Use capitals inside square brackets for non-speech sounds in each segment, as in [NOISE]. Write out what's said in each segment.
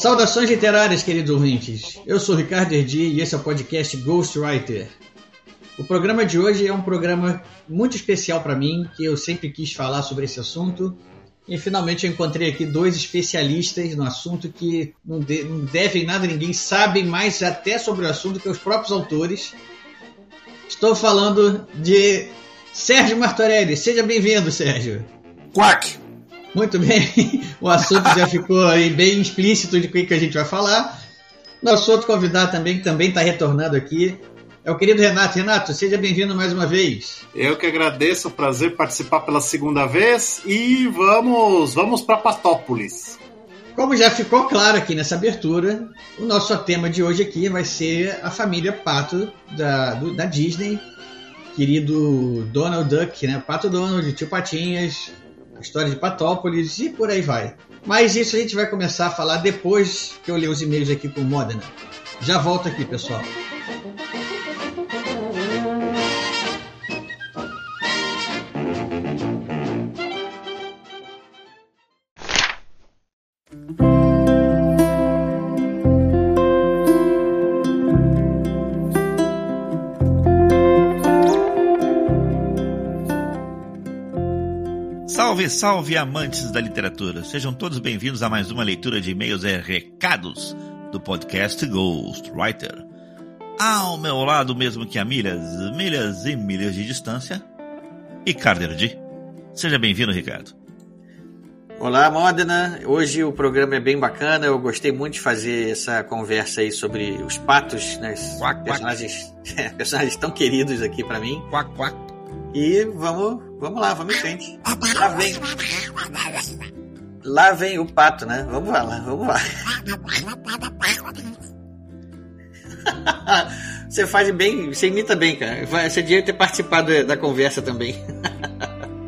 Saudações literárias, queridos ouvintes. Eu sou Ricardo Erdi e esse é o podcast Ghostwriter. O programa de hoje é um programa muito especial para mim, que eu sempre quis falar sobre esse assunto. E finalmente eu encontrei aqui dois especialistas no assunto que não, de, não devem nada ninguém, sabem mais até sobre o assunto que os próprios autores. Estou falando de Sérgio Martorelli. Seja bem-vindo, Sérgio. Quack! Muito bem, [LAUGHS] o assunto já ficou aí bem explícito de o que a gente vai falar. Nosso outro convidado também, que também está retornando aqui, é o querido Renato. Renato, seja bem-vindo mais uma vez. Eu que agradeço, o prazer participar pela segunda vez e vamos, vamos para Patópolis. Como já ficou claro aqui nessa abertura, o nosso tema de hoje aqui vai ser a família Pato da, do, da Disney, querido Donald Duck, né? Pato Donald, Tio Patinhas, história de Patópolis e por aí vai. Mas isso a gente vai começar a falar depois que eu ler os e-mails aqui com o Modena. Já volto aqui, pessoal. Salve, salve, amantes da literatura! Sejam todos bem-vindos a mais uma leitura de e-mails e recados do podcast Ghostwriter. Ao meu lado, mesmo que a milhas, milhas e milhas de distância, Ricardo Erdi. Seja bem-vindo, Ricardo. Olá, Modena. Hoje o programa é bem bacana. Eu gostei muito de fazer essa conversa aí sobre os patos, né? Quack, personagens, [LAUGHS] personagens tão queridos aqui para mim. Quack, quack. E vamos, vamos lá, vamos em frente. Lá vem. Lá vem o pato, né? Vamos lá, vamos lá. [LAUGHS] Você faz bem, você imita bem, cara. Você devia ter participado da conversa também.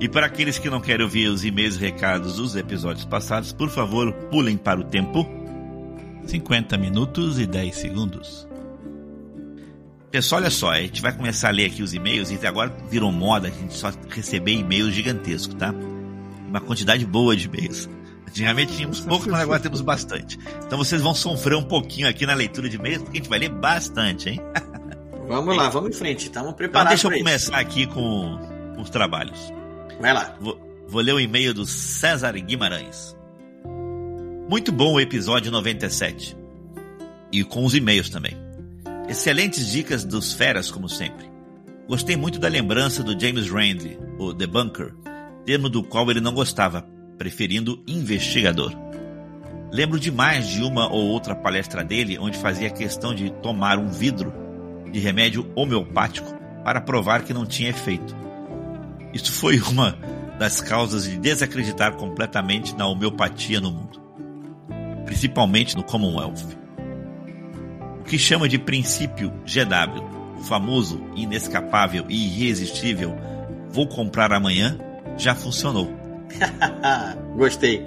E para aqueles que não querem ouvir os e-mails e recados dos episódios passados, por favor, pulem para o tempo 50 minutos e 10 segundos. Pessoal, olha só, a gente vai começar a ler aqui os e-mails e agora virou moda a gente só receber e-mails gigantescos, tá? Uma quantidade boa de e-mails. Antigamente tínhamos pouco, mas agora temos bastante. Então vocês vão sofrer um pouquinho aqui na leitura de e-mails, porque a gente vai ler bastante, hein? [LAUGHS] Vamos lá, vamos em frente, estamos Então preparados. deixa eu pra isso. começar aqui com os trabalhos. Vai lá. Vou, vou ler o e-mail do César Guimarães. Muito bom o episódio 97. E com os e-mails também. Excelentes dicas dos feras, como sempre. Gostei muito da lembrança do James Randi, o debunker, termo do qual ele não gostava, preferindo investigador. Lembro demais de uma ou outra palestra dele onde fazia questão de tomar um vidro de remédio homeopático para provar que não tinha efeito. Isso foi [LAUGHS] uma das causas de desacreditar completamente na homeopatia no mundo, principalmente no Commonwealth. O que chama de princípio GW, o famoso, inescapável e irresistível vou comprar amanhã, já funcionou. [LAUGHS] Gostei.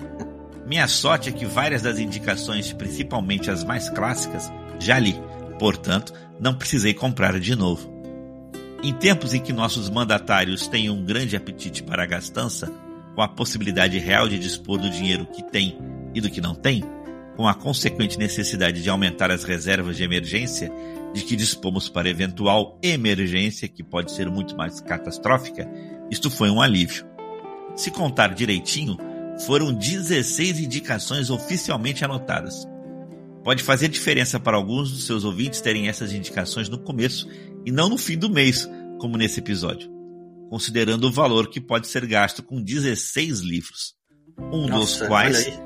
Minha sorte é que várias das indicações, principalmente as mais clássicas, já li, portanto, não precisei comprar de novo. Em tempos em que nossos mandatários têm um grande apetite para a gastança, com a possibilidade real de dispor do dinheiro que tem e do que não tem, com a consequente necessidade de aumentar as reservas de emergência de que dispomos para eventual emergência, que pode ser muito mais catastrófica, isto foi um alívio. Se contar direitinho, foram 16 indicações oficialmente anotadas. Pode fazer diferença para alguns dos seus ouvintes terem essas indicações no começo e não no fim do mês, como nesse episódio, considerando o valor que pode ser gasto com 16 livros, um dos Nossa, quais olha aí.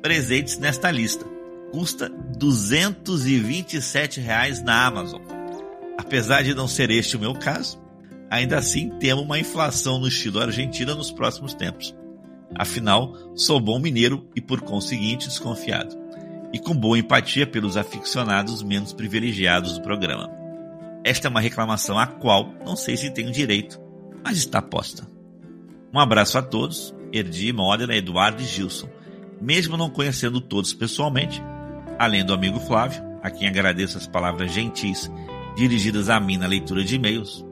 Presentes nesta lista. Custa 227 reais na Amazon. Apesar de não ser este o meu caso, ainda assim temo uma inflação no estilo Argentina nos próximos tempos. Afinal, sou bom mineiro e por conseguinte desconfiado. e com boa empatia pelos aficionados menos privilegiados do programa. Esta é uma reclamação a qual não sei se tenho direito, mas está posta. Um abraço a todos, Erdi, Modena, Eduardo e Gilson. Mesmo não conhecendo todos pessoalmente, além do amigo Flávio, a quem agradeço as palavras gentis dirigidas a mim na leitura de e-mails.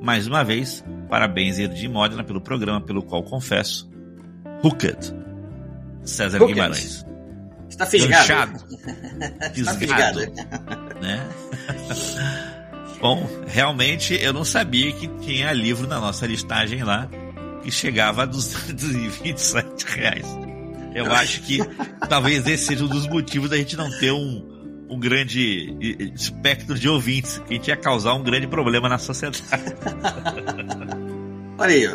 Mais uma vez, parabéns Erdi Modena pelo programa pelo qual confesso. Hooked. César Hooked. Guimarães. Está fisgado. [LAUGHS] Está fisgado. né? [LAUGHS] Bom, realmente eu não sabia que tinha livro na nossa listagem lá que chegava a 227 reais. Eu acho que talvez esse seja um dos motivos da gente não ter um, um grande espectro de ouvintes, que a gente ia causar um grande problema na sociedade. [LAUGHS] Olha aí,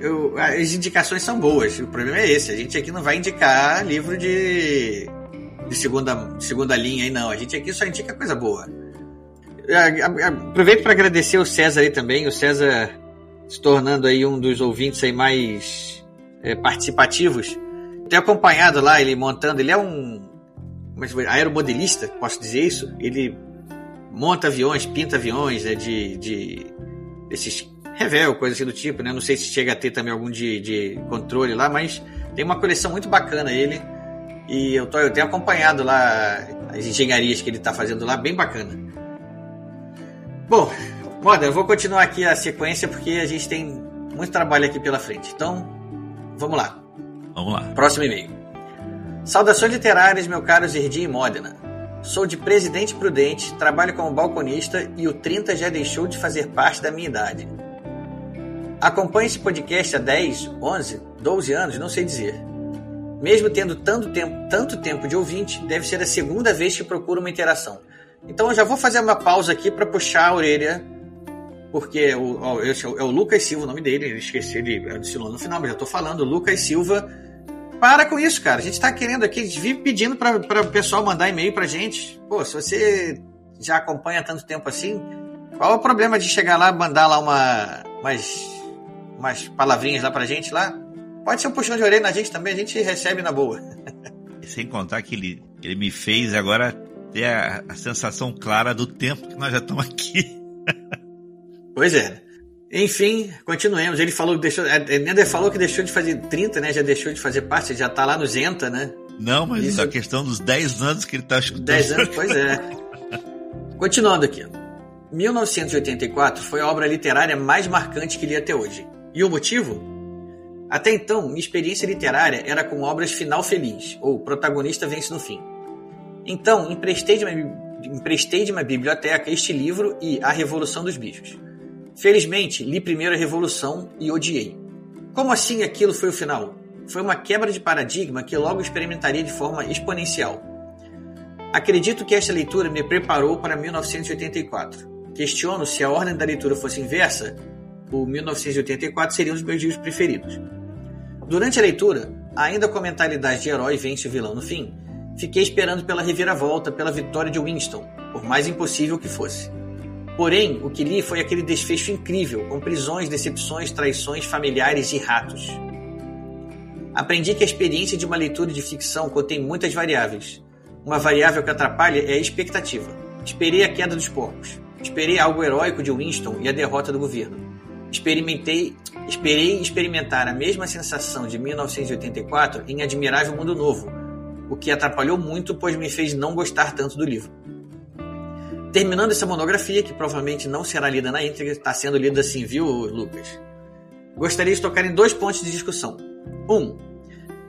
eu- as indicações são boas. O problema é esse. A gente aqui não vai indicar livro de, de segunda, segunda linha aí, não. A gente aqui só indica coisa boa. Aproveito para agradecer o César aí também. O César se tornando aí um dos ouvintes aí mais é, participativos. Tenho acompanhado lá ele montando. Ele é um mas aeromodelista, posso dizer isso? Ele monta aviões, pinta aviões, né, de, de esses revel, coisa assim do tipo, né? Não sei se chega a ter também algum de, de controle lá, mas tem uma coleção muito bacana ele. E eu, tô, eu tenho acompanhado lá as engenharias que ele está fazendo lá, bem bacana. Bom, Moda, eu vou continuar aqui a sequência porque a gente tem muito trabalho aqui pela frente. Então, vamos lá. Vamos lá. Próximo e-mail. Saudações literárias, meu caro Zerdi e Modena. Sou de Presidente Prudente, trabalho como balconista e o 30 já deixou de fazer parte da minha idade. Acompanho esse podcast há 10, 11, 12 anos, não sei dizer. Mesmo tendo tanto tempo, tanto tempo de ouvinte, deve ser a segunda vez que procuro uma interação. Então eu já vou fazer uma pausa aqui para puxar a orelha, porque é o é o Lucas Silva, o nome dele, esqueci, ele adicionou no final, mas já tô falando, Lucas Silva. Para com isso, cara. A gente tá querendo aqui, a gente vive pedindo para o pessoal mandar e-mail pra gente. Pô, se você já acompanha há tanto tempo assim, qual é o problema de chegar lá mandar lá uma, umas, umas palavrinhas lá pra gente lá? Pode ser um puxão de orelha na gente também, a gente recebe na boa. [LAUGHS] Sem contar que ele, ele me fez agora ter a, a sensação clara do tempo que nós já estamos aqui. Pois é. Enfim, continuemos. Ele falou que deixou. A Neder falou que deixou de fazer 30, né? Já deixou de fazer parte, já tá lá no Zenta, né? Não, mas Isso. a questão dos 10 anos que ele tá escutando. 10 anos, pois é. Continuando aqui. 1984 foi a obra literária mais marcante que li até hoje. E o motivo? Até então, minha experiência literária era com obras final feliz, ou protagonista vence no fim. Então, emprestei de uma, emprestei de uma biblioteca este livro e A Revolução dos Bichos. Felizmente, li primeiro a Revolução e odiei. Como assim aquilo foi o final? Foi uma quebra de paradigma que logo experimentaria de forma exponencial. Acredito que esta leitura me preparou para 1984. Questiono se a ordem da leitura fosse inversa, o 1984 seria um dos meus livros preferidos. Durante a leitura, ainda com a mentalidade de herói vence o vilão no fim, fiquei esperando pela reviravolta, pela vitória de Winston, por mais impossível que fosse. Porém, o que li foi aquele desfecho incrível, com prisões, decepções, traições familiares e ratos. Aprendi que a experiência de uma leitura de ficção contém muitas variáveis. Uma variável que atrapalha é a expectativa. Esperei a queda dos porcos. Esperei algo heróico de Winston e a derrota do governo. Experimentei, esperei experimentar a mesma sensação de 1984 em Admirável Mundo Novo, o que atrapalhou muito, pois me fez não gostar tanto do livro. Terminando essa monografia, que provavelmente não será lida na íntegra, está sendo lida assim, viu, Lucas? Gostaria de tocar em dois pontos de discussão. 1. Um,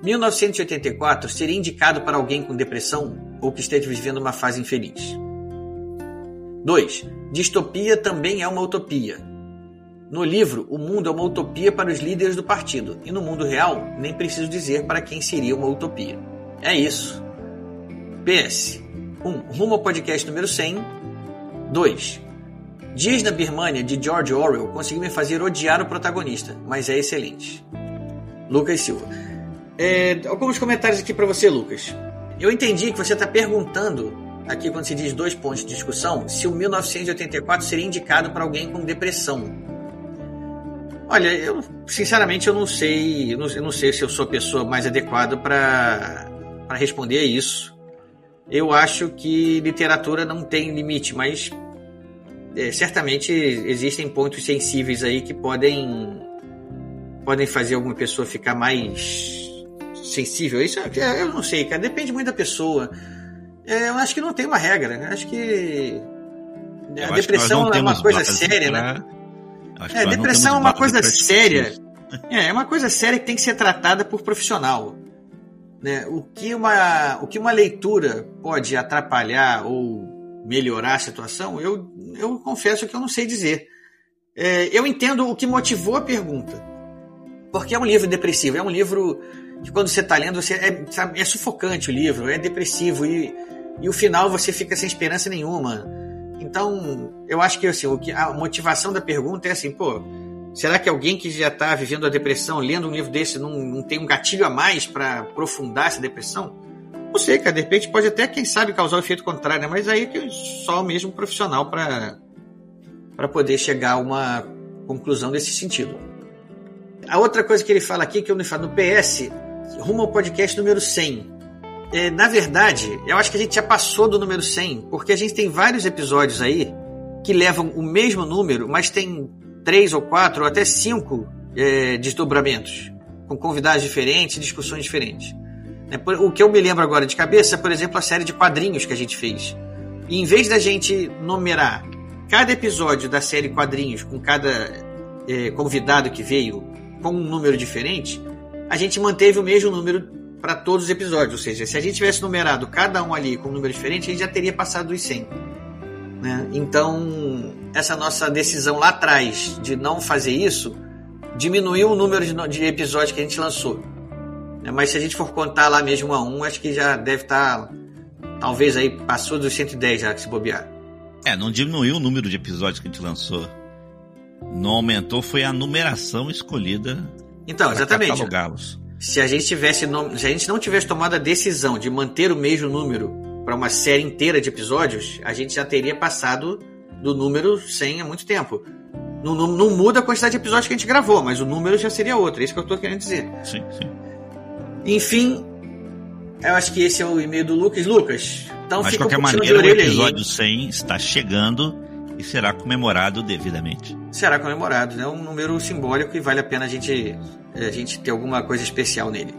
1984 seria indicado para alguém com depressão ou que esteja vivendo uma fase infeliz. 2. Distopia também é uma utopia. No livro, o mundo é uma utopia para os líderes do partido, e no mundo real, nem preciso dizer para quem seria uma utopia. É isso. PS. 1. Um, rumo ao podcast número 100. 2. Dias na Birmania, de George Orwell, conseguiu me fazer odiar o protagonista, mas é excelente. Lucas Silva. É, alguns comentários aqui para você, Lucas. Eu entendi que você está perguntando, aqui quando se diz dois pontos de discussão, se o 1984 seria indicado para alguém com depressão. Olha, eu sinceramente eu não sei, eu não, eu não sei se eu sou a pessoa mais adequada para responder a isso. Eu acho que literatura não tem limite, mas é, certamente existem pontos sensíveis aí que podem podem fazer alguma pessoa ficar mais sensível. Isso é, eu não sei, cara. Depende muito da pessoa. É, eu acho que não tem uma regra. Né? Acho que Eu a acho que depressão nós não é uma temos coisa séria, né? pra- que É, depressão é uma coisa séria. É, é uma coisa séria que tem que ser tratada por profissional. Né? O, que uma, o que uma leitura pode atrapalhar ou melhorar a situação, eu, eu confesso que eu não sei dizer. É, eu entendo o que motivou a pergunta. Porque é um livro depressivo, é um livro que quando você está lendo, você é, é sufocante o livro, é depressivo e, e o final você fica sem esperança nenhuma. Então, eu acho que, assim, o que a motivação da pergunta é assim, pô, será que alguém que já está vivendo a depressão, lendo um livro desse, não, não tem um gatilho a mais para aprofundar essa depressão? Não sei, cara, de repente pode até, quem sabe, causar o efeito contrário, né? mas aí que só mesmo um profissional para para poder chegar a uma conclusão desse sentido. A outra coisa que ele fala aqui, que eu não falo no PS, rumo ao podcast número 100. É, na verdade, eu acho que a gente já passou do número 100, porque a gente tem vários episódios aí que levam o mesmo número, mas tem três ou quatro ou até cinco é, desdobramentos, com convidados diferentes, discussões diferentes. É, por- O que eu me lembro agora de cabeça é, por exemplo, a série de quadrinhos que a gente fez. E em vez da gente numerar cada episódio da série quadrinhos com cada é, convidado que veio com um número diferente, a gente manteve o mesmo número para todos os episódios. Ou seja, se a gente tivesse numerado cada um ali com um número diferente, a gente já teria passado dos 100. Né? Então, essa nossa decisão lá atrás de não fazer isso diminuiu o número de, episódios que a gente lançou. né? Mas se a gente for contar lá mesmo a um, acho que já deve estar. talvez aí passou dos 110 já que se bobear. É, não diminuiu o número de episódios que a gente lançou. Não aumentou, foi a numeração escolhida Então, exatamente. catalogá-los. Se a gente tivesse se a gente não tivesse tomado a decisão de manter o mesmo número para uma série inteira de episódios, a gente já teria passado do número 100 há muito tempo. Não, não- não muda a quantidade de episódios que a gente gravou, mas o número já seria outro. É isso que eu estou querendo dizer. Sim, sim. Enfim, eu acho que esse é o e-mail do Lucas. Lucas, então Mas de fica qualquer um maneira, o de aí. episódio 100 está chegando e será comemorado devidamente. será comemorado. É um número simbólico e vale a pena a gente, a gente ter alguma coisa especial nele.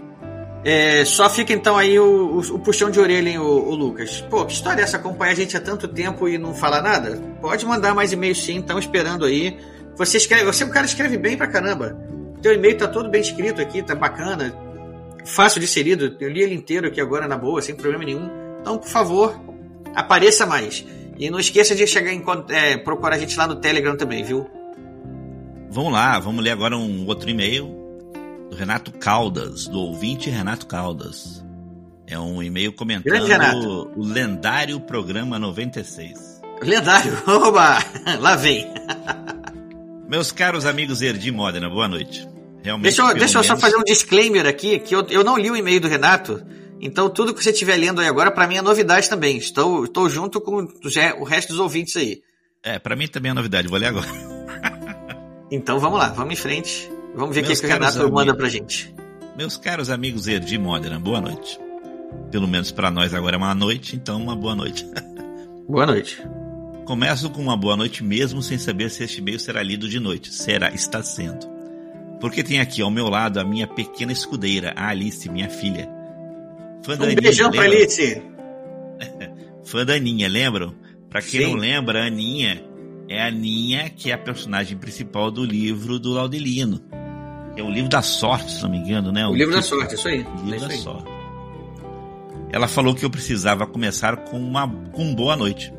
É, só fica então aí o, o- o puxão de orelha, hein, o, o Lucas. Pô, que história é essa? Acompanhar a gente há tanto tempo e não falar nada? Pode mandar mais e-mail sim, estão esperando aí. Você escreve, você é um cara que escreve bem pra caramba. Teu e-mail tá todo bem escrito aqui, tá bacana. Fácil de ser lido. Eu li ele inteiro aqui agora na boa, sem problema nenhum. Então, por favor, apareça mais. E não esqueça de chegar em, é, procurar a gente lá no Telegram também, viu? Vamos lá, vamos ler agora um outro e-mail do Renato Caldas, do ouvinte Renato Caldas. É um e-mail comentando o lendário programa 96. Lendário, [LAUGHS] oba! Lá vem. Meus caros amigos Erdi Modena, boa noite. Realmente, Deixa eu, deixa eu só fazer um disclaimer aqui, que eu, eu não li o e-mail do Renato, então tudo que você estiver lendo aí agora, para mim é novidade também. Estou, estou junto com o resto dos ouvintes aí. É, pra mim também é novidade, vou ler agora. [LAUGHS] Então vamos lá, vamos em frente. Vamos ver o que, que o Renato manda amigos. pra gente. Meus caros amigos Erdi Modena, boa noite. Pelo menos pra nós agora é uma noite, então uma boa noite. [LAUGHS] Boa noite. Começo com uma boa noite mesmo sem saber se este e-mail será lido de noite. Será, está sendo. Porque tem aqui ao meu lado a minha pequena escudeira, a Alice, minha filha. Fã da Um Aninha, beijão pra? Alice. [LAUGHS] Fã da Aninha, lembram? Pra quem Sim. não lembra, a Aninha é a Aninha que é a personagem principal do livro do Laudelino. É o livro da sorte, se não me engano, né? O livro da sorte, isso aí. O É livro isso da aí. sorte. Ela falou que eu precisava começar com uma com boa noite,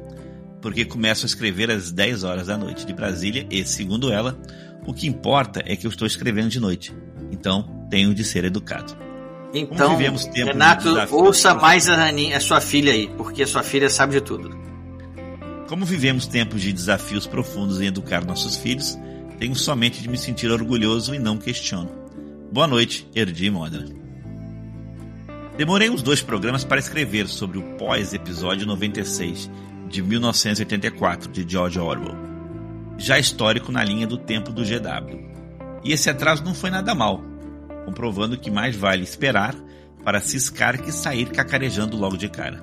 porque começo a escrever às 10 horas da noite de Brasília e, segundo ela, o que importa é que eu estou escrevendo de noite. Então, tenho de ser educado. Então, Renato, ouça mais a, Aninha, a sua filha aí, porque a sua filha sabe de tudo. Como vivemos tempos de desafios profundos em educar nossos filhos, tenho somente de me sentir orgulhoso e não questiono. Boa noite, Erdi Modena. Demorei uns dois programas para escrever sobre o pós-episódio 96 de 1984 de George Orwell, já histórico na linha do tempo do GW. E esse atraso não foi nada mal, comprovando que mais vale esperar para ciscar que sair cacarejando logo de cara.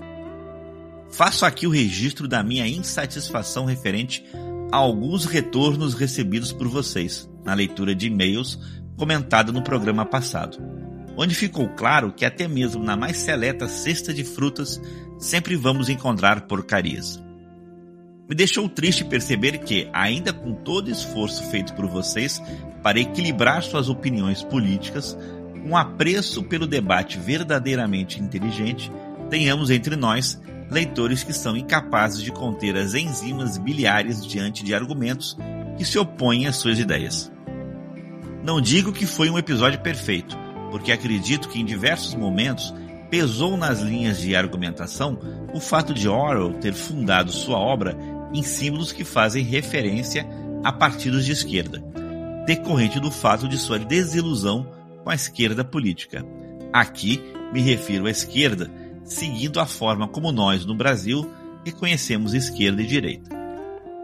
faço aqui o registro da minha insatisfação referente alguns retornos recebidos por vocês na leitura de e-mails comentada no programa passado, onde ficou claro que até mesmo na mais seleta cesta de frutas sempre vamos encontrar porcarias. Me deixou triste perceber que, ainda com todo esforço feito por vocês para equilibrar suas opiniões políticas, um apreço pelo debate verdadeiramente inteligente, tenhamos entre nós leitores que são incapazes de conter as enzimas biliares diante de argumentos que se opõem às suas ideias. Não digo que foi um episódio perfeito, porque acredito que em diversos momentos pesou nas linhas de argumentação o fato de Orwell ter fundado sua obra em símbolos que fazem referência a partidos de esquerda, decorrente do fato de sua desilusão com a esquerda política. Aqui me refiro à esquerda seguindo a forma como nós, no Brasil, reconhecemos esquerda e direita.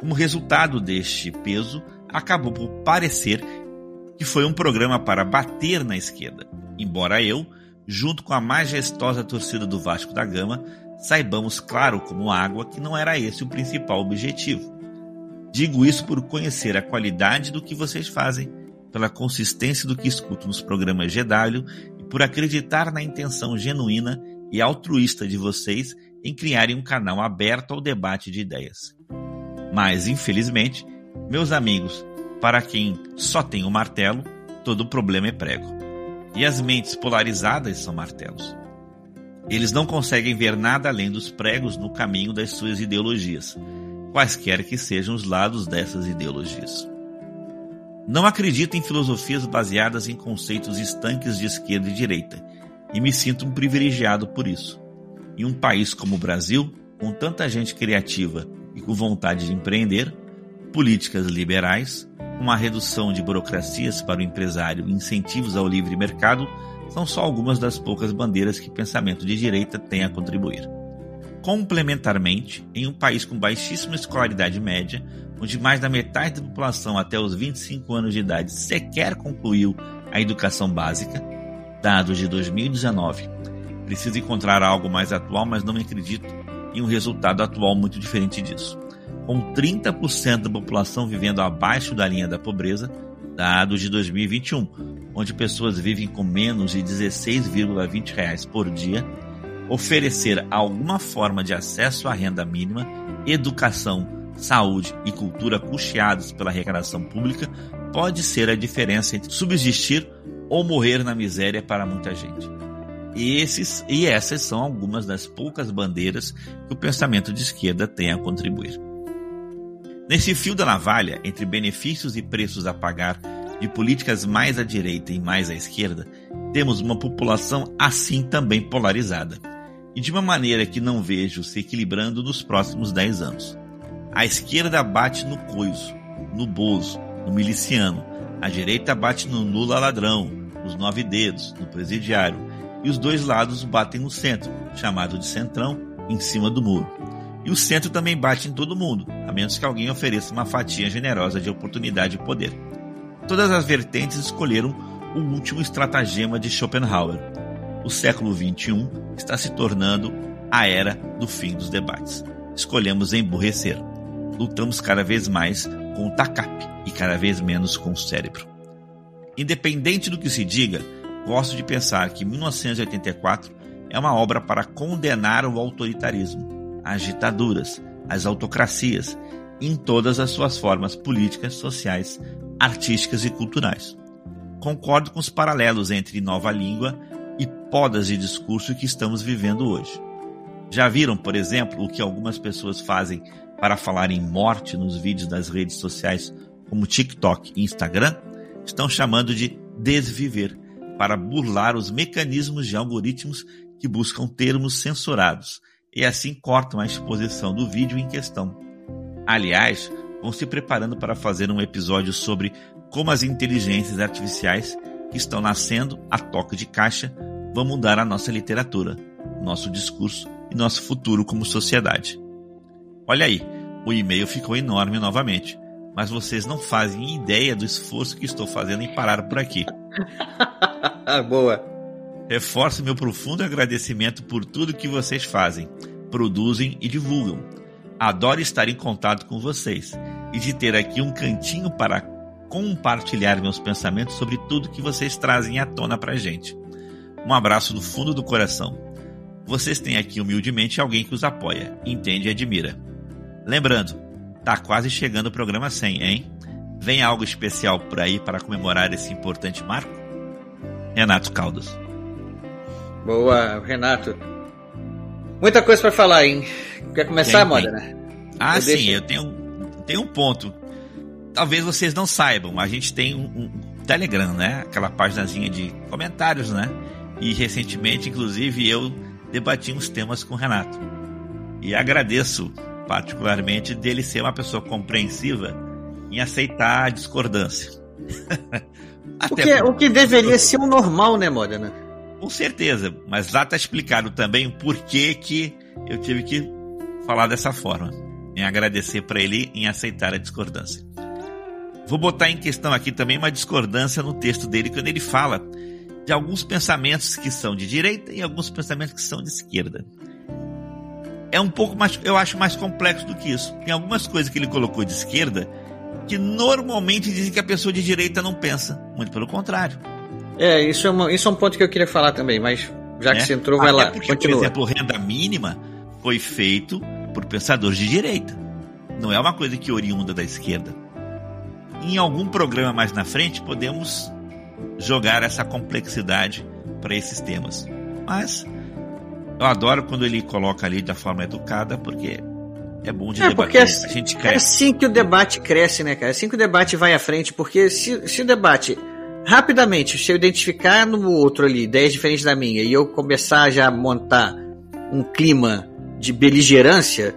Como resultado deste peso, acabou por parecer que foi um programa para bater na esquerda, embora eu, junto com a majestosa torcida do Vasco da Gama, saibamos claro como água que não era esse o principal objetivo. Digo isso por conhecer a qualidade do que vocês fazem, pela consistência do que escuto nos programas GW e por acreditar na intenção genuína e altruísta de vocês em criarem um canal aberto ao debate de ideias. Mas, infelizmente, meus amigos, para quem só tem o um martelo, todo problema é prego. E as mentes polarizadas são martelos. Eles não conseguem ver nada além dos pregos no caminho das suas ideologias, quaisquer que sejam os lados dessas ideologias. Não acredito em filosofias baseadas em conceitos estanques de esquerda e direita, e me sinto um privilegiado por isso. Em um país como o Brasil, com tanta gente criativa e com vontade de empreender, políticas liberais, uma redução de burocracias para o empresário e incentivos ao livre mercado são só algumas das poucas bandeiras que pensamento de direita tem a contribuir. Complementarmente, em um país com baixíssima escolaridade média, onde mais da metade da população até os 25 anos de idade sequer concluiu a educação básica, dados de 2019. Preciso encontrar algo mais atual, mas não acredito em um resultado atual muito diferente disso. Com 30% da população vivendo abaixo da linha da pobreza, dados de 2021, onde pessoas vivem com menos de 16,20 reais por dia, oferecer alguma forma de acesso à renda mínima, educação, saúde e cultura custeados pela arrecadação pública pode ser a diferença entre subsistir ou morrer na miséria para muita gente. E, esses, e essas são algumas das poucas bandeiras que o pensamento de esquerda tem a contribuir. Nesse fio da navalha, entre benefícios e preços a pagar de políticas mais à direita e mais à esquerda, temos uma população assim também polarizada, e de uma maneira que não vejo se equilibrando nos próximos 10 anos. A esquerda bate no coiso, no bozo, no miliciano, a direita bate no Lula ladrão, nos nove dedos, no presidiário, e os dois lados batem no centro, chamado de centrão, em cima do muro. E o centro também bate em todo mundo, a menos que alguém ofereça uma fatia generosa de oportunidade e poder. Todas as vertentes escolheram o último estratagema de Schopenhauer. O século XXI está se tornando a era do fim dos debates. Escolhemos emburrecer. Lutamos cada vez mais com o TACAP e cada vez menos com o cérebro. Independente do que se diga, gosto de pensar que 1984 é uma obra para condenar o autoritarismo, as ditaduras, as autocracias, em todas as suas formas políticas, sociais, artísticas e culturais. Concordo com os paralelos entre nova língua e podas de discurso que estamos vivendo hoje. Já viram, por exemplo, o que algumas pessoas fazem para falar em morte nos vídeos das redes sociais como TikTok e Instagram, estão chamando de desviver, para burlar os mecanismos de algoritmos que buscam termos censurados e assim cortam a exposição do vídeo em questão. Aliás, vão se preparando para fazer um episódio sobre como as inteligências artificiais que estão nascendo a toque de caixa vão mudar a nossa literatura, nosso discurso e nosso futuro como sociedade. Olha aí, o e-mail ficou enorme novamente, mas vocês não fazem ideia do esforço que estou fazendo em parar por aqui. [LAUGHS] Boa. Reforço meu profundo agradecimento por tudo que vocês fazem. produzem e divulgam. Adoro estar em contato com vocês e de ter aqui um cantinho para compartilhar meus pensamentos sobre tudo que vocês trazem à tona pra gente. Um abraço do fundo do coração. Vocês têm aqui humildemente alguém que os apoia, entende e admira. Lembrando, tá quase chegando o programa 100, hein? Vem algo especial por aí para comemorar esse importante marco? Renato Caldas. Boa, Renato. Muita coisa para falar, hein? Quer começar, Tem, Moda, tem. né? Ah, Eu sim, deixo- eu tenho, tenho um ponto. Talvez vocês não saibam, a gente tem um, um Telegram, né? Aquela paginazinha de comentários, né? E recentemente, inclusive, eu debati uns temas com o Renato. E agradeço particularmente dele ser uma pessoa compreensiva em aceitar a discordância. [LAUGHS] O que, é- por- o que deveria ser o normal, né, Moda, né? com certeza, mas lá tá explicado também o porquê que eu tive que falar dessa forma. Em agradecer para ele em aceitar a discordância. Vou botar em questão aqui também uma discordância no texto dele quando ele fala de alguns pensamentos que são de direita e alguns pensamentos que são de esquerda. É um pouco mais, eu acho mais complexo do que isso. Tem algumas coisas que ele colocou de esquerda que normalmente dizem que a pessoa de direita não pensa, muito pelo contrário. É, isso é, uma- isso é um ponto que eu queria falar também, mas já que né? você entrou, vai Até lá, porque, continua. por exemplo, renda mínima foi feito por pensadores de direita. Não é uma coisa que oriunda da esquerda. Em algum programa mais na frente, podemos jogar essa complexidade para esses temas. Mas eu adoro quando ele coloca ali da forma educada, porque é bom de É, debater. porque a gente É cresce. assim que o debate cresce, né, cara? É assim que o debate vai à frente, porque se, se o debate rapidamente, se eu identificar no outro ali ideias diferentes da minha e eu começar já a montar um clima de beligerância,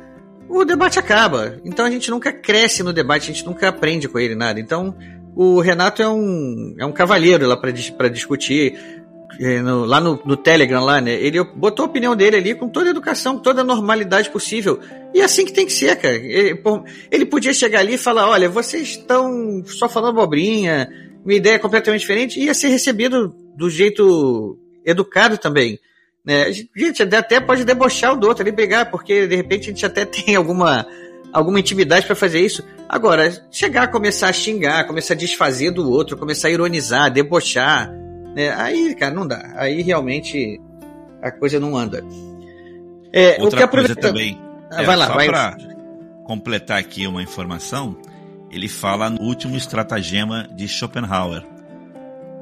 o debate acaba. Então a gente nunca cresce no debate, a gente nunca aprende com ele nada. Então o Renato é um, é um cavalheiro lá para discutir. É, no- lá no, no Telegram, lá, né? Ele botou a opinião dele ali com toda a educação, com toda a normalidade possível. E é assim que tem que ser, cara. Ele, por- ele podia chegar ali e falar: olha, vocês estão só falando bobrinha, minha ideia completamente diferente, e ia ser recebido do jeito educado também. Né? Gente, até pode debochar o do outro ali, brigar, porque de repente a gente até [LAUGHS] tem alguma, alguma intimidade para fazer isso. Agora, chegar a começar a xingar, começar a desfazer do outro, começar a ironizar, debochar, né? aí, cara, não dá. Aí realmente a coisa não anda. É, Outra coisa também. Ah, é, vai lá, só vai. para completar aqui uma informação, ele fala no último estratagema de Schopenhauer.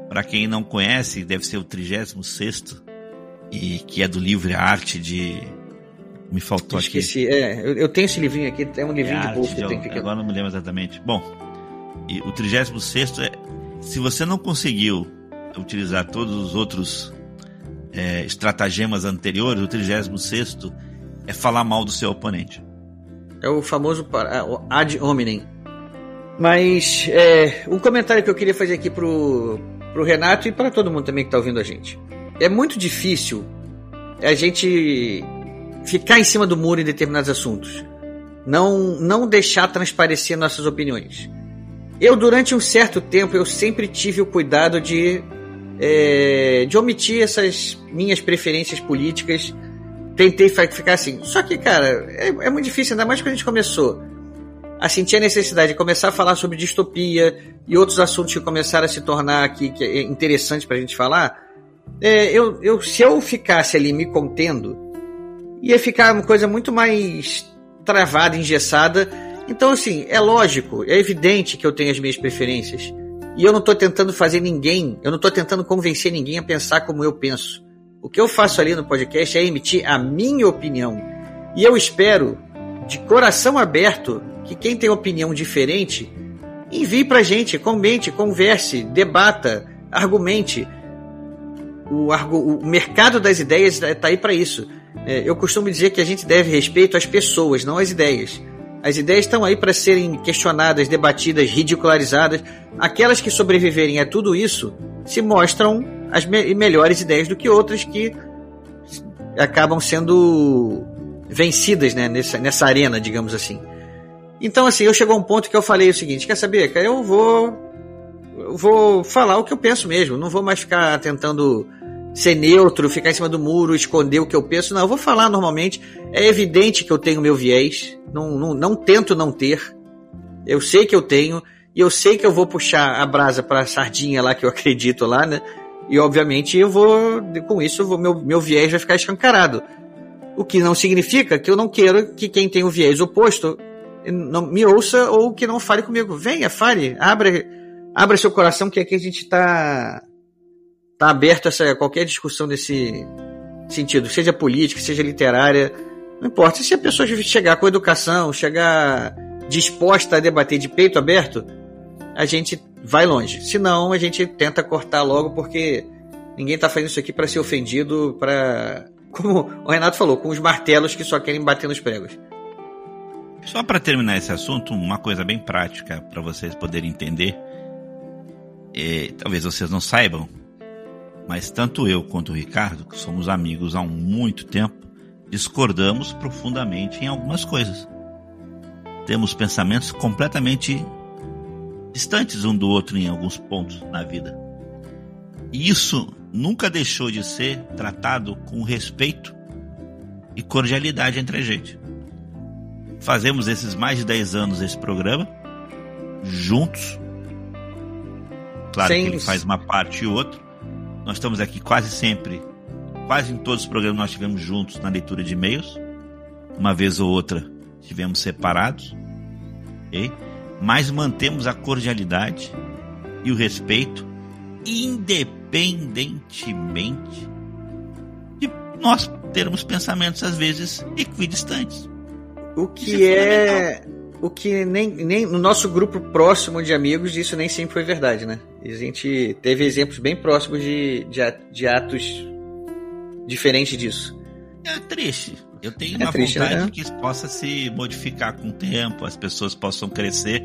Para quem não conhece, deve ser o 36 e que é do livro A Arte de me faltou aqui. Esqueci. É, eu, eu tenho esse livrinho aqui, é um É livrinho a de bolso que tem que Agora não me lembro exatamente. Bom, e o 36 é se você não conseguiu utilizar todos os outros é, estratagemas anteriores, o 36 é falar mal do seu oponente. É o famoso o ad hominem. Mas é, um comentário que eu queria fazer aqui pro, pro Renato e para todo mundo também que está ouvindo a gente. É muito difícil a gente ficar em cima do muro em determinados assuntos. Não, não deixar transparecer nossas opiniões. Eu, durante um certo tempo, eu sempre tive o cuidado de, é, de omitir essas minhas preferências políticas tentei ficar assim. Só que, cara, é, é muito difícil, ainda mais quando a gente começou a sentir a necessidade de começar a falar sobre distopia e outros assuntos que começaram a se tornar aqui que é interessantes pra gente falar. É, eu, eu, se eu ficasse ali me contendo, ia ficar uma coisa muito mais travada, engessada. Então, assim, é lógico, é evidente que eu tenho as minhas preferências. E eu não tô tentando fazer ninguém, eu não tô tentando convencer ninguém a pensar como eu penso. O que eu faço ali no podcast é emitir a minha opinião. E eu espero, de coração aberto, que quem tem opinião diferente envie pra gente, comente, converse, debata, argumente. O, argu- o mercado das ideias está aí para isso. É, eu costumo dizer que a gente deve respeito às pessoas, não às ideias. As ideias estão aí para serem questionadas, debatidas, ridicularizadas. Aquelas que sobreviverem a tudo isso se mostram as me- melhores ideias do que outras que acabam sendo vencidas né, nessa, nessa arena, digamos assim. Então, assim, eu chegou a um ponto que eu falei o seguinte: quer saber, cara, eu vou. Eu vou falar o que eu penso mesmo, não vou mais ficar tentando ser neutro, ficar em cima do muro, esconder o que eu penso. Não, eu vou falar normalmente. É evidente que eu tenho meu viés. Não, não, não tento não ter. Eu sei que eu tenho. E eu sei que eu vou puxar a brasa para a sardinha lá que eu [LAUGHS] acredito lá, né? E obviamente eu vou, com isso, eu vou, meu, meu viés vai ficar escancarado. O que não significa que eu não quero que quem tem o viés oposto não me ouça ou que não fale comigo. Venha, fale, abra, abra seu coração que aqui a gente está tá aberto a qualquer discussão desse sentido, seja política, seja literária, não importa. Se a pessoa chegar com educação, chegar disposta a debater de peito aberto, a gente vai longe. Se não, a gente tenta cortar logo porque ninguém está fazendo isso aqui para ser ofendido, para como o Renato falou, com os martelos que só querem bater nos pregos. Só para terminar esse assunto, uma coisa bem prática para vocês poderem entender. É, talvez vocês não saibam, mas tanto eu quanto o Ricardo, que somos amigos há muito tempo, discordamos profundamente em algumas coisas. Temos pensamentos completamente distantes um do outro em alguns pontos na vida. E isso nunca deixou de ser tratado com respeito e cordialidade entre a gente. Fazemos esses mais de 10 anos esse programa juntos. Claro Sem... que ele faz uma parte e outra. Nós estamos aqui quase sempre, quase em todos os programas nós estivemos juntos na leitura de e-mails. Uma vez ou outra estivemos separados. Okay? Mas mantemos a cordialidade e o respeito independentemente de nós termos pensamentos às vezes equidistantes. O que é, é o que nem, nem no nosso grupo próximo de amigos isso nem sempre foi verdade, né? A gente teve exemplos bem próximos de, de, de atos diferentes disso. É triste. Eu tenho é uma triste, vontade né? que isso possa se modificar com o tempo, as pessoas possam crescer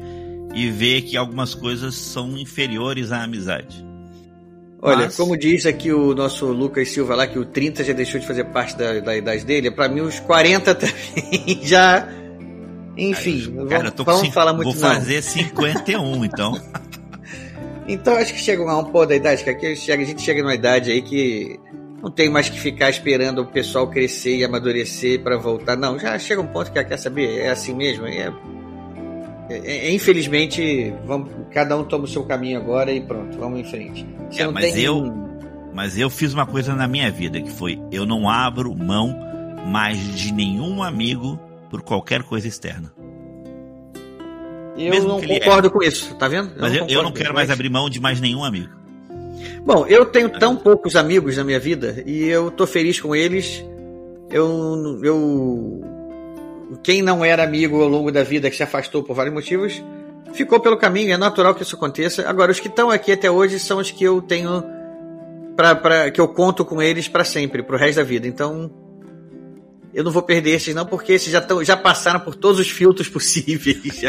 e ver que algumas coisas são inferiores à amizade. Olha, Mas... como diz aqui o nosso Lucas Silva lá, que o 30 já deixou de fazer parte da, da idade dele, para mim os 40 [LAUGHS] também já. Enfim, cara, vamos, falar muito Vou fazer não. 51, [LAUGHS] então. então acho que chega um pô da idade, que aqui a gente chega numa idade aí que não tem mais que ficar esperando o pessoal crescer e amadurecer para voltar. Não, já chega um ponto que quer saber, é assim mesmo, é é, é, infelizmente, vamos, cada um toma o seu caminho agora e pronto, vamos em frente. É, mas tem... eu, mas eu fiz uma coisa na minha vida que foi eu não abro mão mais de nenhum amigo por qualquer coisa externa. Eu Mesmo não concordo com isso, tá vendo? Eu mas não eu, eu, não quero mais abrir mão de mais nenhum amigo. Bom, eu tenho tão poucos amigos na minha vida e eu tô feliz com eles. Eu, eu quem não era amigo ao longo da vida, que se afastou por vários motivos, ficou pelo caminho, é natural que isso aconteça. Agora, os que estão aqui até hoje são os que eu tenho. Pra, que eu conto com eles para sempre, pro resto da vida. Então, eu não vou perder esses não, porque esses já, tão, já passaram por todos os filtros possíveis.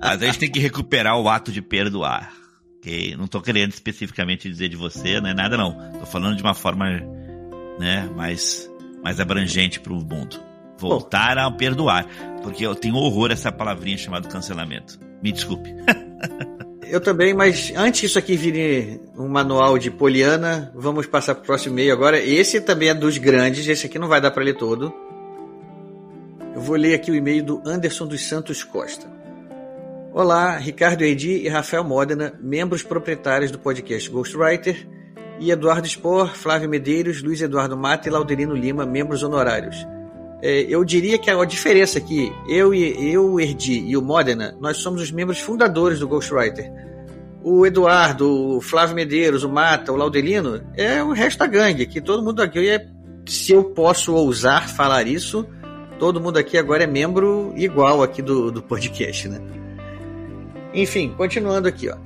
Mas a gente tem que recuperar o ato de perdoar. Okay? Não tô querendo especificamente dizer de você, não é nada não. Tô falando de uma forma né, mais, mais abrangente para o mundo. Voltar a perdoar. Porque eu tenho horror a essa palavrinha chamada cancelamento. Me desculpe. [LAUGHS] eu também, mas antes que isso aqui vire um manual de Poliana, vamos passar para o próximo e-mail agora. Esse também é dos grandes, esse aqui não vai dar para ler todo. Eu vou ler aqui o e-mail do Anderson dos Santos Costa. Olá, Ricardo Edi e Rafael Modena, membros proprietários do podcast Ghostwriter, e Eduardo Spor, Flávio Medeiros, Luiz Eduardo Mata e Laudelino Lima, membros honorários é, eu diria que a diferença aqui, eu e eu, o Erdi e o Modena, nós somos os membros fundadores do Ghostwriter. O Eduardo, o Flávio Medeiros, o Mata, o Laudelino, é o resto da gangue, que todo mundo aqui, é, se eu posso ousar falar isso, todo mundo aqui agora é membro igual aqui do, do podcast, né? Enfim, continuando aqui, ó.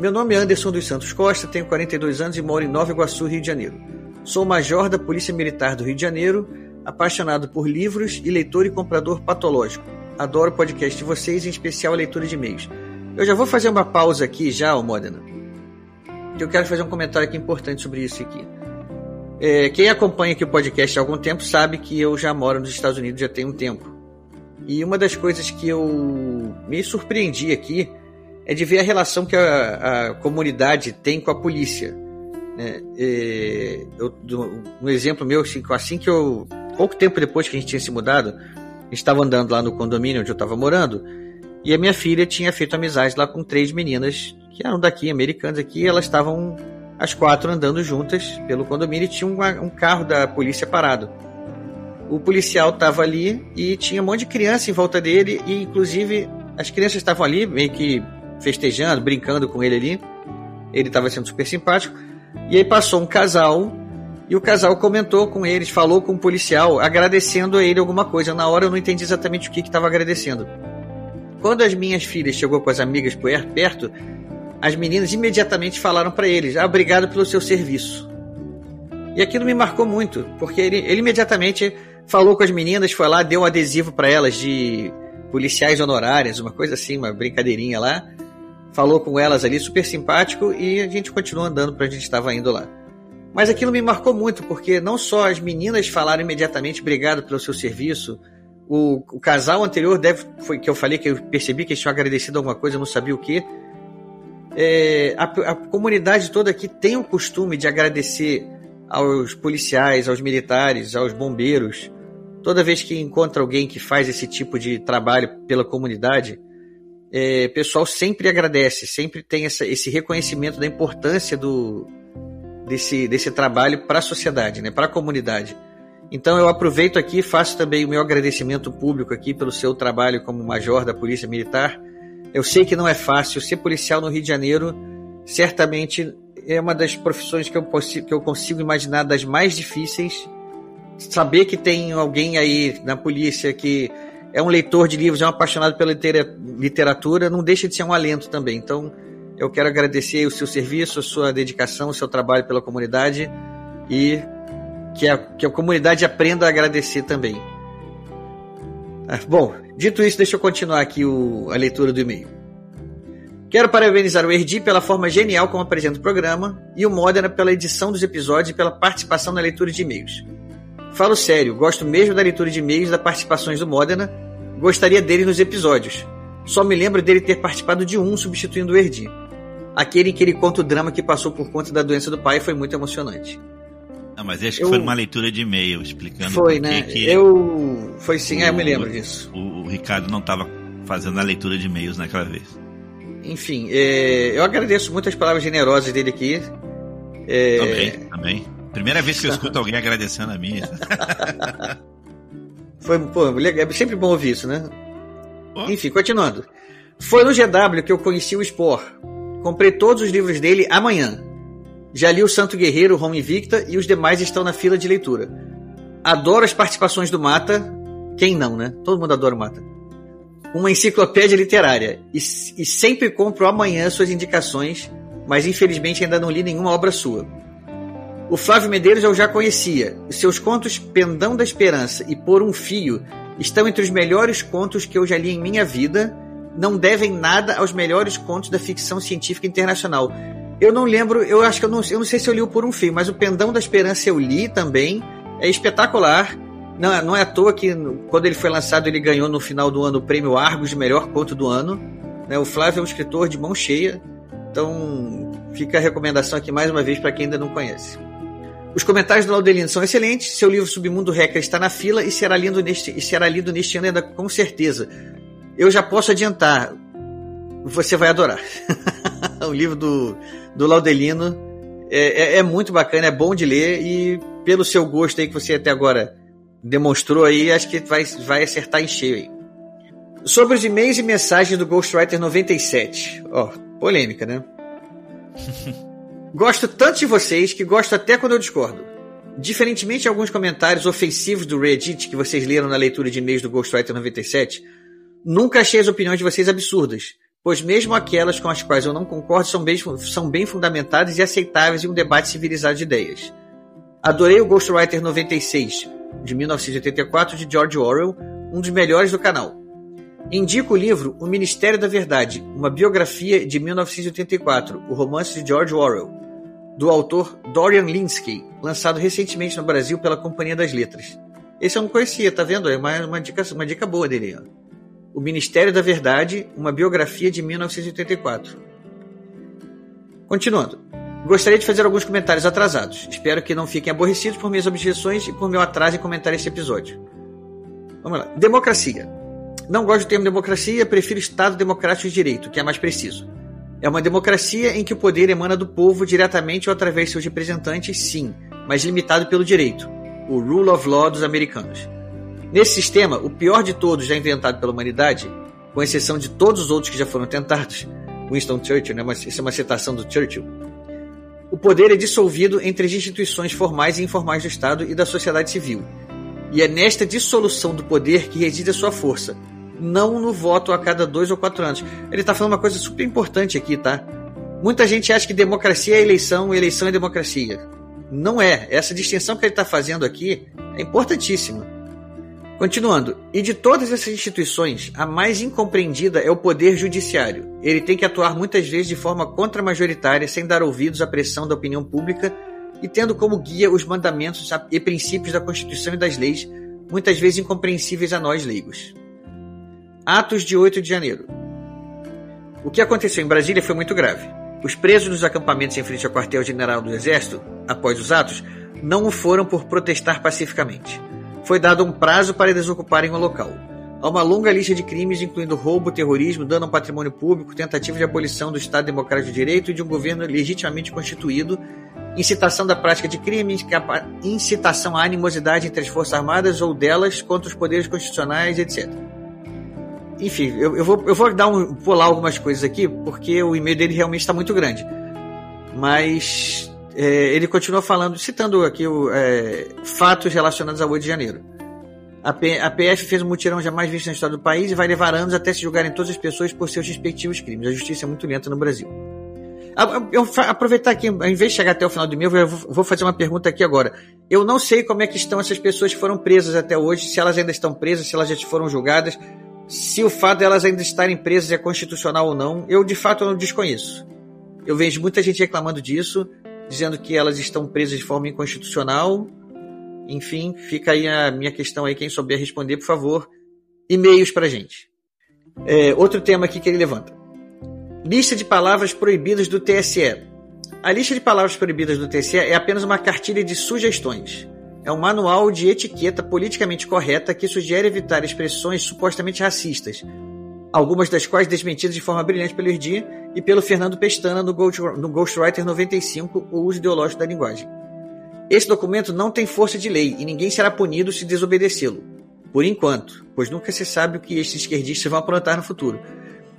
Meu nome é Anderson dos Santos Costa, tenho 42 anos e moro em Nova Iguaçu, Rio de Janeiro. Sou major da Polícia Militar do Rio de Janeiro, apaixonado por livros e leitor e comprador patológico. Adoro o podcast de vocês, em especial a leitura de e-mails. Eu já vou fazer uma pausa aqui já, o Modena. Eu quero fazer um comentário aqui importante sobre isso aqui. É, quem acompanha aqui o podcast há algum tempo sabe que eu já moro nos Estados Unidos já tem um tempo. E uma das coisas que eu me surpreendi aqui é de ver a relação que a, a comunidade tem com a polícia. Né? Eu, um exemplo meu, assim, assim que eu. Pouco tempo depois que a gente tinha se mudado, a gente estava andando lá no condomínio onde eu estava morando, e a minha filha tinha feito amizade lá com três meninas que eram daqui, americanas aqui, e elas estavam as quatro andando juntas pelo condomínio e tinha um, um carro da polícia parado. O policial estava ali e tinha um monte de criança em volta dele, e inclusive as crianças estavam ali meio que festejando, brincando com ele ali. Ele estava sendo super simpático. E aí passou um casal e o casal comentou com eles, falou com o policial, agradecendo a ele alguma coisa. Na hora eu não entendi exatamente o que estava agradecendo. Quando as minhas filhas chegou com as amigas perto, as meninas imediatamente falaram para eles: ah, obrigado pelo seu serviço. E aquilo me marcou muito, porque ele, ele imediatamente falou com as meninas, foi lá, deu um adesivo para elas de policiais honorárias, uma coisa assim, uma brincadeirinha lá. Falou com elas ali, super simpático, e a gente continuou andando para a gente estava indo lá. Mas aquilo me marcou muito, porque não só as meninas falaram imediatamente obrigado pelo seu serviço, o, o casal anterior deve, foi que eu falei que eu percebi que eles tinham agradecido alguma coisa, eu não sabia o que. É, a, a comunidade toda aqui tem o costume de agradecer aos policiais, aos militares, aos bombeiros, toda vez que encontra alguém que faz esse tipo de trabalho pela comunidade, é, pessoal sempre agradece, sempre tem essa, esse reconhecimento da importância do, desse, desse trabalho para a sociedade, né, para a comunidade. Então eu aproveito aqui, faço também o meu agradecimento público aqui pelo seu trabalho como major da Polícia Militar. Eu sei que não é fácil ser policial no Rio de Janeiro, certamente é uma das profissões que eu, que eu consigo imaginar das mais difíceis saber que tem alguém aí na polícia que é um leitor de livros, é um apaixonado pela literatura, não deixa de ser um alento também. Então, eu quero agradecer o seu serviço, a sua dedicação, o seu trabalho pela comunidade e que a, que a comunidade aprenda a agradecer também. Ah, bom, dito isso, deixa eu continuar aqui o, a leitura do e-mail. Quero parabenizar o Erdi pela forma genial como apresenta o programa e o Modena pela edição dos episódios e pela participação na leitura de e-mails. Falo sério, gosto mesmo da leitura de e-mails e das participações do Modena. Gostaria dele nos episódios. Só me lembro dele ter participado de um substituindo o Erdi. Aquele em que ele conta o drama que passou por conta da doença do pai foi muito emocionante. Não, mas acho que eu... foi uma leitura de e-mail explicando foi, né? que eu foi sim, o, é, eu me lembro disso. O, o Ricardo não estava fazendo a leitura de e-mails naquela vez. Enfim, é, eu agradeço muito as palavras generosas dele aqui. É... Também, também. Primeira vez que eu escuto alguém agradecendo a mim. [LAUGHS] Foi, pô, é sempre bom ouvir isso, né? Oh. Enfim, continuando. Foi no GW que eu conheci o Spore. Comprei todos os livros dele amanhã. Já li o Santo Guerreiro, Home Invicta e os demais estão na fila de leitura. Adoro as participações do Mata. Quem não, né? Todo mundo adora o Mata. Uma enciclopédia literária. E, e sempre compro amanhã suas indicações, mas infelizmente ainda não li nenhuma obra sua. O Flávio Medeiros eu já conhecia. Seus contos Pendão da Esperança e Por um Fio estão entre os melhores contos que eu já li em minha vida. Não devem nada aos melhores contos da ficção científica internacional. Eu não lembro, eu acho que eu não, eu não sei se eu li o Por um Fio, mas o Pendão da Esperança eu li também. É espetacular. Não, não é à toa que quando ele foi lançado ele ganhou no final do ano o prêmio Argos de melhor conto do ano. Né? O Flávio é um escritor de mão cheia. Então fica a recomendação aqui mais uma vez para quem ainda não conhece. Os comentários do Laudelino são excelentes. Seu livro Submundo Hacker está na fila e será lido neste, e será lido neste ano ainda com certeza. Eu já posso adiantar. Você vai adorar. [LAUGHS] o livro do, do Laudelino é, é, é, muito bacana, é bom de ler e pelo seu gosto aí que você até agora demonstrou aí, acho que vai, vai acertar em cheio aí. Sobre os e-mails e mensagens do Ghostwriter 97. Ó, polêmica, né? [LAUGHS] Gosto tanto de vocês que gosto até quando eu discordo. Diferentemente de alguns comentários ofensivos do Reddit que vocês leram na leitura de e-mails do Ghostwriter 97, nunca achei as opiniões de vocês absurdas, pois mesmo aquelas com as quais eu não concordo são bem, são bem fundamentadas e aceitáveis em um debate civilizado de ideias. Adorei o Ghostwriter 96, de 1984, de George Orwell, um dos melhores do canal. Indico o livro O Ministério da Verdade, uma biografia de 1984, o romance de George Orwell, do autor Dorian Linsky, lançado recentemente no Brasil pela Companhia das Letras. Esse eu não conhecia, tá vendo? É uma, uma, dica, uma dica boa dele. Ó. O Ministério da Verdade, uma biografia de 1984. Continuando. Gostaria de fazer alguns comentários atrasados. Espero que não fiquem aborrecidos por minhas objeções e por meu atraso em comentar esse episódio. Vamos lá. Democracia. Não gosto do termo democracia, prefiro Estado Democrático de Direito, que é mais preciso. É uma democracia em que o poder emana do povo diretamente ou através de seus representantes, sim, mas limitado pelo direito, o rule of law dos americanos. Nesse sistema, o pior de todos já inventado pela humanidade, com exceção de todos os outros que já foram tentados, Winston Churchill, né? isso é uma citação do Churchill, o poder é dissolvido entre as instituições formais e informais do Estado e da sociedade civil. E é nesta dissolução do poder que reside a sua força, não no voto a cada dois ou quatro anos. Ele está falando uma coisa super importante aqui, tá? Muita gente acha que democracia é eleição, eleição é democracia. Não é. Essa distinção que ele está fazendo aqui é importantíssima. Continuando, e de todas essas instituições, a mais incompreendida é o poder judiciário. Ele tem que atuar muitas vezes de forma contramajoritária, sem dar ouvidos à pressão da opinião pública e tendo como guia os mandamentos e princípios da Constituição e das leis, muitas vezes incompreensíveis a nós leigos. Atos de 8 de janeiro. O que aconteceu em Brasília foi muito grave. Os presos nos acampamentos em frente ao quartel-general do Exército, após os atos, não o foram por protestar pacificamente foi dado um prazo para desocuparem o local. Há uma longa lista de crimes, incluindo roubo, terrorismo, dano ao patrimônio público, tentativa de abolição do Estado Democrático de Direito e de um governo legitimamente constituído, incitação da prática de crimes, incitação à animosidade entre as Forças Armadas ou delas contra os poderes constitucionais, etc. Enfim, eu, eu, vou, eu vou dar um, pular algumas coisas aqui, porque o e-mail dele realmente está muito grande. Mas é, ele continua falando, citando aqui o, é, fatos relacionados ao 8 de janeiro. A, P, a, PF fez um mutirão jamais visto na história do país e vai levar anos até se julgarem todas as pessoas por seus respectivos crimes. A justiça é muito lenta no Brasil. Eu aproveitar aqui, ao invés de chegar até o final do meu, eu vou fazer uma pergunta aqui agora. Eu não sei como é que estão essas pessoas que foram presas até hoje, se elas ainda estão presas, se elas já foram julgadas, se o fato de elas ainda estarem presas é constitucional ou não. Eu, de fato, não desconheço. Eu vejo muita gente reclamando disso dizendo que elas estão presas de forma inconstitucional. Enfim, fica aí a minha questão aí, quem souber responder, por favor, e-mails pra gente. É, outro tema aqui que ele levanta. Lista de palavras proibidas do TSE. A lista de palavras proibidas do TSE é apenas uma cartilha de sugestões. É um manual de etiqueta politicamente correta que sugere evitar expressões supostamente racistas, algumas das quais desmentidas de forma brilhante pelo Erdi e pelo Fernando Pestana no, Ghost, no Ghostwriter 95, O Uso Ideológico da Linguagem. Esse documento não tem força de lei e ninguém será punido se desobedecê-lo. Por enquanto, pois nunca se sabe o que estes esquerdistas vão aprontar no futuro.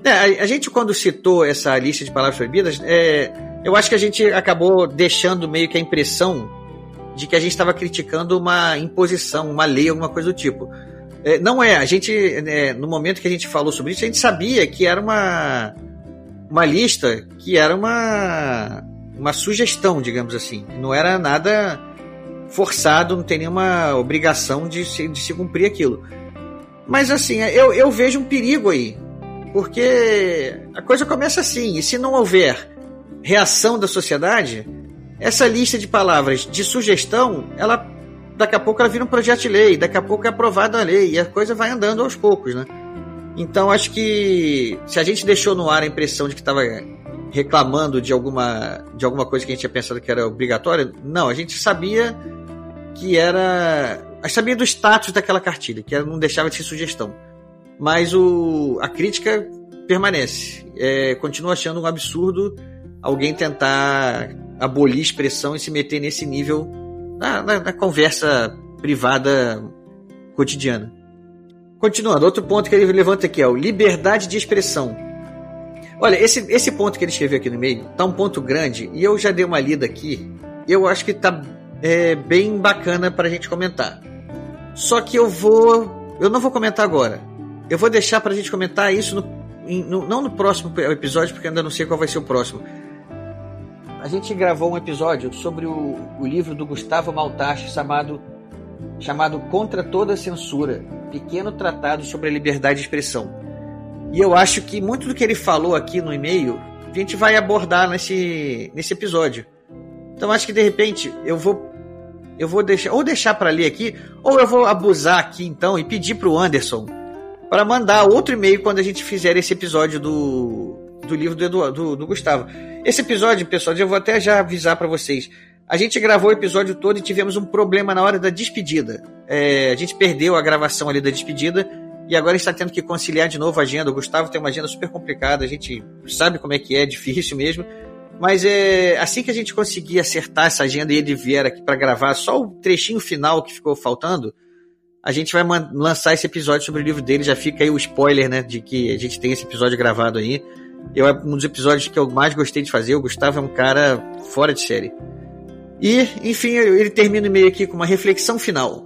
É, a, a, gente, quando citou essa lista de palavras proibidas, é, eu acho que a gente acabou deixando meio que a impressão de que a gente estava criticando uma imposição, uma lei, alguma coisa do tipo. É, não é, a gente, é, no momento que a gente falou sobre isso, a gente sabia que era uma, uma lista que era uma, uma sugestão, digamos assim. Não era nada forçado, não tem nenhuma obrigação de se, de se cumprir aquilo. Mas assim, eu, eu vejo um perigo aí. Porque a coisa começa assim, e se não houver reação da sociedade, essa lista de palavras de sugestão, ela daqui a pouco ela vira um projeto de lei, daqui a pouco é aprovada a lei, e a coisa vai andando aos poucos, né? Então acho que se a gente deixou no ar a impressão de que estava reclamando de alguma, de alguma coisa que a gente tinha pensado que era obrigatória, não, a gente sabia que era. A gente sabia do status daquela cartilha, que não deixava de ser sugestão. Mas o, a crítica permanece. É, continuo achando um absurdo alguém tentar abolir expressão e se meter nesse nível na, na, na conversa privada cotidiana. Continuando, outro ponto que ele levanta aqui é o liberdade de expressão. Olha, esse, esse ponto que ele escreveu aqui no meio tá um ponto grande e eu já dei uma lida aqui. Eu acho que tá é, bem bacana para a gente comentar. Só que eu vou. Eu não vou comentar agora. Eu vou deixar para a gente comentar isso no, no, não no próximo episódio, porque ainda não sei qual vai ser o próximo a gente gravou um episódio sobre o, o livro do Gustavo Maltache chamado, chamado Contra Toda Censura Pequeno Tratado sobre a Liberdade de Expressão. E eu acho que muito do que ele falou aqui no e-mail a gente vai abordar nesse, nesse episódio. Então acho que de repente eu vou eu vou deixar ou deixar para ler aqui ou eu vou abusar aqui então e pedir para o Anderson para mandar outro e-mail quando a gente fizer esse episódio do do livro do, do, do Gustavo. Esse episódio, pessoal, eu vou até já avisar para vocês. A gente gravou o episódio todo e tivemos um problema na hora da despedida. É, a gente perdeu a gravação ali da despedida e agora está tendo que conciliar de novo a agenda. O Gustavo tem uma agenda super complicada, a gente sabe como é que é, é difícil mesmo. Mas é assim que a gente conseguir acertar essa agenda e ele vier aqui para gravar só o trechinho final que ficou faltando, a gente vai lançar esse episódio sobre o livro dele. Já fica aí o spoiler, né, de que a gente tem esse episódio gravado aí. Eu, um dos episódios que eu mais gostei de fazer. O Gustavo é um cara fora de série. E, enfim, ele termina o e-mail aqui com uma reflexão final.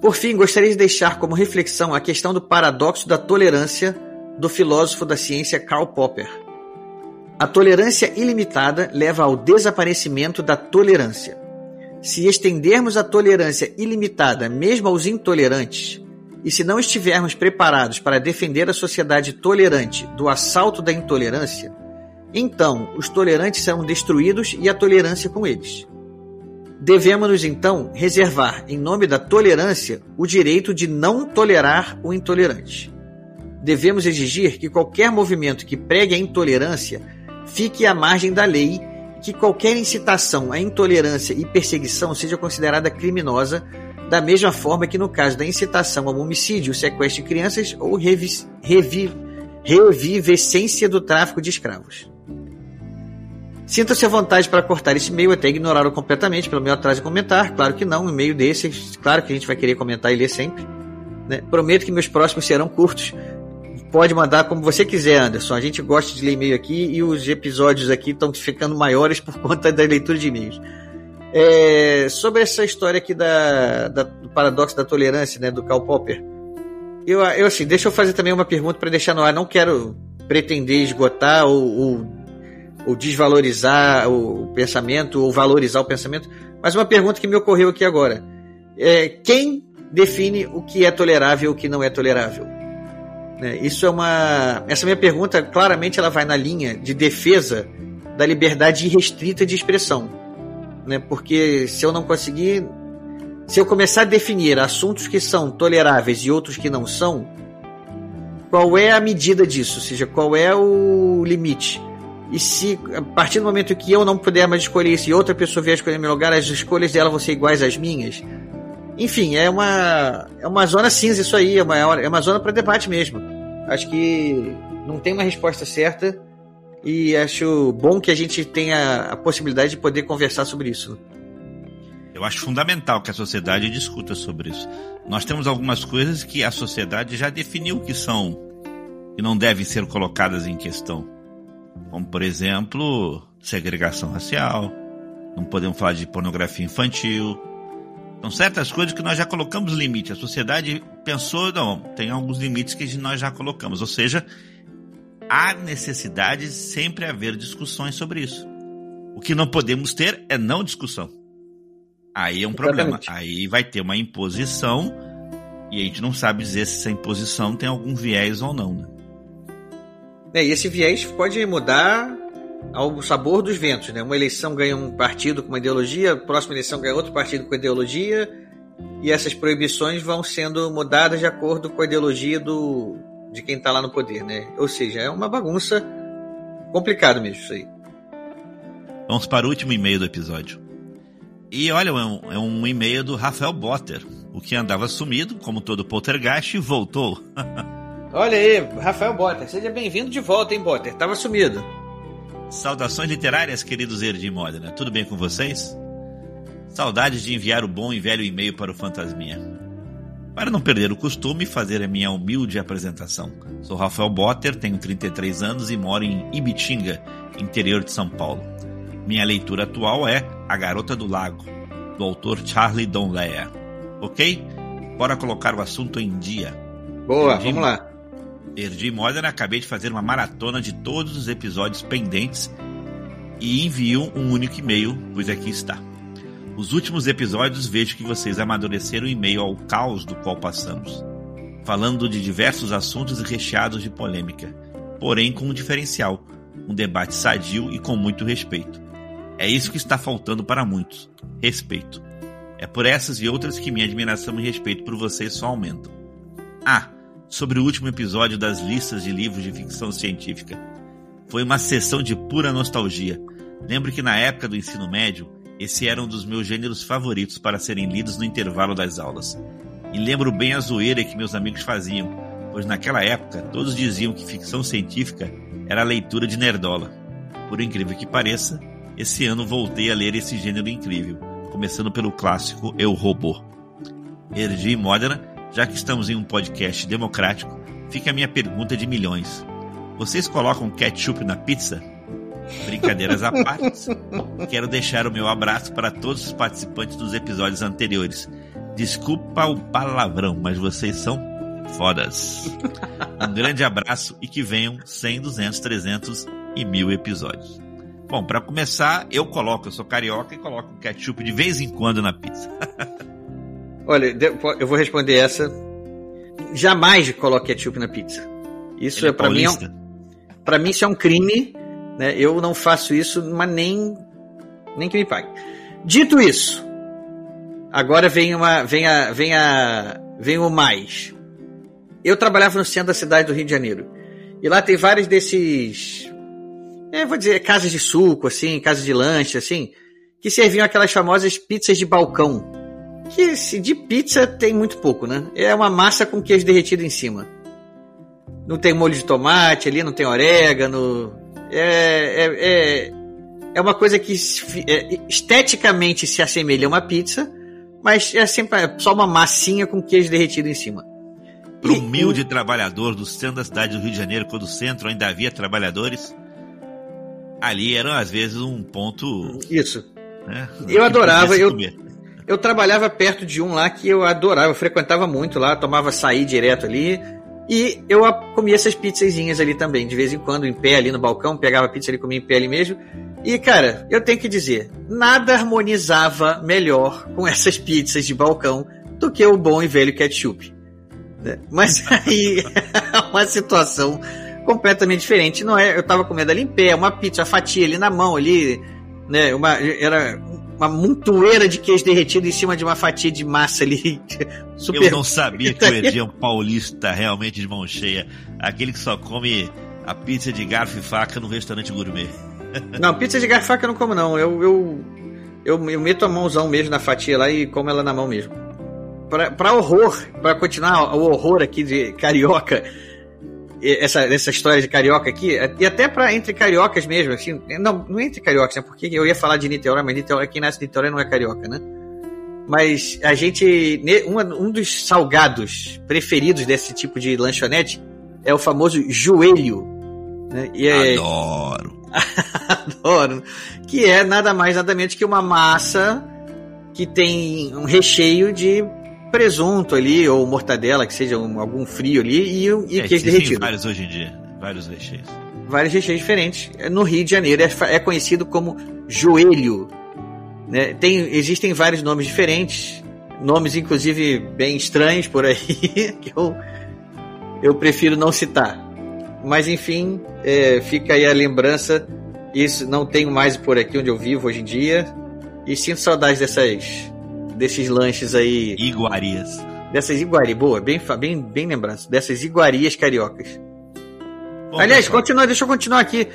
Por fim, gostaria de deixar como reflexão a questão do paradoxo da tolerância do filósofo da ciência Karl Popper. A tolerância ilimitada leva ao desaparecimento da tolerância. Se estendermos a tolerância ilimitada mesmo aos intolerantes, e se não estivermos preparados para defender a sociedade tolerante do assalto da intolerância, então, os tolerantes serão destruídos e a tolerância com eles. Devemos-nos então reservar, em nome da tolerância, o direito de não tolerar o intolerante. Devemos exigir que qualquer movimento que pregue a intolerância fique à margem da lei e que qualquer incitação à intolerância e perseguição seja considerada criminosa, da mesma forma que no caso da incitação ao homicídio, sequestro de crianças ou revi revi revivescência do tráfico de escravos. Sinta-se à vontade para cortar esse e-mail, até ignorá-lo completamente, pelo meu atrás e comentar. Claro que não, um e-mail desse, claro que a gente vai querer comentar e ler sempre. Né? Prometo que meus próximos serão curtos. Pode mandar como você quiser, Anderson. A gente gosta de ler e-mail aqui e os episódios aqui estão ficando maiores por conta da leitura de e-mails. É, sobre essa história aqui da, da, do paradoxo da tolerância, né, do Karl Popper. Eu, eu assim, deixa eu fazer também uma pergunta para deixar no ar. Não quero pretender esgotar ou, ou ou desvalorizar o pensamento, ou valorizar o pensamento. Mas uma pergunta que me ocorreu aqui agora. É, quem define o que é tolerável e o que não é tolerável? Né, isso é uma. Essa minha pergunta, claramente, ela vai na linha de defesa da liberdade irrestrita de expressão. Né? Porque se eu não conseguir. Se eu começar a definir assuntos que são toleráveis e outros que não são, qual é a medida disso? Ou seja, qual é o limite? E se, a partir do momento que eu não puder mais escolher isso e outra pessoa vier escolher meu lugar, as escolhas dela vão ser iguais às minhas. Enfim, é uma, é uma zona cinza isso aí, é uma, é uma zona para debate mesmo. Acho que não tem uma resposta certa e acho bom que a gente tenha a possibilidade de poder conversar sobre isso. Eu acho fundamental que a sociedade discuta sobre isso. Nós temos algumas coisas que a sociedade já definiu que são e não devem ser colocadas em questão. Como, por exemplo, segregação racial, não podemos falar de pornografia infantil. São certas coisas que nós já colocamos limite. A sociedade pensou, não, tem alguns limites que nós já colocamos. Ou seja, há necessidade de sempre haver discussões sobre isso. O que não podemos ter é não discussão. Aí é um Exatamente. problema. Aí vai ter uma imposição e a gente não sabe dizer se essa imposição tem algum viés ou não. Né? É, e esse viés pode mudar ao sabor dos ventos, né? Uma eleição ganha um partido com uma ideologia, a próxima eleição ganha outro partido com ideologia, e essas proibições vão sendo mudadas de acordo com a ideologia do, de quem está lá no poder, né? Ou seja, é uma bagunça complicado mesmo isso aí. Vamos para o último e-mail do episódio. E olha, é um, é um e-mail do Rafael Botter, o que andava sumido, como todo poltergeist, voltou. [LAUGHS] Olha aí, Rafael Botter, seja bem-vindo de volta, hein, Botter? Tava sumido. Saudações literárias, queridos Erdi Modena. Tudo bem com vocês? Saudades de enviar o bom e velho e-mail para o Fantasminha. Para não perder o costume, fazer a minha humilde apresentação. Sou Rafael Botter, tenho 33 anos e moro em Ibitinga, interior de São Paulo. Minha leitura atual é A Garota do Lago, do autor Charlie Donlea. Ok? Bora colocar o assunto em dia. Boa, vamos lá. Perdi Modena, acabei de fazer uma maratona de todos os episódios pendentes e envio um único e-mail, pois aqui está. Os últimos episódios vejo que vocês amadureceram em meio ao caos do qual passamos, falando de diversos assuntos recheados de polêmica, porém com um diferencial, um debate sadio e com muito respeito. É isso que está faltando para muitos: respeito. É por essas e outras que minha admiração e respeito por vocês só aumentam. Ah, sobre o último episódio das listas de livros de ficção científica. Foi uma sessão de pura nostalgia. Lembro que na época do ensino médio, esse era um dos meus gêneros favoritos para serem lidos no intervalo das aulas. E lembro bem a zoeira que meus amigos faziam, pois naquela época todos diziam que ficção científica era a leitura de nerdola. Por incrível que pareça, esse ano voltei a ler esse gênero incrível, começando pelo clássico Eu Robô. Ergi Modena, já que estamos em um podcast democrático, fica a minha pergunta de milhões. Vocês colocam ketchup na pizza? Brincadeiras à parte, quero deixar o meu abraço para todos os participantes dos episódios anteriores. Desculpa o palavrão, mas vocês são fodas. Um grande abraço e que venham 100, 200, 300 e mil episódios. Bom, para começar, eu coloco, eu sou carioca e coloco ketchup de vez em quando na pizza. [LAUGHS] Olha, eu vou responder essa. Jamais coloque ketchup na pizza. Isso Ele é para mim é um, para mim isso é um crime, né? Eu não faço isso, mas nem nem que me pague. Dito isso, agora vem uma vem a vem a vem o mais. Eu trabalhava no centro da cidade do Rio de Janeiro. E lá tem vários desses é, vou dizer, casas de suco assim, casas de lanche assim, que serviam aquelas famosas pizzas de balcão. Que de pizza tem muito pouco, né? É uma massa com queijo derretido em cima. Não tem molho de tomate ali, não tem orégano. É, é, é, é uma coisa que é, esteticamente se assemelha a uma pizza, mas é sempre só uma massinha com queijo derretido em cima. Para um humilde trabalhador do centro da cidade do Rio de Janeiro, quando o centro ainda havia trabalhadores, ali era às vezes um ponto. Isso. Né, eu adorava. Eu, eu trabalhava perto de um lá que eu adorava, eu frequentava muito lá, tomava açaí direto ali. E eu comia essas pizzazinhas ali também, de vez em quando, em pé ali no balcão, pegava pizza ali, comia em pé ali mesmo. E, cara, eu tenho que dizer, nada harmonizava melhor com essas pizzas de balcão do que o bom e velho ketchup. Né? Mas [LAUGHS] aí é uma situação completamente diferente. Não é, eu tava comendo ali em pé, uma pizza, uma fatia ali na mão ali, né? Uma, era uma montoeira de queijo derretido em cima de uma fatia de massa ali. [LAUGHS] Super... Eu não sabia que o Edi é um paulista realmente de mão cheia. Aquele que só come a pizza de garfo e faca no restaurante gourmet. [LAUGHS] Não, pizza de garfo e faca eu não como não. Eu, eu, eu, eu meto a mãozão mesmo na fatia lá e como ela na mão mesmo. Pra, pra horror, pra continuar o horror aqui de carioca, essa, essa história de carioca aqui, e até para entre cariocas mesmo, assim, não, não entre cariocas, né? Porque eu ia falar de Niterói, mas Niterói, quem nasce em Niterói não é carioca, né? Mas a gente, um, um dos salgados preferidos desse tipo de lanchonete é o famoso joelho. Né? E é... Adoro. [LAUGHS] Adoro. Que é nada mais, nada menos que uma massa que tem um recheio de presunto ali, ou mortadela, que seja um, algum frio ali, e, e é, queijo derretido. vários hoje em dia, vários recheios. Vários recheios diferentes. No Rio de Janeiro é, é conhecido como joelho. Né? Tem, existem vários nomes diferentes, nomes inclusive bem estranhos por aí, [LAUGHS] que eu, eu prefiro não citar. Mas enfim, é, fica aí a lembrança. Isso não tenho mais por aqui onde eu vivo hoje em dia. E sinto saudades dessas desses lanches aí. Iguarias. Dessas iguarias, boa, bem, bem, bem lembrança. Dessas iguarias cariocas. Bom, Aliás, pessoal. continua, deixa eu continuar aqui.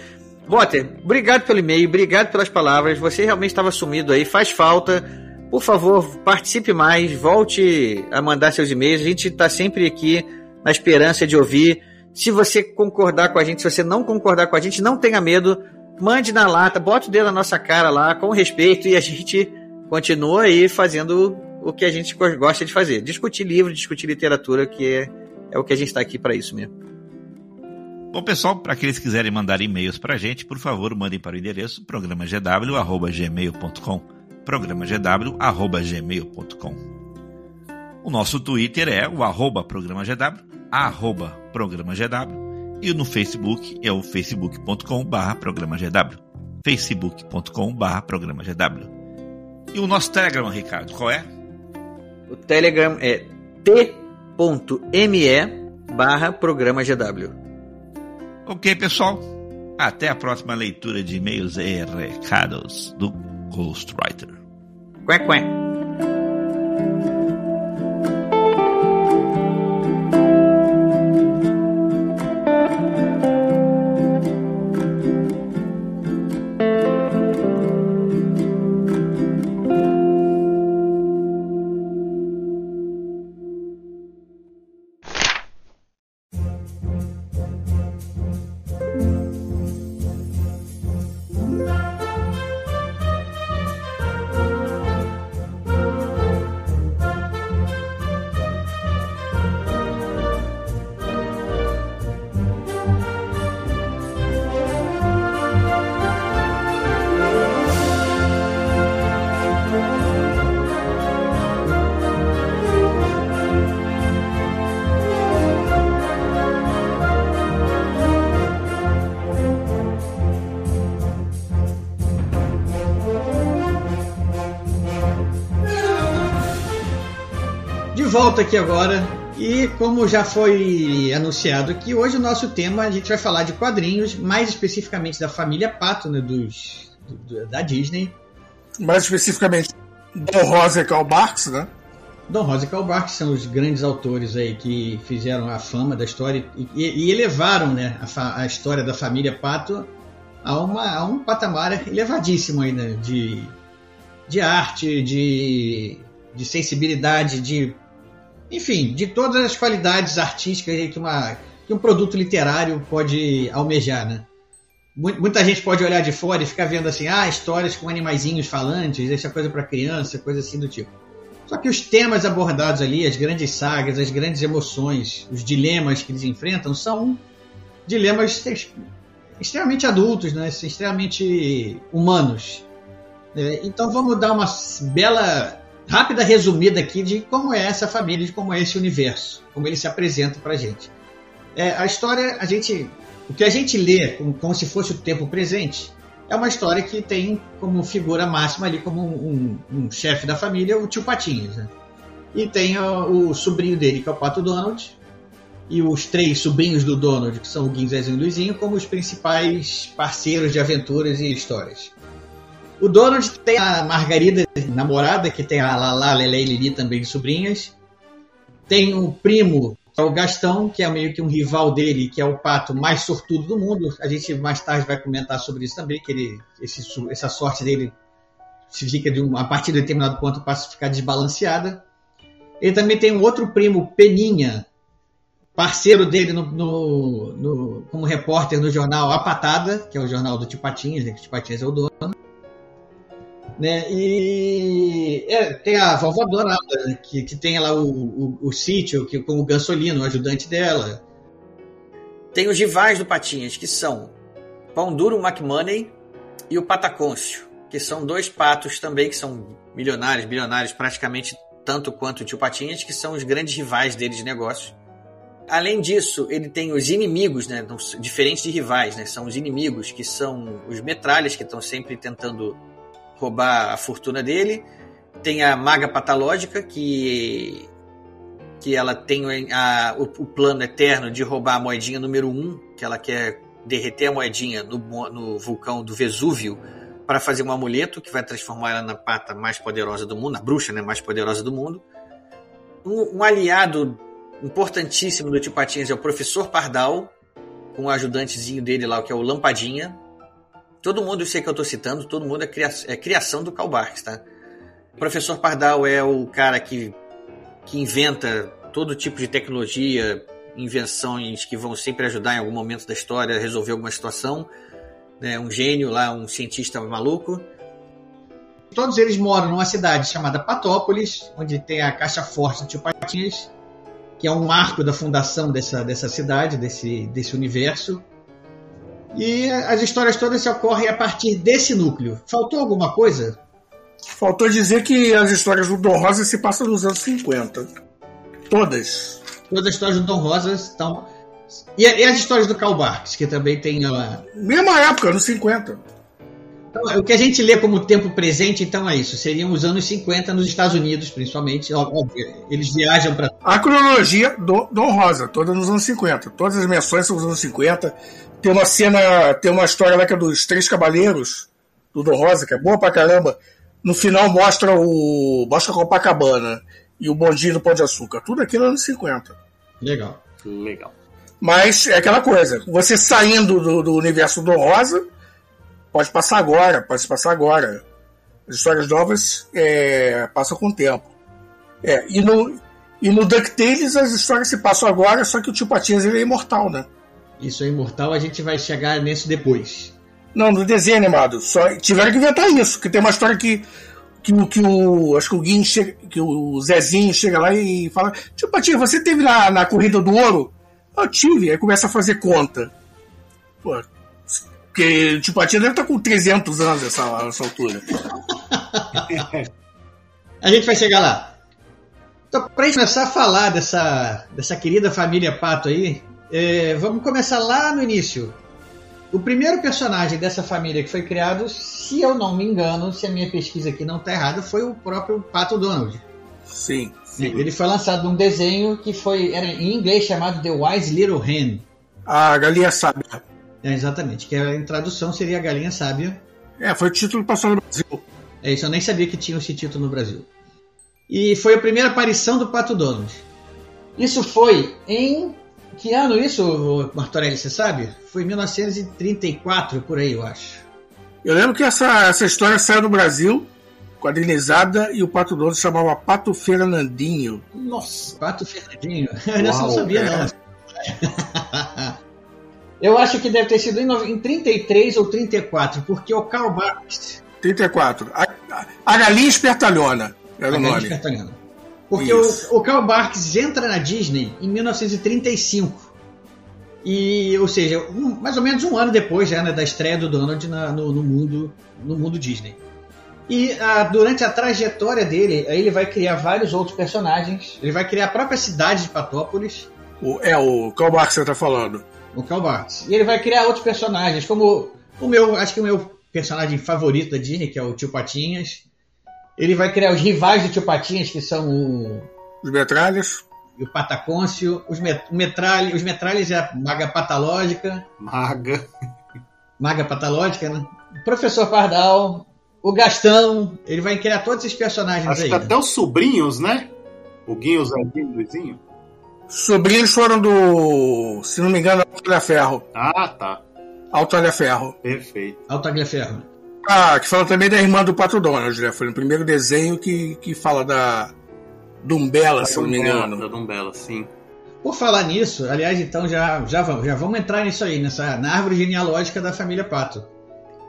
Boter, obrigado pelo e-mail, obrigado pelas palavras. Você realmente estava sumido aí, faz falta. Por favor, participe mais, volte a mandar seus e-mails. A gente está sempre aqui na esperança de ouvir. Se você concordar com a gente, se você não concordar com a gente, não tenha medo. Mande na lata, bote o dedo na nossa cara lá, com respeito, e a gente continua aí fazendo o que a gente gosta de fazer. Discutir livro, discutir literatura, que é, é o que a gente está aqui para isso mesmo. Bom, pessoal, para aqueles que quiserem mandar e-mails para a gente, por favor, mandem para o endereço programagw.gmail.com programagw.gmail.com O nosso Twitter é o arroba programagw, arroba programagw, e no Facebook é o facebook.com barra programagw, facebook.com barra programagw. E o nosso Telegram, Ricardo, qual é? O Telegram é t.me barra programa GW. Ok, pessoal. Até a próxima leitura de e-mails e recados do Ghostwriter. Quê, quê. Volta aqui agora, e como já foi anunciado aqui, hoje o nosso tema a gente vai falar de quadrinhos, mais especificamente da família Pato, né, dos, do, da Disney. Mais especificamente, Don Rosa e Karl Barks, né? Don Rosa e Karl Barks são os grandes autores aí que fizeram a fama da história e, e elevaram né, a, a, história da família Pato a, uma, a um patamar elevadíssimo aí, né, de, de arte, de, de sensibilidade, de enfim, de todas as qualidades artísticas que, uma, que um produto literário pode almejar, né? Muita gente pode olhar de fora e ficar vendo assim, ah, histórias com animaizinhos falantes, essa coisa para criança, coisa assim do tipo. Só que os temas abordados ali, as grandes sagas, as grandes emoções, os dilemas que eles enfrentam são dilemas extremamente adultos, né? extremamente humanos. É, então vamos dar uma bela rápida resumida aqui de como é essa família, de como é esse universo, como ele se apresenta pra gente. É, a história, a gente, o que a gente lê como, como, se fosse o tempo presente, é uma história que tem como figura máxima ali, como um, um, um chefe da família, o tio Patinhas. Né? E tem o, o, sobrinho dele, que é o Pato Donald, e os três sobrinhos do Donald, que são o Guinzezinho e o Luizinho, como os principais parceiros de aventuras e histórias. O Donald tem a Margarida, namorada, que tem a Lala, Lele e Lili também sobrinhas. Tem o primo, que é o Gastão, que é meio que um rival dele, que é o pato mais sortudo do mundo. A gente mais tarde vai comentar sobre isso também, que ele, esse, essa sorte dele fica de um, a partir de determinado ponto passa a ficar desbalanceada. Ele também tem um outro primo, Peninha, parceiro dele no, no, no, como repórter no jornal A Patada, que é o jornal do Tipatinhas, né, que o Tipatinhas é o dono. Né? E é, tem a vovó Dona, né? que, que tem lá o, o, o sítio que, com o Gansolino, o ajudante dela. Tem os rivais do Patinhas, que são Pão Duro McMoney e o Patacôncio, que são dois patos também que são milionários, bilionários, praticamente tanto quanto o tio Patinhas, que são os grandes rivais dele de negócio. Além disso, ele tem os inimigos, né, diferentes de rivais, né, são os inimigos, que são os metralhas, que estão sempre tentando roubar a fortuna dele. Tem a maga patológica, que, que ela tem a, o, o, plano eterno de roubar a moedinha número 1, um, que ela quer derreter a moedinha no, no vulcão do Vesúvio para fazer um amuleto que vai transformar ela na pata mais poderosa do mundo, na bruxa né, mais poderosa do mundo. Um, um aliado importantíssimo do Tio Patinhas é o Professor Pardal, com o ajudantezinho dele lá, que é o Lampadinha, Todo mundo, isso aí que eu estou citando, todo mundo é, cria é criação do Karl Barks, tá? O professor Pardal é o cara que, que inventa todo tipo de tecnologia, invenções que vão sempre ajudar em algum momento da história a resolver alguma situação. Né? Um gênio lá, um cientista maluco. Todos eles moram numa cidade chamada Patópolis, onde tem a caixa forte do Tio que é um marco da fundação dessa, dessa cidade, desse, desse universo. E as histórias todas se ocorrem a partir desse núcleo. Faltou alguma coisa? Faltou dizer que as histórias do Dom Rosa se passam nos anos 50. Todas. Todas as histórias do Dom Rosa estão. E, as histórias do Karl Barks, que também tem. Uma... Mesma época, nos 50. Então, o que a gente lê como tempo presente, então, é isso. Seriam os anos 50 nos Estados Unidos, principalmente. Óbvio, eles viajam para. A cronologia do Dom Rosa, toda nos anos 50. Todas as menções são nos anos 50. Tem uma cena, tem uma história lá que é dos Três Cavaleiros, do Dom Rosa, que é boa pra caramba. No final mostra o. Mostra Copacabana e o bondinho do Pão de Açúcar. Tudo aquilo é anos 50. Legal. Legal. Mas é aquela coisa, você saindo do, do universo do Rosa, pode passar agora, pode passar agora. As histórias novas é, passam com o tempo. É, e no, e no DuckTales as histórias se passam agora, só que o tio Patinhas ele é imortal, né? Isso é imortal, a gente vai chegar nisso depois. Não, no desenho animado. Só tiveram que inventar isso, que tem uma história que que, que o acho que o Guin chega, que o Zezinho chega lá e fala: "Tio Patinho, você teve na, na corrida do ouro?" Eu tive, aí começa a fazer conta. Pô, porque o Tio Patinho deve estar tá com 300 anos nessa, nessa altura. [LAUGHS] a gente vai chegar lá. Então, para começar a falar dessa, dessa querida família Pato aí, é, vamos começar lá no início. O primeiro personagem dessa família que foi criado, se eu não me engano, se a minha pesquisa aqui não está errada, foi o próprio Pato Donald. Sim. Ele foi lançado num desenho que foi era em inglês chamado The Wise Little Hen. A galinha sábia. É, exatamente, que em tradução seria a galinha sábia. É, foi o título que passou no Brasil. É isso, eu nem sabia que tinha esse título no Brasil. E foi a primeira aparição do Pato Donald. Isso foi em. Que ano isso, Martorelli, você sabe? Foi em 1934, por aí, eu acho. Eu lembro que essa, essa história saiu no Brasil, quadrinizada, e o Pato Donald chamava Pato Fernandinho. Nossa. Pato Fernandinho. [LAUGHS] Eu não Uau, sabia, é. não. [LAUGHS] Eu acho que deve ter sido em em 33 ou 34, porque o Karl Barks 34. A, a, a Galinha Espertalhona era o A nome. Cartagena. Porque Isso. o, o Karl Barks entra na Disney em 1935. E, ou seja, um- mais ou menos um ano depois já, né, da estreia do Donald na- no, no mundo, no mundo Disney. E ah, durante a trajetória dele, aí ele vai criar vários outros personagens. Ele vai criar a própria cidade de Patópolis, O, é, o qual barco você tá falando? O Karl Barks. E ele vai criar outros personagens, como o meu, acho que o meu personagem favorito da Disney, que é o Tio Patinhas. Ele vai criar os rivais do Tio Patinhas, que são o Os metralhas. e o Patacôncio, os, met metralha, os metralhas é a maga patológica, Maga. maga patológica, né? O Professor Pardal, o Gastão, ele vai criar todos esses personagens Acho aí. que né? até os sobrinhos, né? O Guinho, o Zezinho, o Luizinho. Sobrinhos foram do, se não me engano, Alto da Ferro. Ah, tá. Alto da Ferro. Perfeito. Altagra Ferro. Ah, que fala também da irmã do Pato Donald, né? Foi no primeiro desenho que, que fala da Dumbela, se não me Da engano. Dumbela, sim. Por falar nisso, aliás, então já, já, vamos, já vamos entrar nisso aí, nessa, na árvore genealógica da família Pato.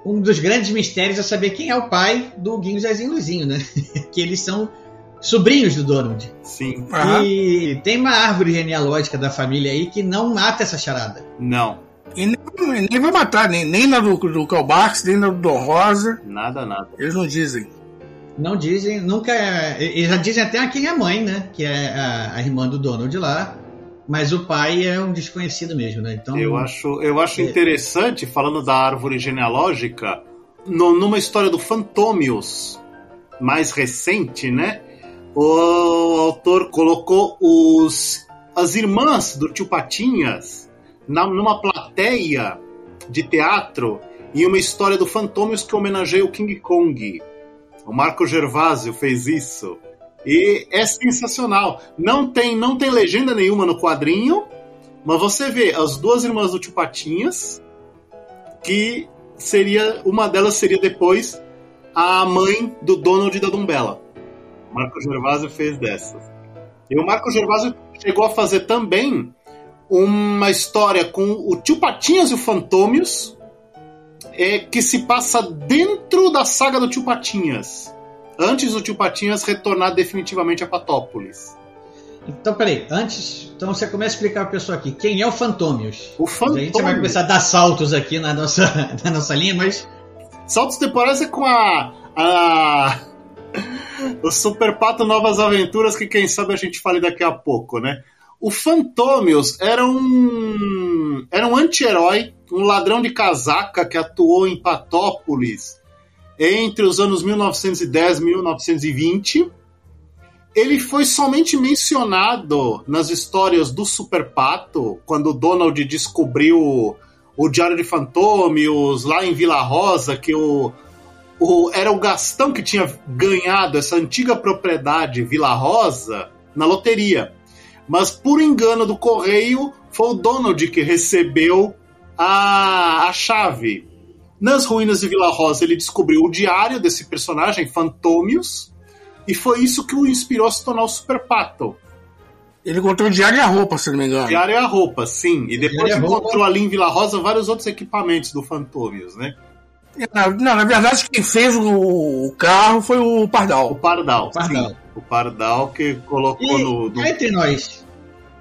Um dos grandes mistérios é saber quem é o pai do Guinho, Zezinho Luizinho, né? [LAUGHS] que eles são sobrinhos do Donald. Sim. Aham. E tem uma árvore genealógica da família aí que não mata essa charada. Não. E nem, nem vai matar, nem, nem na do, do nem na do Dom Rosa. Nada, nada. Eles não dizem. Não dizem, nunca. é- Eles já dizem até quem é a mãe, né? Que é a, a irmã do Donald lá. Mas o pai é um desconhecido mesmo, né? Então. Eu acho, eu acho É. interessante, falando da árvore genealógica, no- numa história do Fantômios, mais recente, né? O autor colocou os, as irmãs do tio Patinhas na, numa plateia de teatro em uma história do Fantômios que homenageia o King Kong. O Marco Gervásio fez isso. E é sensacional. Não tem, não tem legenda nenhuma no quadrinho, mas você vê as duas irmãs do Tio Patinhas, que seria. Uma delas seria depois a mãe do Donald da Dumbela. Marco Gervásio fez dessas. E o Marco Gervásio chegou a fazer também uma história com o Tio Patinhas e o Fantômios, é, que se passa dentro da saga do Tio Patinhas. Antes do Tio Patinhas retornar definitivamente a Patópolis. Então, peraí, antes. Então você começa a explicar pra pessoa aqui quem é o Fantômios. O A gente vai Fantômios. começar a dar saltos aqui na nossa, [LAUGHS] na nossa linha, mas Saltos temporais é com a. a o Super Pato Novas Aventuras, que quem sabe a gente fale daqui a pouco, né? O Fantômios era um. Era um anti-herói, um ladrão de casaca que atuou em Patópolis entre os anos 1910 e 1920. Ele foi somente mencionado nas histórias do Super Pato, quando Donald descobriu o Diário de Fantômios, lá em Vila Rosa, que o, o, era o Gastão que tinha ganhado essa antiga propriedade Vila Rosa na loteria. Mas por engano do correio, foi o Donald que recebeu a, a chave. Nas ruínas de Vila Rosa, ele descobriu o diário desse personagem, Fantômios, e foi isso que o inspirou a se tornar o Super Pato. Ele encontrou o diário e a roupa, se não me engano. Diário é a roupa, sim. E depois encontrou ali em Vila Rosa vários outros equipamentos do Fantômios, né? Não, na verdade, quem fez o, carro foi o O Pardal. Pardal. O Pardal. sim. O Pardal que colocou E, no. no- entre nós,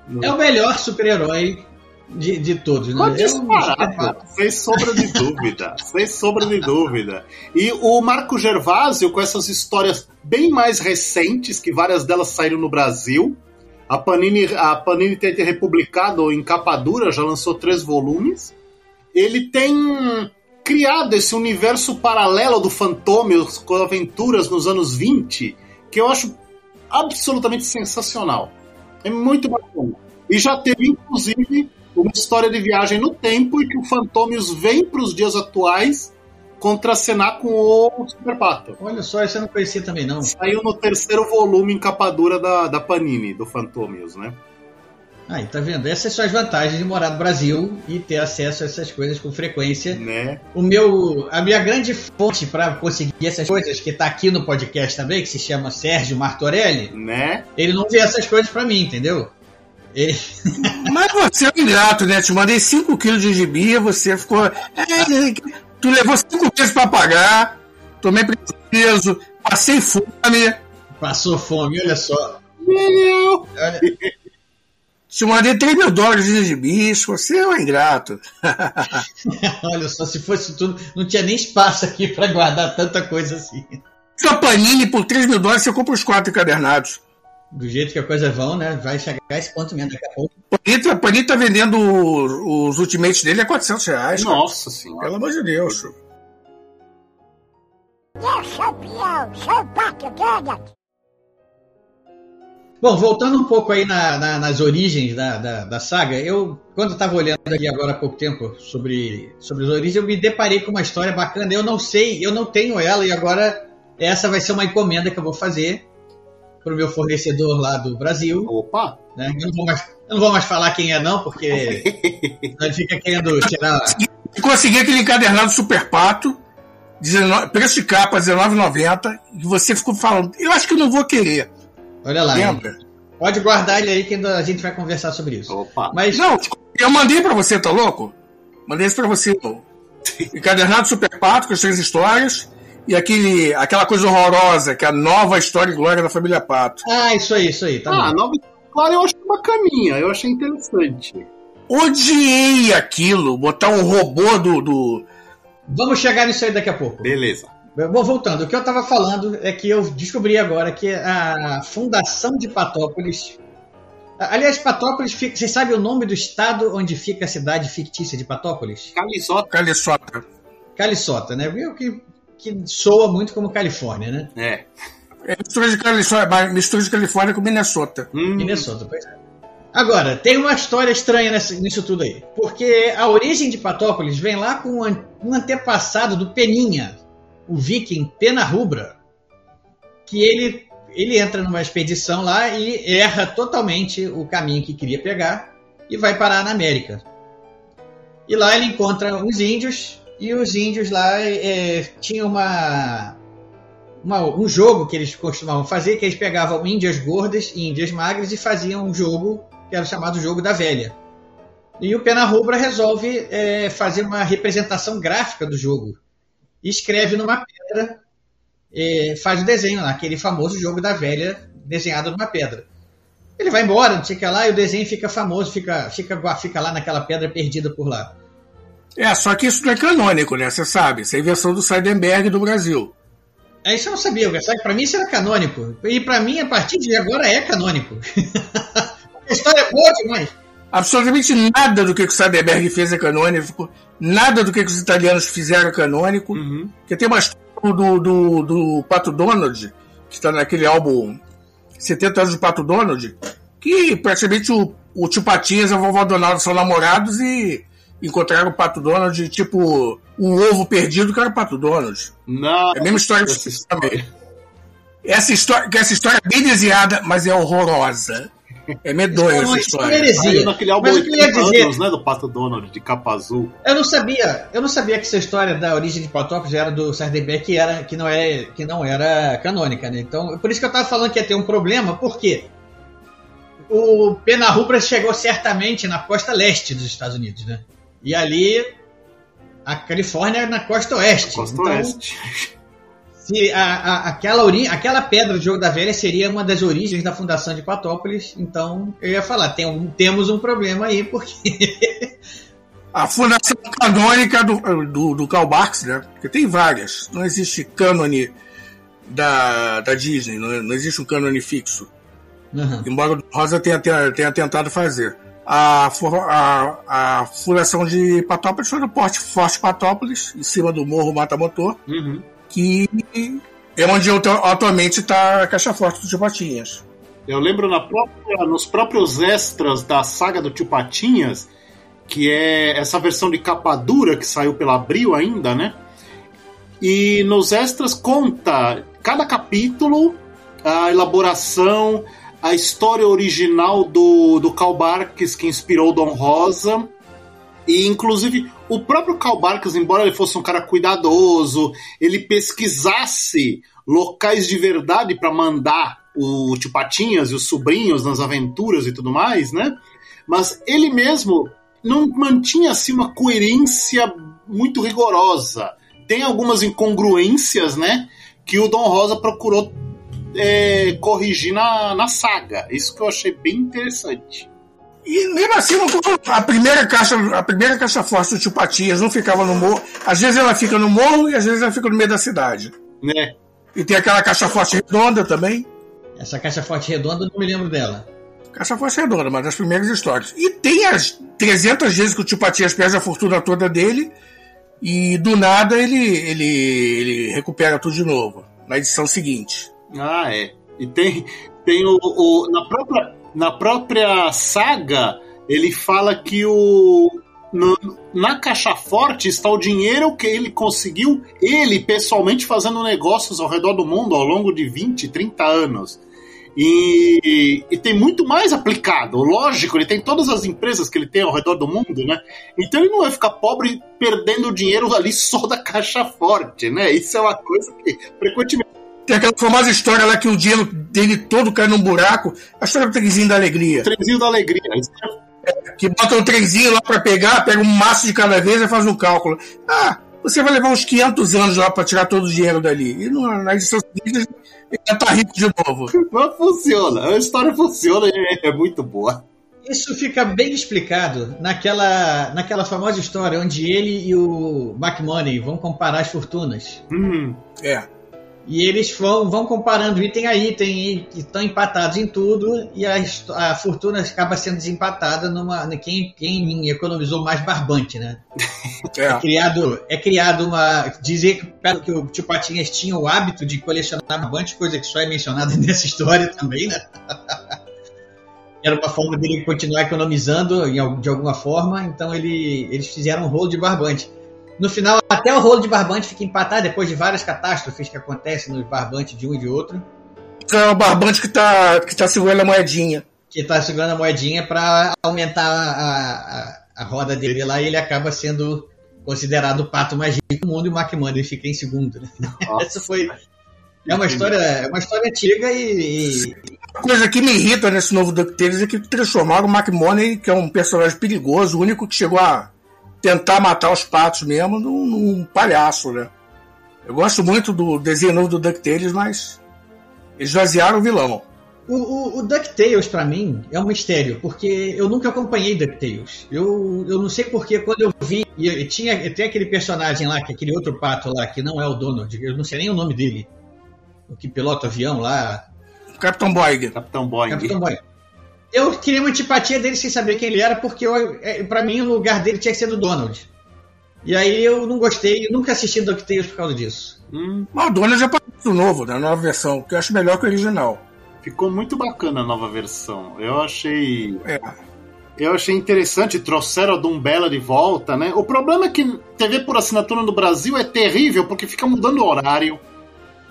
no- é o melhor super-herói de, de todos, né? Pode É um super-pato. sem sombra de dúvida, [LAUGHS] sem sombra de dúvida. E o Marco Gervásio, com essas histórias bem mais recentes, que várias delas saíram no Brasil, a Panini, a Panini tem republicado em capa dura, já lançou três volumes. Ele tem criado esse universo paralelo do Fantômios com aventuras nos anos 20, que eu acho absolutamente sensacional. É muito bacana. E já teve, inclusive, uma história de viagem no tempo e que o Fantômios vem para os dias atuais contracenar com o Super Pato. Olha só, essa eu não conhecia também, não. Saiu no terceiro volume em capa dura da, da Panini, do Fantômios, né? Aí, tá vendo? Essas são as vantagens de morar no Brasil e ter acesso a essas coisas com frequência. Né? O meu, a minha grande fonte para conseguir essas coisas, que tá aqui no podcast também, que se chama Sérgio Martorelli, Né? ele não vê essas coisas para mim, entendeu? Ele... [LAUGHS] Mas você é um ingrato, né? Te mandei 5 quilos de gibi, você ficou. É, tu levou 5 meses pra pagar, tomei prejuízo, passei fome. Passou fome, olha só. Meu! Olha, Te mandei 3 mil dólares de gibis, você é um ingrato. [LAUGHS] olha só, se fosse tudo, não tinha nem espaço aqui para guardar tanta coisa assim. Sua Panini, por 3 mil dólares, você compra os quatro encadernados. Do jeito que a coisa vão, né? Vai chegar a esse ponto mesmo daqui a pouco. Panini, tá- Panini tá vendendo o- os ultimates dele a 400 reais. cara. Nossa senhora. Pelo amor de Deus. Eu sou peão, sou pato, ganha. Bom, voltando um pouco aí na- na- nas origens da, da, da saga, eu, quando estava olhando aqui agora há pouco tempo sobre, sobre as origens, eu me deparei com uma história bacana. Eu não sei, eu não tenho ela, e agora essa vai ser uma encomenda que eu vou fazer para o meu fornecedor lá do Brasil. Opa! Né? Eu, não vou mais, eu não vou mais falar quem é, não, porque [LAUGHS] ele fica querendo tirar. Consegui aquele encadernado Super Pato, 19 preço de capa R$19,90, e você ficou falando, eu acho que eu não vou querer. Olha lá, hein? Lembra? pode guardar ele aí que a gente vai conversar sobre isso. Opa! Mas Não, eu mandei pra você, tá louco? Mandei isso pra você. pô. Encadernado Super Pato, com as três histórias, e aquele, aquela coisa horrorosa, que é a nova história e glória da família Pato. Ah, isso aí, isso aí, tá Ah, bom. nova claro, eu acho bacaninha, eu achei interessante. Odiei aquilo, botar um robô do. do Vamos chegar nisso aí daqui a pouco. Beleza. Bom, voltando, o que eu estava falando é que eu descobri agora que a Fundação de Patópolis. Aliás, Patópolis, fica- você sabe o nome do estado onde fica a cidade fictícia de Patópolis? Calisota. Caliçota. Caliçota, né? Viu que, que soa muito como Califórnia, né? É. É mistura de, Caliçota, mistura de Califórnia com Minnesota. Hum, Minnesota, pois é. Agora, tem uma história estranha nessa- nisso tudo aí. Porque a origem de Patópolis vem lá com um antepassado do Peninha, o viking Pena Rubra. Que ele, ele entra numa expedição lá e erra totalmente o caminho que queria pegar e vai parar na América. E lá ele encontra uns índios, e os índios lá é, tinham uma, uma- um jogo que eles costumavam fazer, que eles pegavam índias gordas e índias magras e faziam um jogo que era chamado Jogo da Velha. E o Pena Rubra resolve é, fazer uma representação gráfica do jogo. Escreve numa pedra, é, faz o desenho lá, aquele famoso Jogo da Velha desenhado numa pedra. Ele vai embora, não sei o que lá, e o desenho fica famoso, fica, fica, fica lá naquela pedra perdida por lá. É, só que isso não é canônico, né? Você sabe. Isso é a invenção do Seidenberg do Brasil. É, isso eu não sabia, sabe? Pra mim isso era canônico. E pra mim, a partir de agora, é canônico. [LAUGHS] a história é boa demais. Absolutamente nada do que o Seidenberg fez é canônico. Nada do que os italianos fizeram é canônico. uhum. Porque tem uma história do, do, do Pato Donald, que está naquele álbum 70 anos do Pato Donald, que praticamente o, o tio Patinhas e a vovó Donaldo são namorados e encontraram o Pato Donald, tipo, um ovo perdido que era o Pato Donald. Não. É a mesma história Essa também. Essa história, essa história é bem desenhada, mas é horrorosa. É medonha essa história. heresia. Saiu naquele álbum Mas o que eu ia 80 dizer, anos, né? Do Pato Donald, de capa azul. eu não sabia, eu não sabia que essa história da origem de Patópolis era do Sardenberg que era que não é que não era canônica, né? Então, por isso que eu tava falando que ia ter um problema, porque o Pena Rubra chegou certamente na costa leste dos Estados Unidos, né? E ali a Califórnia é na costa oeste. Costa então, Oeste. Se a, a- aquela, ori- aquela pedra do Jogo da Velha seria uma das origens da fundação de Patópolis, então eu ia falar, tem um- temos um problema aí, porque. [LAUGHS] A fundação canônica do, do, do Karl Barks, né? Porque tem várias. Não existe cânone da, da Disney, não, não existe um cânone fixo. Uhum. Embora o Rosa tenha, tenha, tenha tentado fazer. A, a, a fundação de Patópolis foi no Porte Forte Patópolis, em cima do Morro Mata Motor, Uhum. Que É onde atualmente está a caixa forte do Tio Patinhas. Eu lembro própria- nos próprios extras da saga do Tio Patinhas, que é essa versão de capa dura que saiu pela Abril ainda, né? E nos extras conta cada capítulo, a elaboração, a história original do, do Karl Barks que inspirou Dom Rosa. E inclusive o próprio Karl embora ele fosse um cara cuidadoso, ele pesquisasse locais de verdade para mandar o Tio Patinhas e os sobrinhos nas aventuras e tudo mais, né? Mas ele mesmo não mantinha assim uma coerência muito rigorosa. Tem algumas incongruências, né? Que o Dom Rosa procurou é, corrigir na, na saga. Isso que eu achei bem interessante. E mesmo assim, não- a primeira caixa, a primeira caixa forte do Tio Patinhas não ficava no morro. Às vezes ela fica no morro e às vezes ela fica no meio da cidade. Né? E tem aquela caixa forte redonda também. Essa caixa forte redonda, eu não me lembro dela. Caixa forte redonda, uma das primeiras histórias. E tem as 300 vezes que o Tio Patinhas perde a fortuna toda dele e do nada ele, ele, ele recupera tudo de novo. Na edição seguinte. Ah, é. E tem, tem o, o- na própria na própria saga ele fala que o no- na caixa forte está o dinheiro que ele conseguiu ele pessoalmente fazendo negócios ao redor do mundo ao longo de 20, 30 anos. E, e tem muito mais aplicado. Lógico, ele tem todas as empresas que ele tem ao redor do mundo, né? Então ele não vai ficar pobre perdendo dinheiro ali só da caixa forte, né? Isso é uma coisa que frequentemente Tem aquela famosa história lá que o dinheiro dele todo cai num buraco. A história do trenzinho da alegria. Trenzinho da alegria. Isso Que bota um trenzinho lá pra pegar, pega um maço de cada vez e faz um cálculo. Ah, você vai levar uns 500 anos lá pra tirar todo o dinheiro dali. E no- na edição seguinte ele já tá rico de novo. [LAUGHS] Mas funciona, a história funciona e é muito boa. Isso fica bem explicado naquela, naquela famosa história onde ele e o McMoney vão comparar as fortunas. Hum, É. E eles vão, vão comparando item a item e estão empatados em tudo e a, a fortuna acaba sendo desempatada numa quem, quem economizou mais barbante, né? [LAUGHS] É É. criado, é criado uma dizer que, que o tio Patinhas tinha o hábito de colecionar barbante, coisa que só é mencionada [LAUGHS] nessa história também, né? [LAUGHS] Era uma forma dele continuar economizando de alguma forma, então ele, eles fizeram um rolo de barbante. No final, até o rolo de barbante fica empatado depois de várias catástrofes que acontecem nos barbantes de um e de outro, É o barbante que tá, que tá segurando a moedinha. que está segurando a moedinha para aumentar a, a, a roda dele lá e ele acaba sendo considerado o pato mais rico do mundo e o McMoney fica em segundo. né? Essa foi. É uma história, é uma história antiga e, e A coisa que me irrita nesse novo DuckTales é que transformaram o McMoney, que é um personagem perigoso, o único que chegou a tentar matar os patos mesmo, num, num palhaço, né? Eu gosto muito do desenho novo do DuckTales, mas eles esvaziaram o vilão. O, o, o DuckTales, pra mim, é um mistério, porque eu nunca acompanhei DuckTales. Eu, eu não sei porque quando eu vi. E e tinha, tem aquele personagem lá, que é aquele outro pato lá, que não é o Donald, eu não sei nem o nome dele. O que pilota o avião lá, Capitão Boyg. Capitão Boeing. Capitão Boy. Eu queria uma antipatia dele sem saber quem ele era, porque é, pra mim o lugar dele tinha que ser do Donald. E aí eu não gostei, eu nunca assisti DuckTales por causa disso. Hum, Mas o Donald já apareceu novo, na nova versão, que eu acho melhor que o original. ficou muito bacana a nova versão. Eu achei. É. Eu achei interessante, trouxeram a Dumbella de volta, né? O problema é que TV por assinatura no Brasil é terrível, porque fica mudando o horário,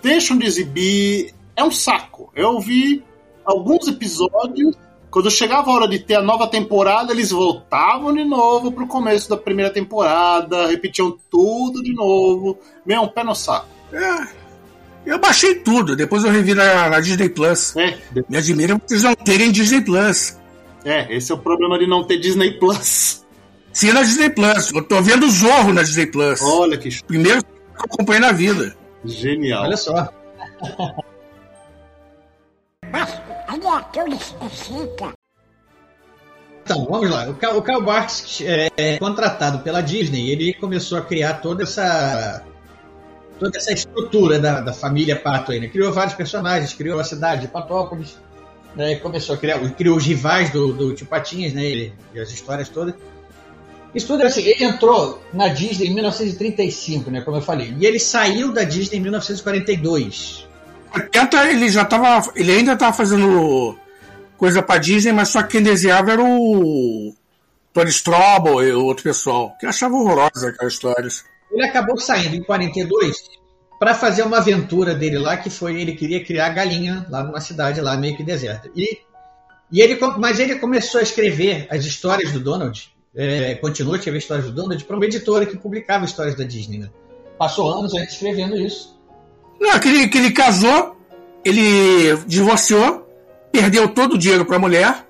deixam de exibir, é um saco. Eu vi alguns episódios, quando chegava a hora de ter a nova temporada, eles voltavam de novo pro começo da primeira temporada, repetiam tudo de novo, meio um pé no saco. É. Eu baixei tudo, depois eu revi na, na Disney Plus. É, Me admira vocês não terem Disney Plus. é, esse é o problema de não ter Disney Plus. Sim, na Disney Plus. Eu tô vendo Zorro na Disney Plus. Olha que Primeiro que eu acompanhei na vida. genial. Olha só. Então, vamos lá. O Carl, o Karl Barks é, é contratado pela Disney, ele começou a criar toda essa toda essa estrutura da, da família Pato aí, né? Criou vários personagens, criou a cidade de Patópolis, né? começou a criar, criou os rivais do, do Tio Patinhas, né? Ele, e as histórias todas. Isso tudo assim, ele entrou na Disney em 1935, né, como eu falei, e ele saiu da Disney em 1942. 80 ele já tava. Ele ainda tava fazendo coisa pra Disney, mas só que quem desenhava era o. Tony Strobel e o outro pessoal, que achava horrorosa aquelas histórias. Ele acabou saindo em 42 para fazer uma aventura dele lá, que foi ele queria criar galinha lá numa cidade lá meio que deserta. E, e ele, mas ele começou a escrever as histórias do Donald, é, continuou a escrever histórias do Donald para uma editora que publicava histórias da Disney. Né? Passou anos escrevendo isso. Não, que ele, que ele casou, ele divorciou, perdeu todo o dinheiro para a mulher,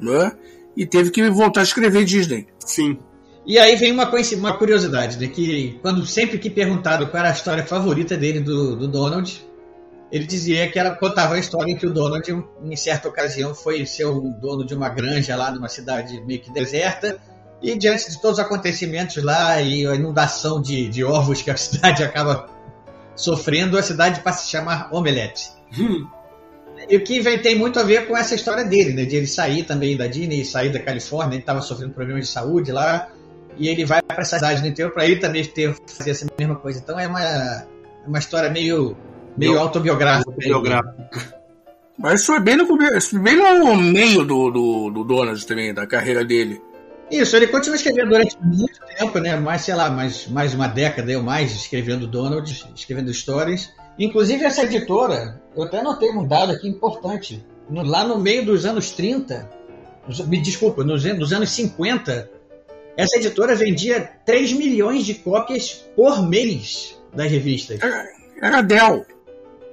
né? E teve que voltar a escrever Disney. Sim. E aí vem uma, uma curiosidade, né? Que quando sempre que perguntado qual era a história favorita dele do, do Donald, ele dizia que era, contava a história em que o Donald, em certa ocasião, foi ser o dono de uma granja lá numa cidade meio que deserta, e diante de todos os acontecimentos lá e a inundação de, de ovos que a [LAUGHS] cidade acaba sofrendo, a cidade passa a se chamar Omelete. Hum. E o que vem, tem muito a ver com essa história dele, né? De ele sair também da Disney, sair da Califórnia, ele estava sofrendo problemas de saúde lá, e ele vai para essa cidade no interior para ele também ter, fazer essa mesma coisa. Então é uma, é uma história meio, meio autobiográfica. autobiográfica. Mas isso é bem no, bem no meio do, do, do Donald também, da carreira dele. Isso, ele continua escrevendo durante muito tempo, né? Mais, sei lá, mais, mais uma década ou mais, escrevendo Donald, escrevendo histórias. Inclusive, essa editora, eu até notei um dado aqui importante. No, lá no meio dos anos 30, me desculpa, nos, nos anos 50, essa editora vendia 3 milhões de cópias por mês das revistas. Era, era Dell.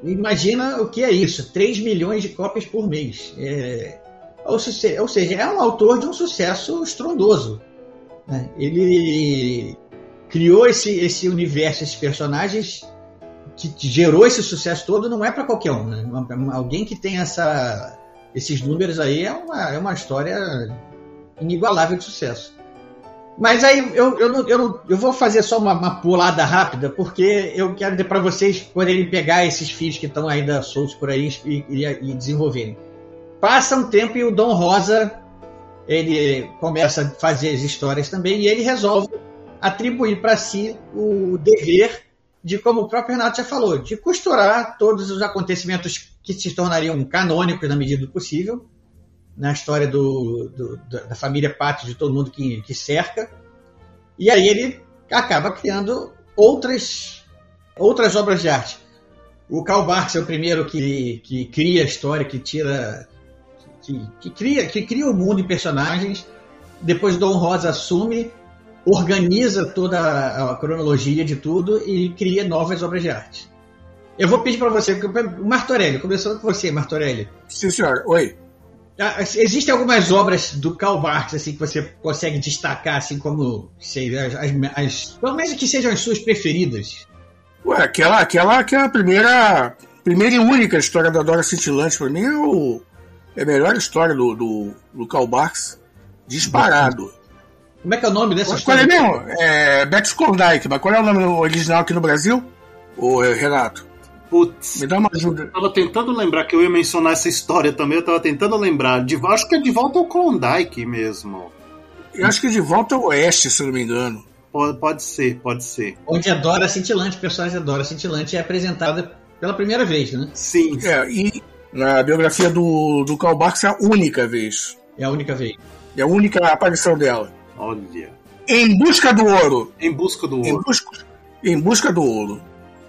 Imagina o que é isso, 3 milhões de cópias por mês. É, ou, seja, é um autor de um sucesso estrondoso. Né? Ele criou esse, esse universo, esses personagens que gerou esse sucesso todo não é para qualquer um. Né? Alguém que tem essa, esses números aí é uma, é uma história inigualável de sucesso. Mas aí eu, eu, eu, eu vou fazer só uma, uma pulada rápida, porque eu quero dizer para vocês poderem pegar esses fios que estão ainda soltos por aí e, e, e desenvolverem. Passa um tempo e o Dom Rosa ele começa a fazer as histórias também e ele resolve atribuir para si o dever de, como o próprio Renato já falou, de costurar todos os acontecimentos que se tornariam canônicos na medida do possível na história do, do, da família Pátio, de todo mundo que, que cerca. E aí ele acaba criando outras, outras obras de arte. O Karl Barks é o primeiro que, que cria a história, que tira que, que, cria, que cria o mundo e personagens. Depois Dom Rosa assume, organiza toda a, cronologia de tudo e cria novas obras de arte. Eu vou pedir para você, Martorelli, começando com você, Martorelli. Sim, senhor. Oi. Ah, existem algumas obras do Karl Barks assim que você consegue destacar assim como sei, as, as, pelo menos que sejam as suas preferidas. Ué, aquela, aquela que é a primeira, primeira e única história da Dora Cintilante para mim é o é a melhor história do, do, do Karl Barks, disparado. Como é que é o nome dessa qual, história? Qual é mesmo? É Bex Klondike, mas qual é o nome original aqui no Brasil? Ô, Renato? Putz. Me dá uma ajuda. Eu tava tentando lembrar que eu ia mencionar essa história também, eu tava tentando lembrar. De, acho que é de volta ao Klondike mesmo. Eu acho que é de volta ao Oeste, se eu não me engano. Pode, pode ser, pode ser. Onde a Dora Cintilante, o personagem da Dora Cintilante é apresentada pela primeira vez, né? Sim. É, e na biografia do, do Karl Barks é a única vez. É a única vez. É a única aparição dela. Olha. Em busca do ouro. Em busca do ouro. Em busca, em busca do ouro.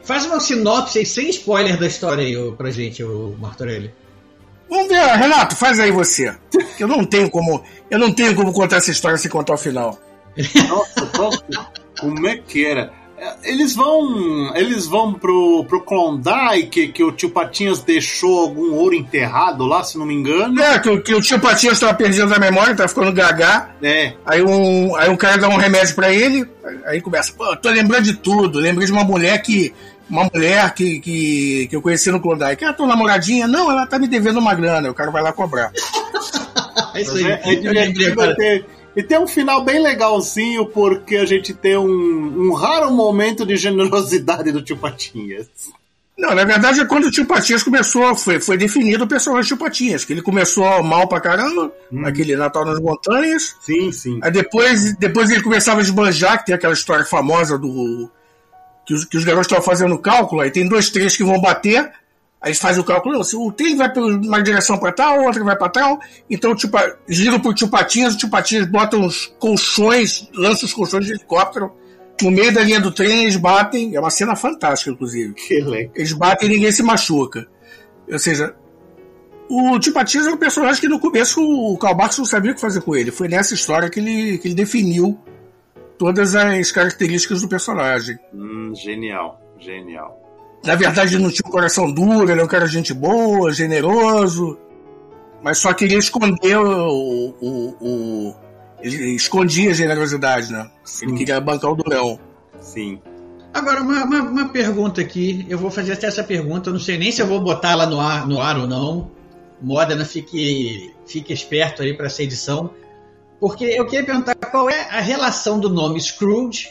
Faz uma sinopse sem spoiler da história aí pra gente, o Martorelli. Vamos ver, Renato, faz aí você. Eu não tenho como, eu não tenho como contar essa história sem contar o final. Nossa, como é que era? Eles vão. Eles vão pro, pro Klondike, que o tio Patinhas deixou algum ouro enterrado lá, se não me engano. É, que, que o tio Patinhas estava perdendo a memória, tava ficando gagá. É. Aí um, aí um cara dá um remédio para ele, aí começa, pô, tô lembrando de tudo. Lembrei de uma mulher que. Uma mulher que, que, que eu conheci no Klondike. Ah, tua namoradinha? Não, ela tá me devendo uma grana. O cara vai lá cobrar. [LAUGHS] é isso aí. É, é divertido ter e tem um final bem legalzinho, porque a gente tem um, um raro momento de generosidade do tio Patinhas. Não, na verdade é quando o Tio Patinhas começou, foi, foi definido o personagem Tio Patinhas, que ele começou mal pra caramba, Hum. aquele Natal nas Montanhas, Sim, sim. aí depois, depois ele começava a esbanjar, que tem aquela história famosa do... que os, que os garotos estavam fazendo cálculo, aí tem dois trens que vão bater, aí eles fazem o cálculo, não, se o trem vai pra uma direção pra tal, outra vai pra tal, então tipo, giram pro Tio Patinhas, o Tio Patinhas bota uns colchões, lança os colchões de helicóptero, no meio da linha do trem, eles batem, é uma cena fantástica, inclusive. Que legal. Eles batem e ninguém se machuca. Ou seja, o Tio Patinhas é um personagem que no começo o Karl Marx não sabia o que fazer com ele. Foi nessa história que ele, que ele definiu todas as características do personagem. Hum, genial, genial. Na verdade, ele não tinha um coração duro, ele é um cara de gente boa, generoso, mas só queria esconder o. o, o- ele escondia a generosidade, né? Ele Sim. queria bancar o durão. Sim. Agora, uma, uma, uma pergunta aqui. Eu vou fazer até essa pergunta. eu Não sei nem se eu vou botar ela no ar, no ar ou não. Modena, fique, fique esperto aí para essa edição. Porque eu queria perguntar qual é a relação do nome Scrooge,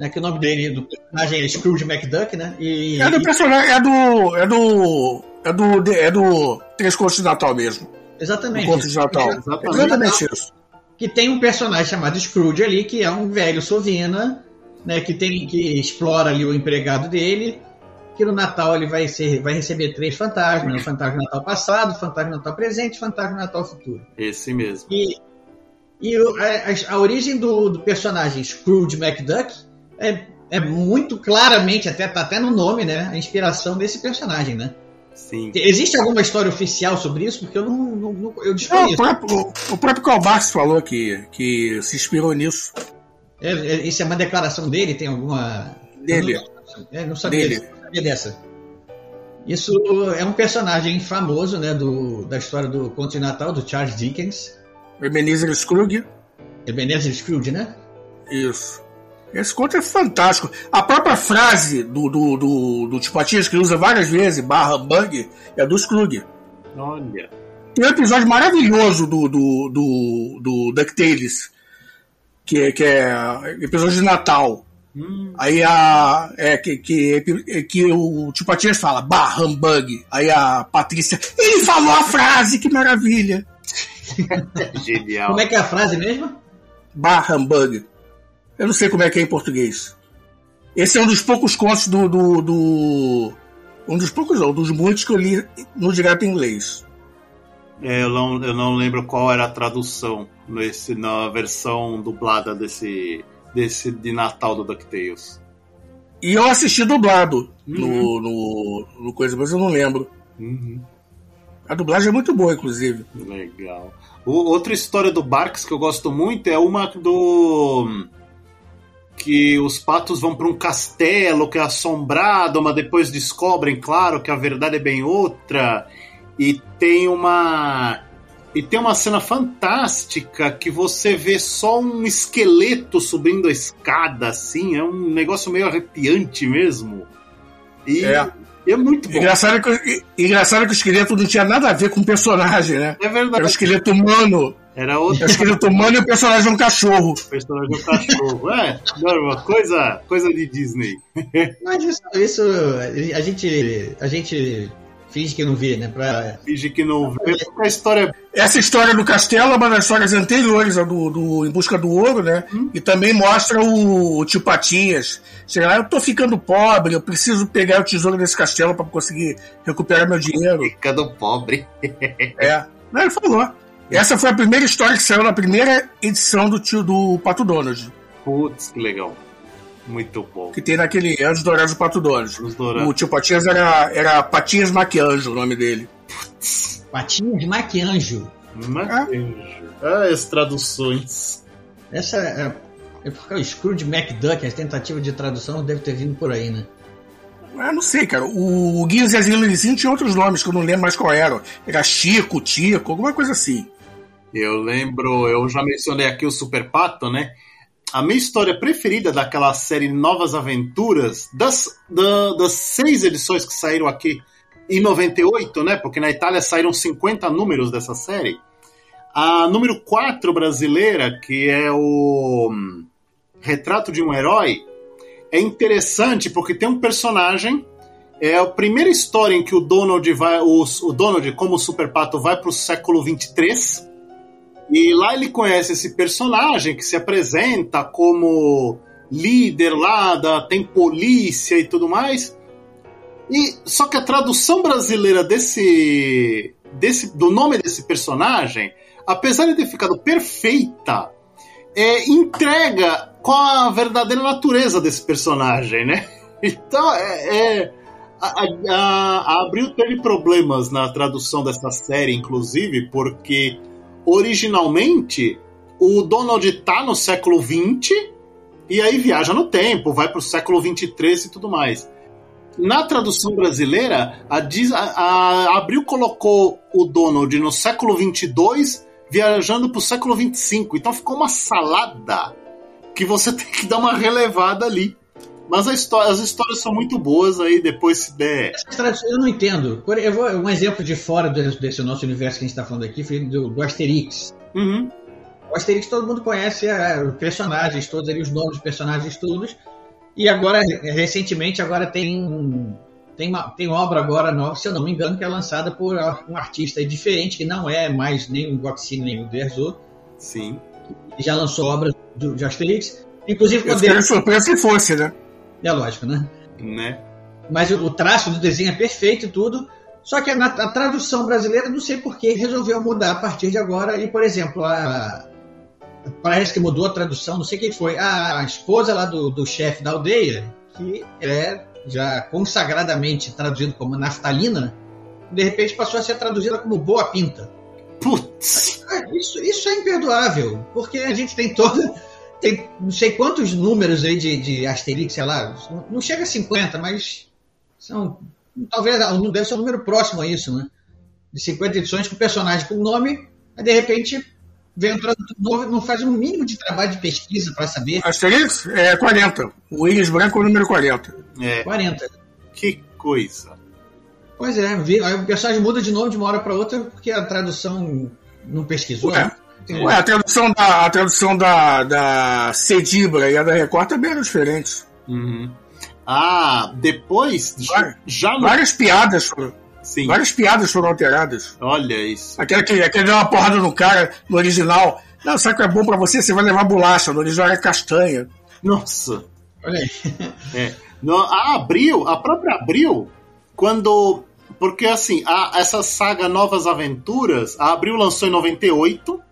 né, que o nome dele, do personagem é Scrooge McDuck, né? E, É do personagem, é do. É do. É do. É do Três Contos de Natal mesmo. exatamente. Do Conto de Natal. Exatamente. Exatamente isso. que tem um personagem chamado Scrooge ali, que é um velho sovina, né, que tem que explora ali o empregado dele, que no Natal ele vai ser, vai receber três fantasmas, né, o fantasma do Natal passado, o fantasma do Natal presente, e o fantasma do Natal futuro. Esse mesmo. E, e a- a origem do, do personagem Scrooge McDuck é, é muito claramente, até tá até no nome, né, a inspiração desse personagem, né? Sim. Existe alguma história oficial sobre isso? Porque eu não, não- não- eu Não, o desconheço. próprio, o próprio Karl Marx falou que, que se inspirou nisso. É, é, isso é uma declaração dele? Tem alguma. Dele. Eu não, é, não sabia, Dele. não sabia dessa. Isso é um personagem famoso né, do, da história do Conto de Natal, do Charles Dickens. Ebenezer Scrooge. Ebenezer Scrooge, né? Isso. Esse conto é fantástico. A própria frase do, do, do, do Tio Patinhas, que ele usa várias vezes, barra bug, é do Scrooge. Olha. Tem um episódio maravilhoso do, do, do, do DuckTales, que, é- que é episódio de Natal. Hum, Aí a. É, que, que, que o Tio Patinhas fala, bah, humbug. Aí a Patrícia, ele falou a frase, que maravilha. [LAUGHS] genial. Como é que é a frase mesmo? Bah, humbug. Eu não sei como é que é em português. Esse é um dos poucos contos do. do, do- um dos poucos, não, dos muitos que eu li no direto em inglês. É, eu, não, eu não lembro qual era a tradução nesse, na versão dublada desse, desse de Natal do DuckTales. E eu assisti dublado no, Uhum. no, no coisa, mas eu não lembro. Uhum, A dublagem é muito boa, inclusive. legal. O- outra história do Barks que eu gosto muito é uma do. Que os patos vão para um castelo que é assombrado, mas depois descobrem, claro, que a verdade é bem outra. E tem uma. E tem uma cena fantástica que você vê só um esqueleto subindo a escada, assim. É um negócio meio arrepiante mesmo. E É. é muito bom. Engraçado que, engraçado que o esqueleto não tinha nada a ver com o personagem, né? É Era um verdade. esqueleto humano. Era outro Era um esqueleto humano e o personagem é um cachorro. personagem do cachorro. É, normal, coisa, coisa de Disney. [LAUGHS] Mas isso, isso a gente. A gente finge que não vê, né? Pra, Finge que não vê, porque a história Essa história do castelo é uma das histórias anteriores ao do, do Em Busca do Ouro, né? E também mostra o, o tio Patinhas. Chega lá, eu tô ficando pobre, eu preciso pegar o tesouro desse castelo para conseguir recuperar meu dinheiro. fica do pobre. É. Não, ele falou. Essa foi a primeira história que saiu na primeira edição do tio do Pato Donald, Putz, que legal. Muito bom. que tem naquele Anjos Dourados do Pato Donald. Os O dourados. tio Patinhas era, era Patinhas Maquianjo, o nome dele. Patinhas Maquianjo. Maquejo. Ah, as traduções. Essa é. É porque o Scrooge McDuck, a tentativa de tradução deve ter vindo por aí, né? Ah, não sei, cara. O Guinho Zezinho Luizinho tinha outros nomes que eu não lembro mais qual era. Era Chico, Tico, alguma coisa assim. Eu lembro, eu já mencionei aqui o Super Pato, né? A minha história preferida daquela série Novas Aventuras, das, da- das seis edições que saíram aqui em 98, né? Porque na Itália saíram 50 números dessa série. A número 4 brasileira, que é o hum, Retrato de um Herói, é interessante porque tem um personagem É a primeira história em que o Donald vai, o, o Donald como Super Pato vai para o século 23 e lá ele conhece esse personagem que se apresenta como líder lá da tem polícia e tudo mais. E só que a tradução brasileira desse, desse do nome desse personagem, apesar de ter ficado perfeita, é, entrega qual a verdadeira natureza desse personagem, né? [LAUGHS] Então é, é a, a, a Abril teve problemas na tradução dessa série, inclusive, porque originalmente o Donald tá no século 20 e aí viaja no tempo, vai pro século 23 e tudo mais. Na tradução brasileira, a, a, a Abril colocou o Donald no século 22 viajando pro século 25. Então ficou uma salada que você [LAUGHS] tem que dar uma relevada ali. Mas história, as histórias são muito boas aí, depois se der. Eu não entendo. Eu vou, um exemplo de fora desse nosso universo que a gente está falando aqui foi do, do Asterix. Uhum. O Asterix todo mundo conhece é, os personagens, todos ali, os nomes dos personagens todos. E agora, recentemente, agora tem tem, uma, tem obra agora nova, se eu não me engano, que é lançada por um artista diferente, que não é mais nem o Goxine nem o Derzo. Sim. Já lançou obras do, de Asterix. Inclusive, eu ficaria surpreso se fosse, né? É lógico, né? Né? Mas o, o traço do desenho é perfeito e tudo. Só que na a tradução brasileira, não sei por que, resolveu mudar a partir de agora. E, por exemplo, a, parece que mudou a tradução, não sei quem foi. A, a esposa lá do, do chefe da aldeia, que é já consagradamente traduzido como naftalina, de repente passou a ser traduzida como boa pinta. Putz! Isso, isso é imperdoável, porque a gente tem toda tem não sei quantos números aí de, de Asterix, sei lá, não chega a 50, mas são. Talvez não deve ser um número próximo a isso, né? De 50 edições com personagem com nome, aí de repente vem um tradutor novo, não faz um mínimo de trabalho de pesquisa para saber. Asterix é 40. O Willis Branco é o número 40. É. 40. Que coisa. Pois é, aí o personagem muda de nome de uma hora para outra porque a tradução não pesquisou. Ué. Ué, a tradução da, a tradução da, da Cedibra e a da Record também eram diferentes. Uhum. Ah, depois. Várias, já no... várias piadas foram. Sim. Várias piadas foram alteradas. Olha isso. Aquela que, aquele deu uma porrada no cara no original. Não, sabe que é bom pra você? Você vai levar bolacha. No original é castanha. Nossa. Olha aí. [LAUGHS] É. No, a Abril, a própria Abril, quando. Porque assim, a, essa saga Novas Aventuras, a Abril lançou em 98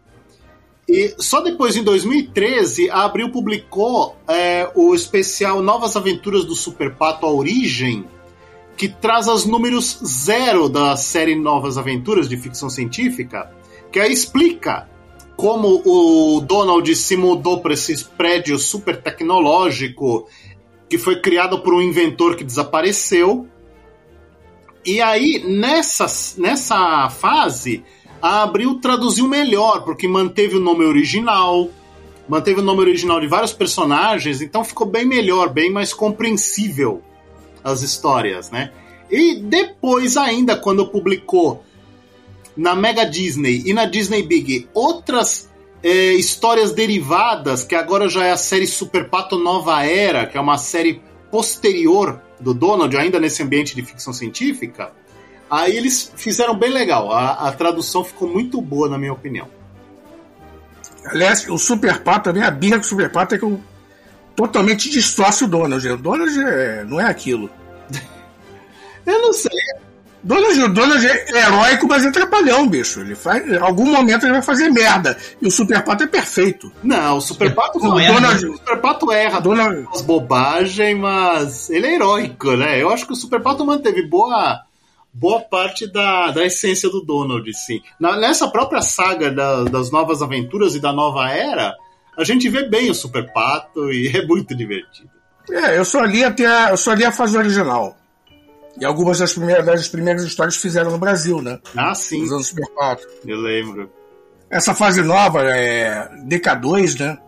e só depois, em 2013, a Abril publicou é, o especial Novas Aventuras do Super Pato A Origem, que traz os números zero da série Novas Aventuras de ficção científica, que aí explica como o Donald se mudou para esse prédio super tecnológico que foi criado por um inventor que desapareceu. E aí, nessa, nessa fase, a Abril traduziu melhor, porque manteve o nome original, manteve o nome original de vários personagens, então ficou bem melhor, bem mais compreensível as histórias, né? E depois ainda, quando publicou na Mega Disney e na Disney Big outras é, histórias derivadas, que agora já é a série Super Pato Nova Era, que é uma série posterior do Donald, ainda nesse ambiente de ficção científica, Aí eles fizeram bem legal. A, a tradução ficou muito boa, na minha opinião. Aliás, o Super Pato também, a birra com o Super Pato é que eu totalmente distorce o Donald. O Donald é, não é aquilo. [LAUGHS] eu não sei. Donald, o Donald é heróico, mas é trapalhão, bicho. Ele faz, em algum momento ele vai fazer merda. E o Super Pato é perfeito. Não, o Super Pato não, erra. Donald, o Super Pato erra. Donald... As bobagens, mas ele é heróico, né? Eu acho que o Super Pato manteve boa boa parte da, da essência do Donald, sim. Na, nessa própria saga da, das novas aventuras e da nova era, a gente vê bem o Super Pato e [LAUGHS] é muito divertido. É, eu só li até a, eu só li a fase original. E algumas das primeiras, das primeiras histórias fizeram no Brasil, né? Ah, sim. Usando Super Pato. Eu lembro. Essa fase nova é DK2, né?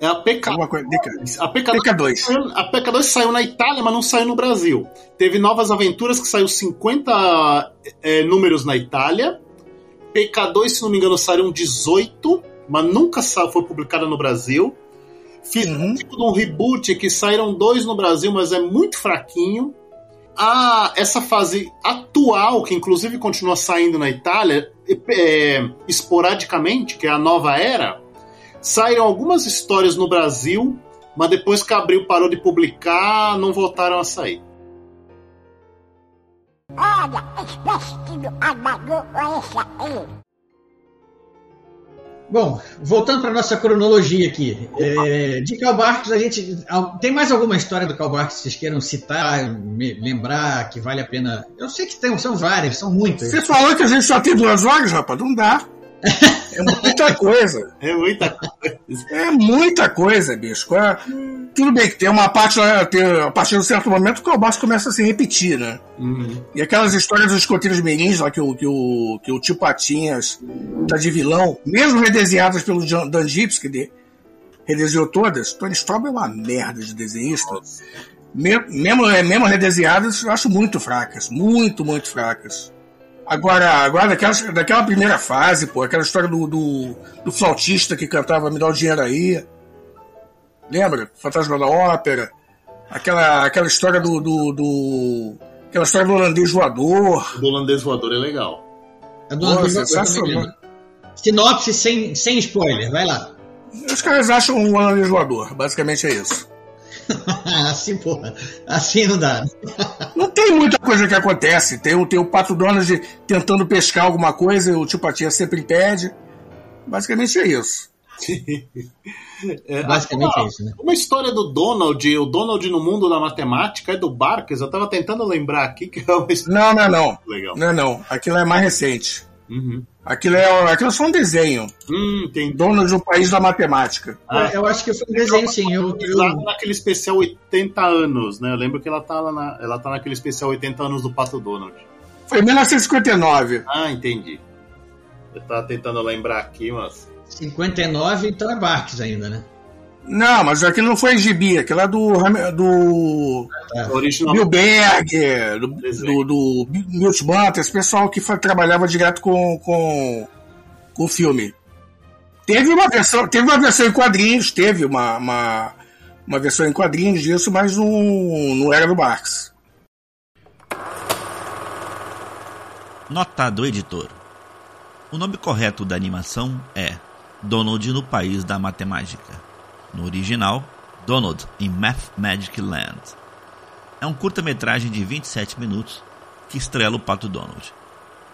É a PK. Coisa, DK. A PK2, PK2. Saiu, a PK2 saiu na Itália, mas não saiu no Brasil. Teve Novas Aventuras, que saiu 50 é, números na Itália. PK2, se não me engano, saíram 18, mas nunca foi publicada no Brasil. Fiz uhum. um tipo de um reboot que saíram dois no Brasil, mas é muito fraquinho. a, essa fase atual, que inclusive continua saindo na Itália, é, esporadicamente, que é a nova era, saíram algumas histórias no Brasil, mas depois que Abril parou de publicar, não voltaram a sair. Olha, amador, esse aí. Bom, voltando para nossa cronologia aqui. É, de Karl Barks, a gente. Tem mais alguma história do Karl Barks que vocês queiram citar, me- lembrar, que vale a pena? Eu sei que tem, são várias, são muitas. Você falou que a gente só tem duas horas, rapaz? Não dá. [LAUGHS] É muita coisa. [LAUGHS] É muita coisa. É muita coisa, bicho. É- Tudo bem que tem uma parte lá, tem, a partir de um certo momento que o Barça começa a se repetir, né? Uhum. E aquelas histórias dos escoteiros mirins lá que o, que o, que o tio Patinhas tá de vilão, mesmo redesenhadas pelo Dan Gips, que de, redesenhou todas, Tony Straub é uma merda de desenhista. Me- Mesmo, é, mesmo redesenhadas, eu acho muito fracas. Muito, muito fracas. Agora, agora daquela, daquela primeira fase, pô, aquela história do, do, do flautista que cantava Me dá o dinheiro aí. Lembra? Fantasma da Ópera. Aquela, aquela história do, do, do- Aquela história do holandês voador. Do holandês voador é legal. A do Pô, André Voador sensacional. lembro. Sinopse sem, sem spoiler, vai lá. Os caras acham um holandês voador. Basicamente é isso. [LAUGHS] assim, porra. Assim não dá. Não tem muita coisa que acontece. Tem, o- tem o Pato Donald tentando pescar alguma coisa e o tio Patinha sempre impede. Basicamente é isso. [LAUGHS] É, Basicamente uma, é isso, né? Uma história do Donald, o Donald no mundo da matemática, é do Barques. Eu tava tentando lembrar aqui que é uma história Não, não é não. legal. Não é não. Aquilo é mais recente. Uhum. Aquilo é, aquilo é só um desenho. Hum, tem Donald, o país da matemática. Ah. Eu acho que foi um desenho, sim. Eu, eu, naquele especial 80 anos, né? Eu lembro que ela tá, lá na, ela tá naquele especial 80 anos do Pato Donald. Foi em 1959. Ah, entendi. Eu tava tentando lembrar aqui, mas. 59, então é ainda, né? Não, mas aquilo não foi gibi. Aquilo é do, do. Milberg, do, do, do Milt Bunter, esse pessoal que fa- trabalhava direto com, com, com o filme. Teve uma versão, teve uma versão em quadrinhos, teve uma, uma, uma versão em quadrinhos disso, mas não, não era do Barks. Nota do editor. O nome correto da animação é Donald no País da Matemática. No original, Donald in Math Magic Land. É um curta-metragem de 27 minutos que estrela o Pato Donald.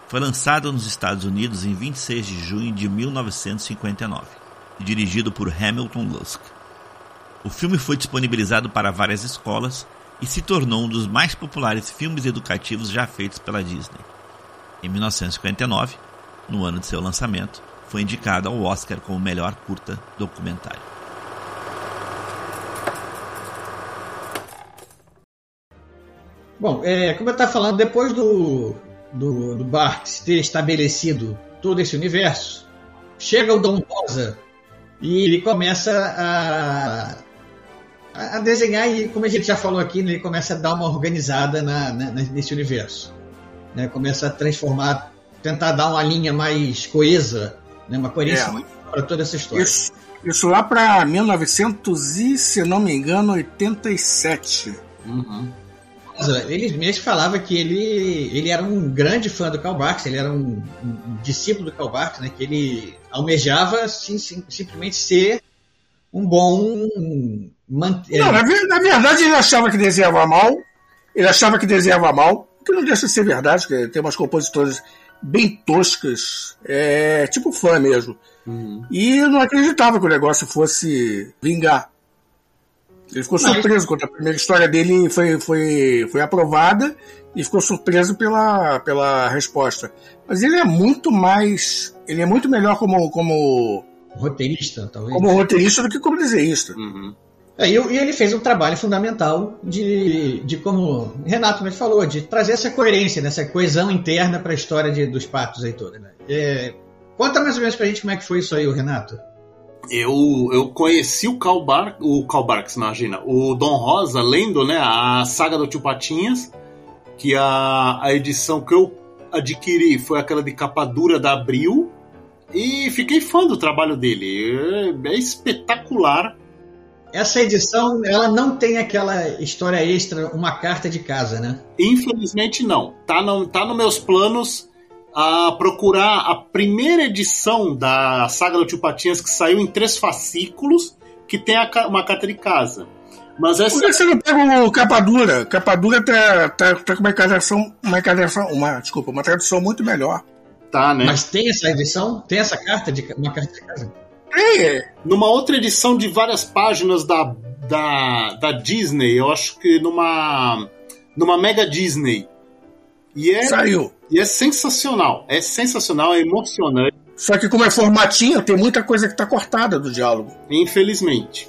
Foi lançado nos Estados Unidos em 26 de junho de 1959 e dirigido por Hamilton Lusk. O filme foi disponibilizado para várias escolas e se tornou um dos mais populares filmes educativos já feitos pela Disney. Em 1959, no ano de seu lançamento, foi indicado ao Oscar como melhor curta documentário. Bom, é, como eu estava falando, depois do, do, do Barks ter estabelecido todo esse universo, chega o Dom Rosa e ele começa a, a desenhar e, como a gente já falou aqui, né, ele começa a dar uma organizada na, na- nesse universo. né? Começa a transformar, tentar dar uma linha mais coesa, né, uma coerência É. para toda essa história. Isso, isso lá para 1900 e, se não me engano, 87. Uhum. Ele mesmo falava que ele, ele era um grande fã do Karl Barks, ele era um, um discípulo do Karl Barks, né, que ele almejava sim, sim, simplesmente ser um bom man- Não, na, na verdade ele achava que desenhava mal, ele achava que desenhava mal, o que não deixa de ser verdade, que tem umas compositoras bem toscas, é, tipo fã mesmo. Uhum. E eu não acreditava que o negócio fosse vingar. Ele ficou Mas- surpreso quando a primeira história dele foi, foi, foi aprovada e ficou surpreso pela, pela resposta. Mas ele é muito mais. Ele é muito melhor como, como, roteirista, talvez. como roteirista do que como desenhista. Uhum. É, e, e ele fez um trabalho fundamental de, de como o Renato me falou, de trazer essa coerência, né, essa coesão interna para a história de- dos patos aí toda. Né? É, conta mais ou menos pra gente como é que foi isso aí, o Renato. Eu, eu conheci o Karl, Bar, o Karl Barks, imagina, o Dom Rosa lendo né, a saga do Tio Patinhas, que a, a edição que eu adquiri foi aquela de capa dura da Abril, e fiquei fã do trabalho dele. É, é espetacular. Essa edição, ela não tem aquela história extra, uma carta de casa, né? Infelizmente não. Tá no, tá nos meus planos a procurar a primeira edição da saga do Tio Patinhas que saiu em três fascículos, que tem a uma carta de casa. Mas essa Por que você não pega o capa dura? Capa dura tá, tá, tá com uma encadernação, uma encadernação, uma, desculpa, uma tradução muito melhor. tá, né? Mas tem essa edição? Tem essa carta de uma carta de casa? É, numa outra edição de várias páginas da, da, da Disney, eu acho que numa numa Mega Disney. E é, saiu. e é sensacional, é sensacional, é emocionante, Só que como é formatinho, tem muita coisa que tá cortada do diálogo. infelizmente.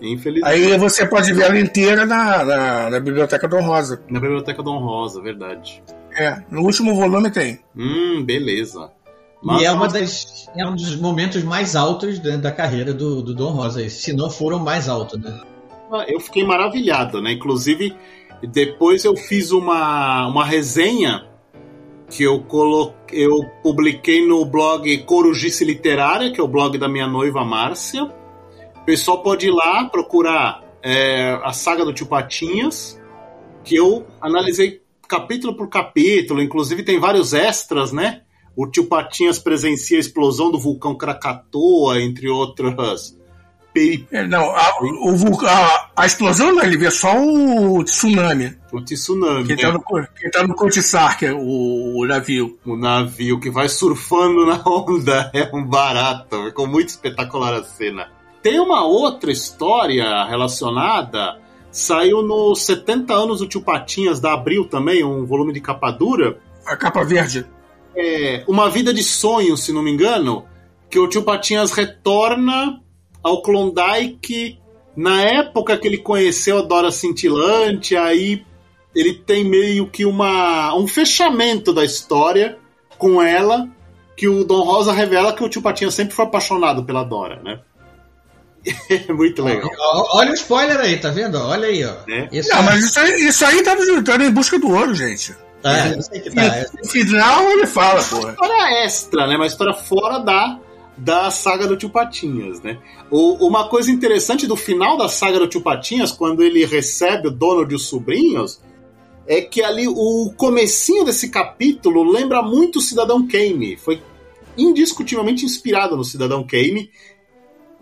Infelizmente. Aí você pode ver ela inteira na, na, na Biblioteca Dom Rosa. Na Biblioteca Dom Rosa, verdade. É, no último volume tem. Hum, beleza. e é, uma das, é um dos momentos mais altos da, da carreira do, do Dom Rosa, se não foram mais altos, né? eu fiquei maravilhado, né? Inclusive, depois eu fiz uma, uma resenha que eu coloquei, eu publiquei no blog Corujice Literária, que é o blog da minha noiva Márcia. O pessoal pode ir lá procurar é, a saga do Tio Patinhas, que eu analisei capítulo por capítulo, inclusive tem vários extras, né? O Tio Patinhas presencia a explosão do vulcão Krakatoa, entre outras peri- É, não, a, o vulcão, a, a explosão não, ele vê só o tsunami. o tsunami, Que né? tá no, que tá no Kotisar, que é o, o navio. o navio que vai surfando na [LAUGHS] onda é um barato. Ficou muito espetacular a cena. Tem uma outra história relacionada. Saiu nos 70 anos do Tio Patinhas da Abril também, um volume de capa dura. A capa verde. É, uma vida de sonho, se não me engano, que o Tio Patinhas retorna ao Klondike na época que ele conheceu a Dora Cintilante, aí ele tem meio que uma, um fechamento da história com ela, que o Dom Rosa revela que o Tio Patinhas sempre foi apaixonado pela Dora, né? [LAUGHS] É muito legal. Olha o spoiler aí, tá vendo? Olha aí, ó. É. Isso, Não, mas isso aí, isso aí tá, tá em busca do ouro, gente. tá, eu sei que tá. é. No final ele fala, porra. história extra, né? Uma história fora da, da saga do Tio Patinhas, né? O- uma coisa interessante do final da saga do Tio Patinhas, quando ele recebe o Donald e os sobrinhos, é que ali o comecinho desse capítulo lembra muito o Cidadão Kane. Foi indiscutivelmente inspirado no Cidadão Kane.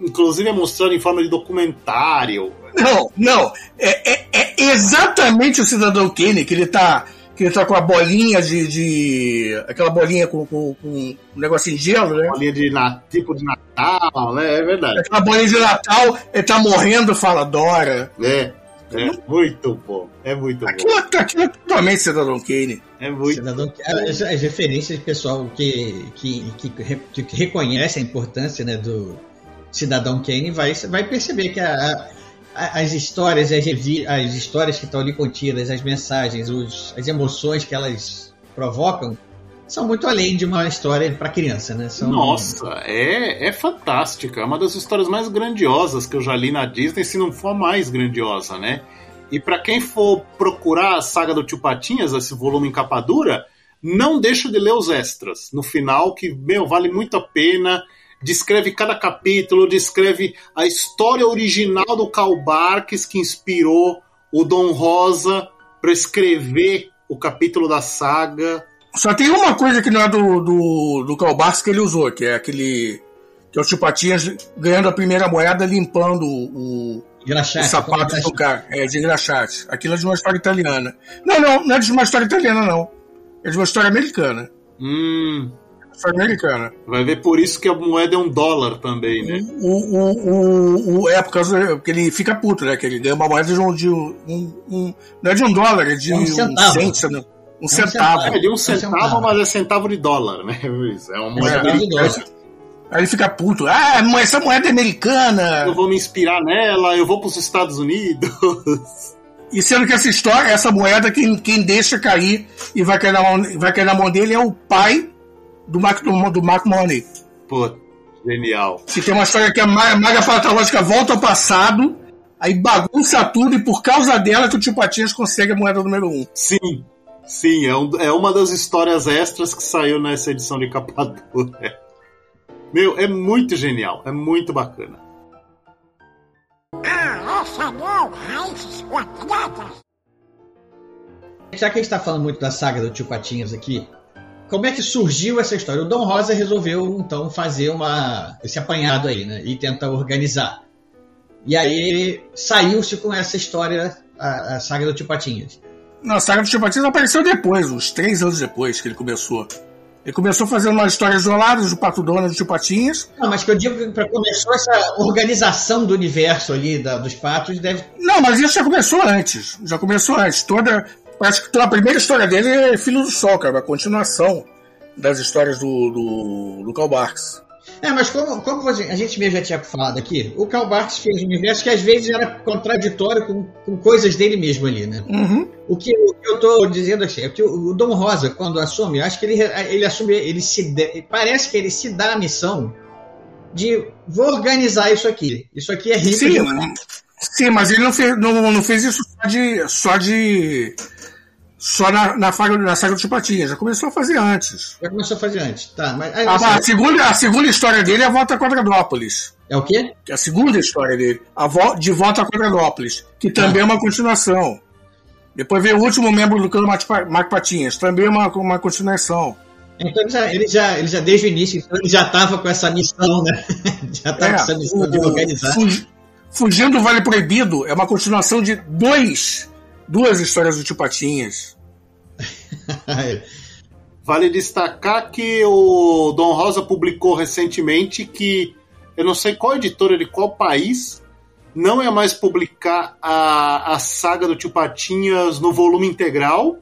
Inclusive é mostrado em forma de documentário. Não, não. É, é- é exatamente o Cidadão Kane, que ele tá. Que ele tá com a bolinha de. de- aquela bolinha com, com, com um negocinho de gelo, né? Uma linha de na- tipo de Natal, né? É verdade. Aquela bolinha de Natal, ele tá morrendo, fala Dora. É, é muito bom. É muito bom. Aquilo, aquilo é totalmente Cidadão Kane. É muito Cidadão que- as, as referências pessoal que, que, que, que reconhece a importância né, do Cidadão Kane vai, vai perceber que a- a- as histórias, as, as histórias que estão ali contidas, as mensagens, os- as emoções que elas provocam são muito além de uma história para criança, né? São, Nossa, é, é fantástica. É uma das histórias mais grandiosas que eu já li na Disney, se não for mais grandiosa, né? E pra quem for procurar a saga do Tio Patinhas, esse volume em capa dura, não deixa de ler os extras. No final, que, meu, vale muito a pena. Descreve cada capítulo, descreve a história original do Karl Barks, que inspirou o Dom Rosa para escrever o capítulo da saga. Só tem uma coisa que não é do, do, do Karl Barks que ele usou, que é aquele. Que é o Tio Patinhas ganhando a primeira moeda limpando o, o, Graxate, o sapato do cara. É, de engraxate. Aquilo é de uma história italiana. Não, não, não é de uma história italiana, não. É de uma história americana. Hum, americana. vai ver por isso que a moeda é um dólar também, né? O, o, o, o, é por causa porque ele fica puto, né? Que ele ganha uma moeda de um. De um, um- não é de um dólar, é de É um um, centavo. cento, se não- um um centavo. É de um um centavo, centavo. mas é centavo de dólar, né? É uma moeda É, americana. dólar. Aí ele fica puto. Ah, mas essa moeda é americana. Eu vou me inspirar nela, eu vou para os Estados Unidos. [LAUGHS] E sendo que essa história, essa moeda, quem, quem deixa cair e vai cair, na mão, vai cair na mão dele é o pai do Mark, do, do Mark Money. Pô, genial. Que tem uma história que a Ma- Maga Patológica volta ao passado, aí bagunça tudo, e por causa dela que o Tio Patinhas consegue a moeda número um. Sim, sim, é, um- é uma das histórias extras que saiu nessa edição de capa dura. Meu, é muito genial, é muito bacana. Ah, raízes quadradas. Já que a gente está falando muito da saga do Tio Patinhas aqui, como é que surgiu essa história? O Dom Rosa resolveu, então, fazer uma, esse apanhado aí, né? E tentar organizar. E aí ele saiu-se com essa história, a, a saga do Tio Patinhas. Não, a saga do Tio Patinhas apareceu depois, uns três anos depois que ele começou. Ele começou fazendo umas histórias isoladas do Pato Donald do Tio Patinhas. Não, mas que eu digo que começou essa organização do universo ali, da- dos patos, deve. Não, mas isso já começou antes. Já começou antes. Toda. Acho que a primeira história dele é Filho do Sol, cara, a continuação das histórias do, do, do Karl Barks. É, mas como, como a gente mesmo já tinha falado aqui, o Karl Barks fez um universo que às vezes era contraditório com, com coisas dele mesmo ali, né? Uhum. O que, o que eu tô dizendo aqui é que o, o Dom Rosa, quando assume, eu acho que ele, ele assume, ele se parece que ele se dá a missão de vou organizar isso aqui. Isso aqui é rico Sim, demais. sim, mas ele não fez, não, não fez isso só de. só de. Só na, na, saga, na saga do Tio Patinhas. Já começou a fazer antes. Já começou a fazer antes. Tá, mas aí, A, assim, a segunda, a segunda história dele é a Volta a Quadradópolis. é o quê? É a segunda história dele. A vo, de Volta a Quadradópolis. Que também é uma continuação. Depois veio o último membro do clã Marco Pa- Marco Patinhas. Também é uma, uma continuação. Então ele já, ele já, ele já desde o início, então ele já estava com essa missão, né? [LAUGHS] já estava É, com essa missão de o- organizar. Fugi- Fugindo do Vale Proibido é uma continuação de dois, duas histórias do Tio Patinhas. [LAUGHS] Vale destacar que o Dom Rosa publicou recentemente que eu não sei qual editora de qual país não é mais publicar a, a saga do Tio Patinhas no volume integral,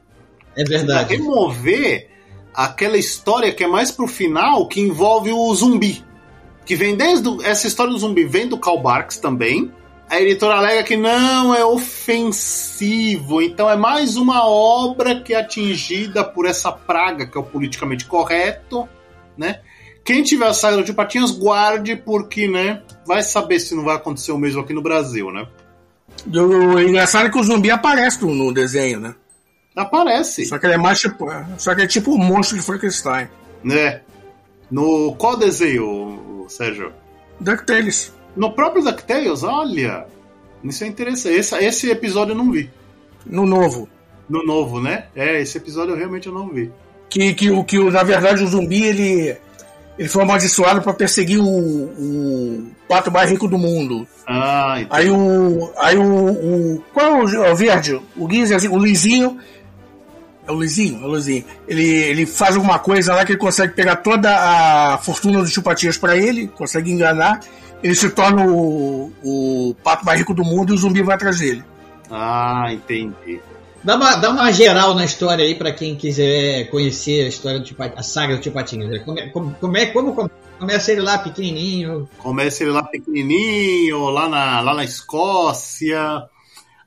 é pra verdade. remover aquela história que é mais pro final, que envolve o zumbi. Que vem desde. essa história do zumbi vem do Karl Barks também. A editora alega que não é ofensivo, então é mais uma obra que é atingida por essa praga que é o politicamente correto, né? Quem tiver a saga do Tio Patinhas, guarde, porque, né? Vai saber se não vai acontecer o mesmo aqui no Brasil, né? O, o engraçado é que o zumbi aparece no, no desenho, né? Aparece, Só que ele é mais tipo. Só que é tipo o monstro de Frankenstein. né? No qual desenho, Sérgio? DuckTales. No próprio DuckTales, olha. Isso é interessante. Esse, esse episódio eu não vi. No novo. No novo, né? É, esse episódio eu realmente não vi. Que, que, o- que o- na verdade o zumbi ele, ele foi amaldiçoado para perseguir o, o pato mais rico do mundo. Ah, então. Aí o. Aí o. o qual é o, é o verde? O Guiz, o Luizinho. É o Luizinho? É o Luizinho. Ele, ele faz alguma coisa lá que ele consegue pegar toda a fortuna dos chupatias para ele, consegue enganar. Ele se torna o, o pato mais rico do mundo e o zumbi vai atrás dele. Ah, entendi. Dá uma, dá uma geral na história aí pra quem quiser conhecer a história do Tio Pat- a saga do Tio Patinhas. Como, como, como é, como come- começa ele lá pequenininho, Começa ele lá pequenininho, lá na, lá na Escócia.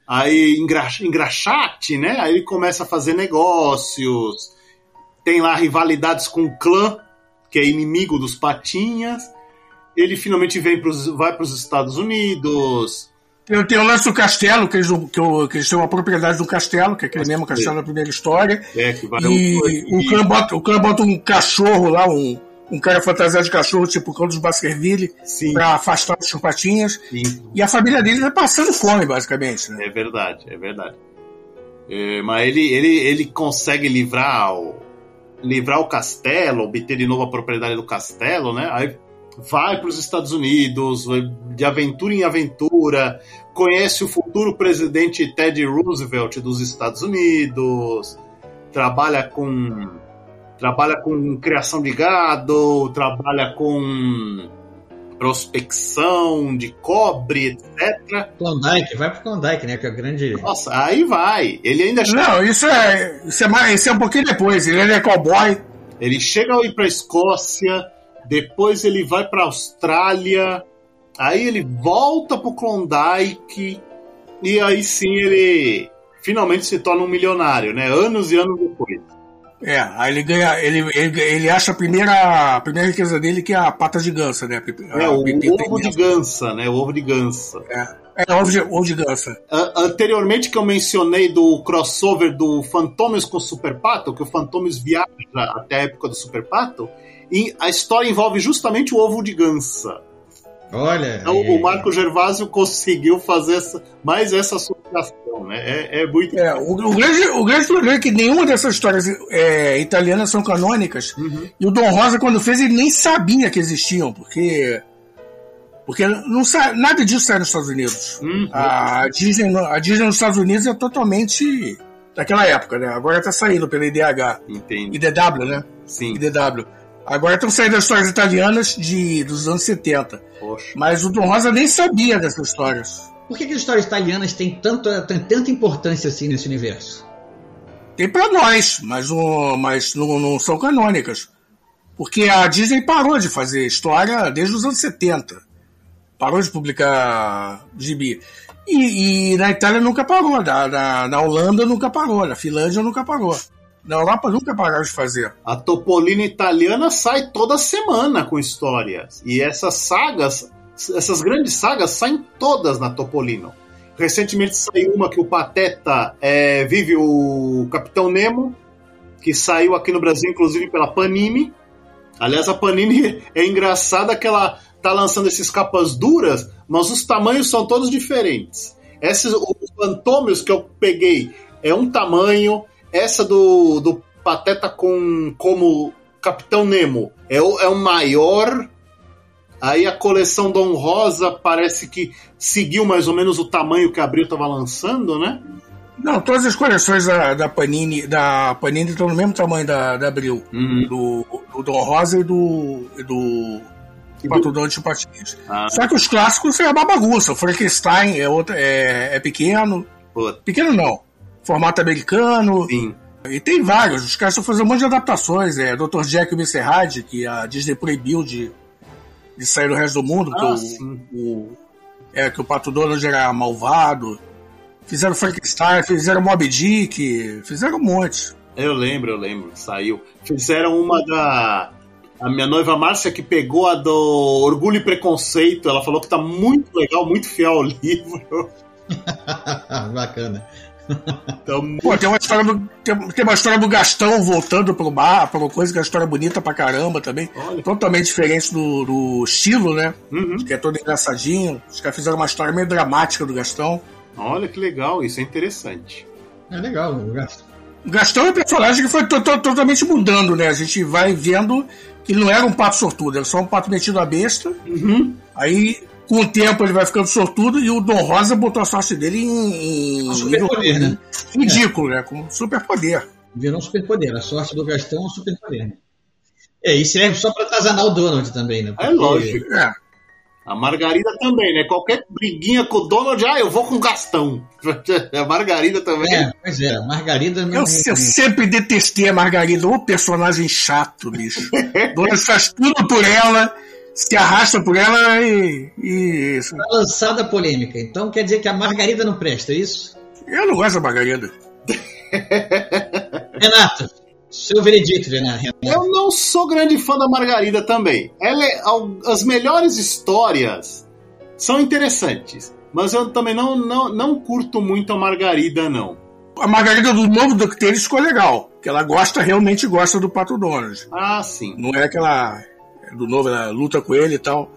Aí engra, engraxate, né? Aí ele começa a fazer negócios. Tem lá rivalidades com o clã, que é inimigo dos patinhas. Ele finalmente vem pros, vai para os Estados Unidos. Tem, tem o lance do castelo, que eles, que, que eles têm uma propriedade do castelo, que é aquele mesmo castelo da primeira história. É, que vai E o clã bota, o clã bota um cachorro lá, um, um cara fantasiado de cachorro, tipo o clã dos Baskerville, pra afastar os chupatinhas. sim. E a família dele tá passando fome, basicamente, né? É verdade, é verdade. É, mas ele, ele, ele consegue livrar o, livrar o castelo, obter de novo a propriedade do castelo, né? Aí vai para os Estados Unidos, de aventura em aventura, conhece o futuro presidente Teddy Roosevelt dos Estados Unidos, trabalha com trabalha com criação de gado, trabalha com prospecção de cobre, etc. Klondike, vai pro Klondike, né? Que é o grande. Nossa, aí vai. Ele ainda chega, Não, isso é, isso é, mais, isso é um pouquinho depois. Ele é cowboy. ele chega a ir para Escócia, depois ele vai para Austrália, aí ele volta pro Klondike e aí sim ele finalmente se torna um milionário, né? Anos e anos depois. É, aí ele ganha. Ele, ele, ele acha a primeira, a primeira riqueza dele, que é a pata de gansa, né? É, o ovo de gansa, né? O ovo de gansa. É, ovo de, ovo de gansa. A- anteriormente que eu mencionei do crossover do Phantomius com o Super Pato, que o Phantomius viaja até a época do Super Pato, e a história envolve justamente o ovo de gansa. Olha. Então, aí. o Marco Gervásio conseguiu fazer essa- mais essa associação, né? É, é muito. É, o, o grande, o grande problema é que nenhuma dessas histórias é, italianas são canônicas. E o Dom Rosa, quando fez, ele nem sabia que existiam, porque. Porque não sa- nada disso sai nos Estados Unidos. Uhum. A, Disney, a Disney nos Estados Unidos é totalmente daquela época, né? Agora tá saindo pela IDH. Entendi. IDW, né? Sim. IDW. Agora estão saindo as histórias italianas de, dos anos 70. Poxa. Mas o Dom Rosa nem sabia dessas histórias. Por que, que as histórias italianas têm, tanta têm tanta importância assim nesse universo? Tem pra nós, mas, o, mas não, não são canônicas. Porque a Disney parou de fazer história desde os anos 70. Parou de publicar gibi. E, e na Itália nunca parou, na, na, na Holanda nunca parou, na Finlândia nunca parou. Na Europa nunca pararam de fazer. A Topolino italiana sai toda semana com histórias. E essas sagas, essas grandes sagas, saem todas na Topolino. Recentemente saiu uma que o Pateta é, vive o Capitão Nemo, que saiu aqui no Brasil, inclusive pela Panini. Aliás, a Panini [LAUGHS] é engraçada que ela tá lançando esses capas duras, mas os tamanhos são todos diferentes. Esses, os fantômios que eu peguei é um tamanho, essa do, do Pateta com como Capitão Nemo é o, é o maior. Aí a coleção Dom Rosa parece que seguiu mais ou menos o tamanho que a Abril estava lançando, né? Não, todas as coleções da, da Panini da Panini estão no mesmo tamanho da, da Abril. Uhum. Do, do Dom Rosa e do. E do E do- Patinhas. Ah, Só que os clássicos é uma bagunça. O Frankenstein é, outra, é, é pequeno. pô, Pequeno não. Formato americano. sim. E tem vários. Os caras estão fazendo um monte de adaptações. É Dr. Jack e o Mr. Hyde, que a Disney proibiu de, de sair do resto do mundo. porque Ah, o, sim. o- é, que o Pato Donald era malvado. Fizeram Frankenstein, fizeram Mob Dick, fizeram um monte. Eu lembro, eu lembro, saiu. Fizeram uma da. A minha noiva Márcia que pegou a do Orgulho e Preconceito. Ela falou que tá muito legal, muito fiel ao [LAUGHS] livro. [LAUGHS] Bacana. Então, Pô, tem uma história do, tem, tem uma história do Gastão voltando pro bar, pra uma coisa que é uma história bonita pra caramba também. Olha. Totalmente diferente do, do estilo, né? uhum. Que é todo engraçadinho. Os caras fizeram uma história meio dramática do Gastão. Olha que legal, isso é interessante. É legal. o gasto. O Gastão é um personagem que foi to- to- totalmente mudando, né? A gente vai vendo que ele não era um pato sortudo, era só um pato metido a besta. Uhum. Aí, com o tempo, ele vai ficando sortudo e o Dom Rosa botou a sorte dele em, Um superpoder, né? ridículo, né? Com superpoder. Virou um superpoder. A sorte do Gastão é um superpoder. né? É, e serve só pra atazanar o Donald também, né? É lógico. É. A Margarida também, né? Qualquer briguinha com o Donald, ah, eu vou com o Gastão. [LAUGHS] A Margarida também. É, pois é. a Margarida não. Eu, eu sempre detestei a Margarida, ô personagem chato, bicho. [LAUGHS] Dona faz tudo por ela, se arrasta por ela e. e isso. Tá lançada a polêmica. Então quer dizer que a Margarida não presta, é isso? Eu não gosto da Margarida. [LAUGHS] Renato, seu veredito, Renato. Eu não sou grande fã da Margarida também. Ela é, as melhores histórias são interessantes, mas eu também não, não, não curto muito a Margarida, não. A Margarida do novo DuckTales ficou legal, que ela gosta, realmente gosta do Pato Donald. Ah, sim. Não é aquela. Do novo, ela luta com ele e tal.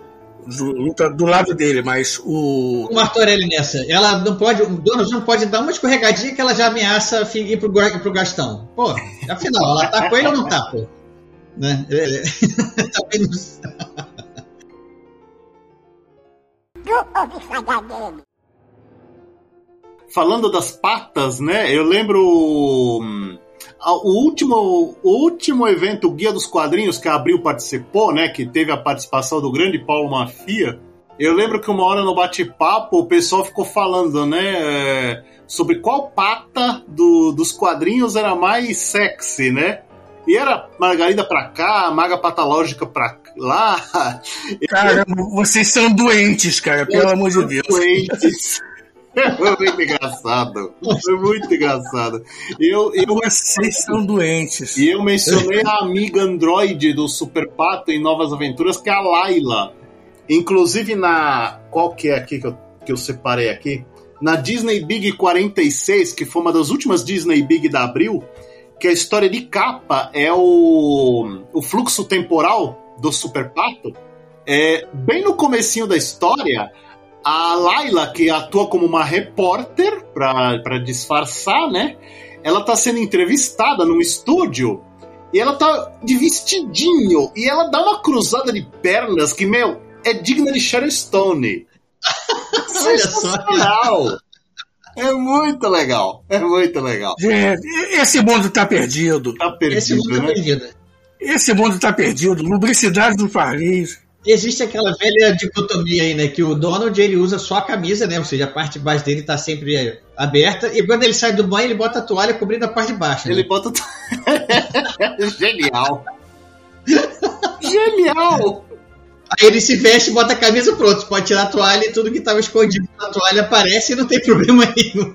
do- Luta do lado dele, mas o. O Martorelli nessa, ela não pode, o Donald não pode dar uma escorregadinha que ela já ameaça ir pro, pro Gastão. Pô, afinal, ela tá com ele ou não tá, pô? Né? É, é. Também não- Do obssadamente. Falando das patas, né? Eu lembro hum, o último, o último evento, o Guia dos Quadrinhos, que a Abril participou, né? Que teve a participação do grande Paulo Mafia. Eu lembro que uma hora no bate-papo o pessoal ficou falando, né? é, Sobre qual pata do- dos quadrinhos era mais sexy, né? E era Margarida pra cá, Maga Patológica pra lá. Caramba, vocês são doentes, cara, pelo amor de Deus. Doentes. [LAUGHS] [LAUGHS] Foi muito engraçado. Foi muito engraçado. Eu, eu, Vocês são doentes. e eu mencionei a amiga Android do Super Pato em Novas Aventuras, que é a Laila. Inclusive na. Qual que é aqui que eu, que eu separei aqui? Na Disney Big 46, que foi uma das últimas Disney Big da Abril, que a história de capa é o, o fluxo temporal do Super Pato. É, bem no comecinho da história, a Laila, que atua como uma repórter para disfarçar, né? Ela tá sendo entrevistada num estúdio e ela tá de vestidinho e ela dá uma cruzada de pernas que, meu, é digna de Sharon Stone. [LAUGHS] Olha só. Sensacional. É muito legal. É muito legal. Gente, esse mundo tá perdido. Tá perdido, Esse mundo né? tá perdido. Esse mundo tá perdido. Lubricidade do Farlês. Existe aquela velha dicotomia aí, né? Que o Donald ele usa só a camisa, né? Ou seja, a parte de baixo dele tá sempre é, aberta. E quando ele sai do banho, ele bota a toalha cobrindo a parte de baixo. né? Ele bota. [LAUGHS] Genial. Genial! Aí ele se veste, bota a camisa pronto. Você pode tirar a toalha e tudo que tava escondido na toalha aparece e não tem [LAUGHS] problema nenhum.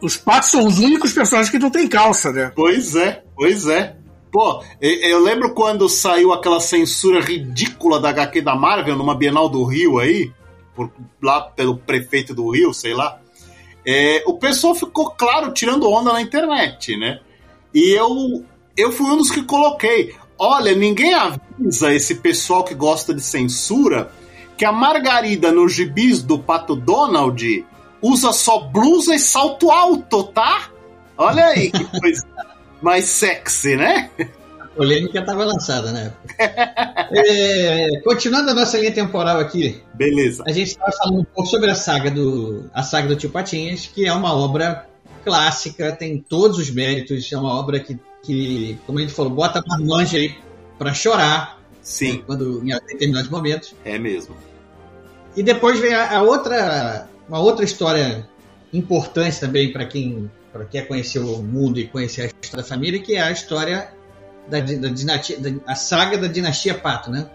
Os patos são os únicos personagens que não tem calça, né? Pois é, pois é. Pô, eu, lembro quando saiu aquela censura ridícula da HQ da Marvel numa Bienal do Rio aí, por, lá pelo prefeito do Rio, sei lá. É, o pessoal ficou, claro, tirando onda na internet, né? E eu, eu fui um dos que coloquei. Olha, ninguém avisa esse pessoal que gosta de censura que a Margarida nos gibis do Pato Donald usa só blusa e salto alto, tá? Olha aí que coisa [LAUGHS] mais sexy, né? A polêmica estava lançada época. [LAUGHS] É, continuando a nossa linha temporal aqui, Beleza. a gente estava falando um pouco sobre a saga do a saga do Tio Patinhas, que é uma obra clássica, tem todos os méritos, é uma obra que, que como a gente falou, bota a marmanja aí para chorar Sim, quando em determinados momentos. é mesmo. E depois vem a, a outra, uma outra história importante também para quem para quem quer conhecer o mundo e conhecer a história da família, que é a história da, da dinastia, da- a saga da dinastia Pato, né?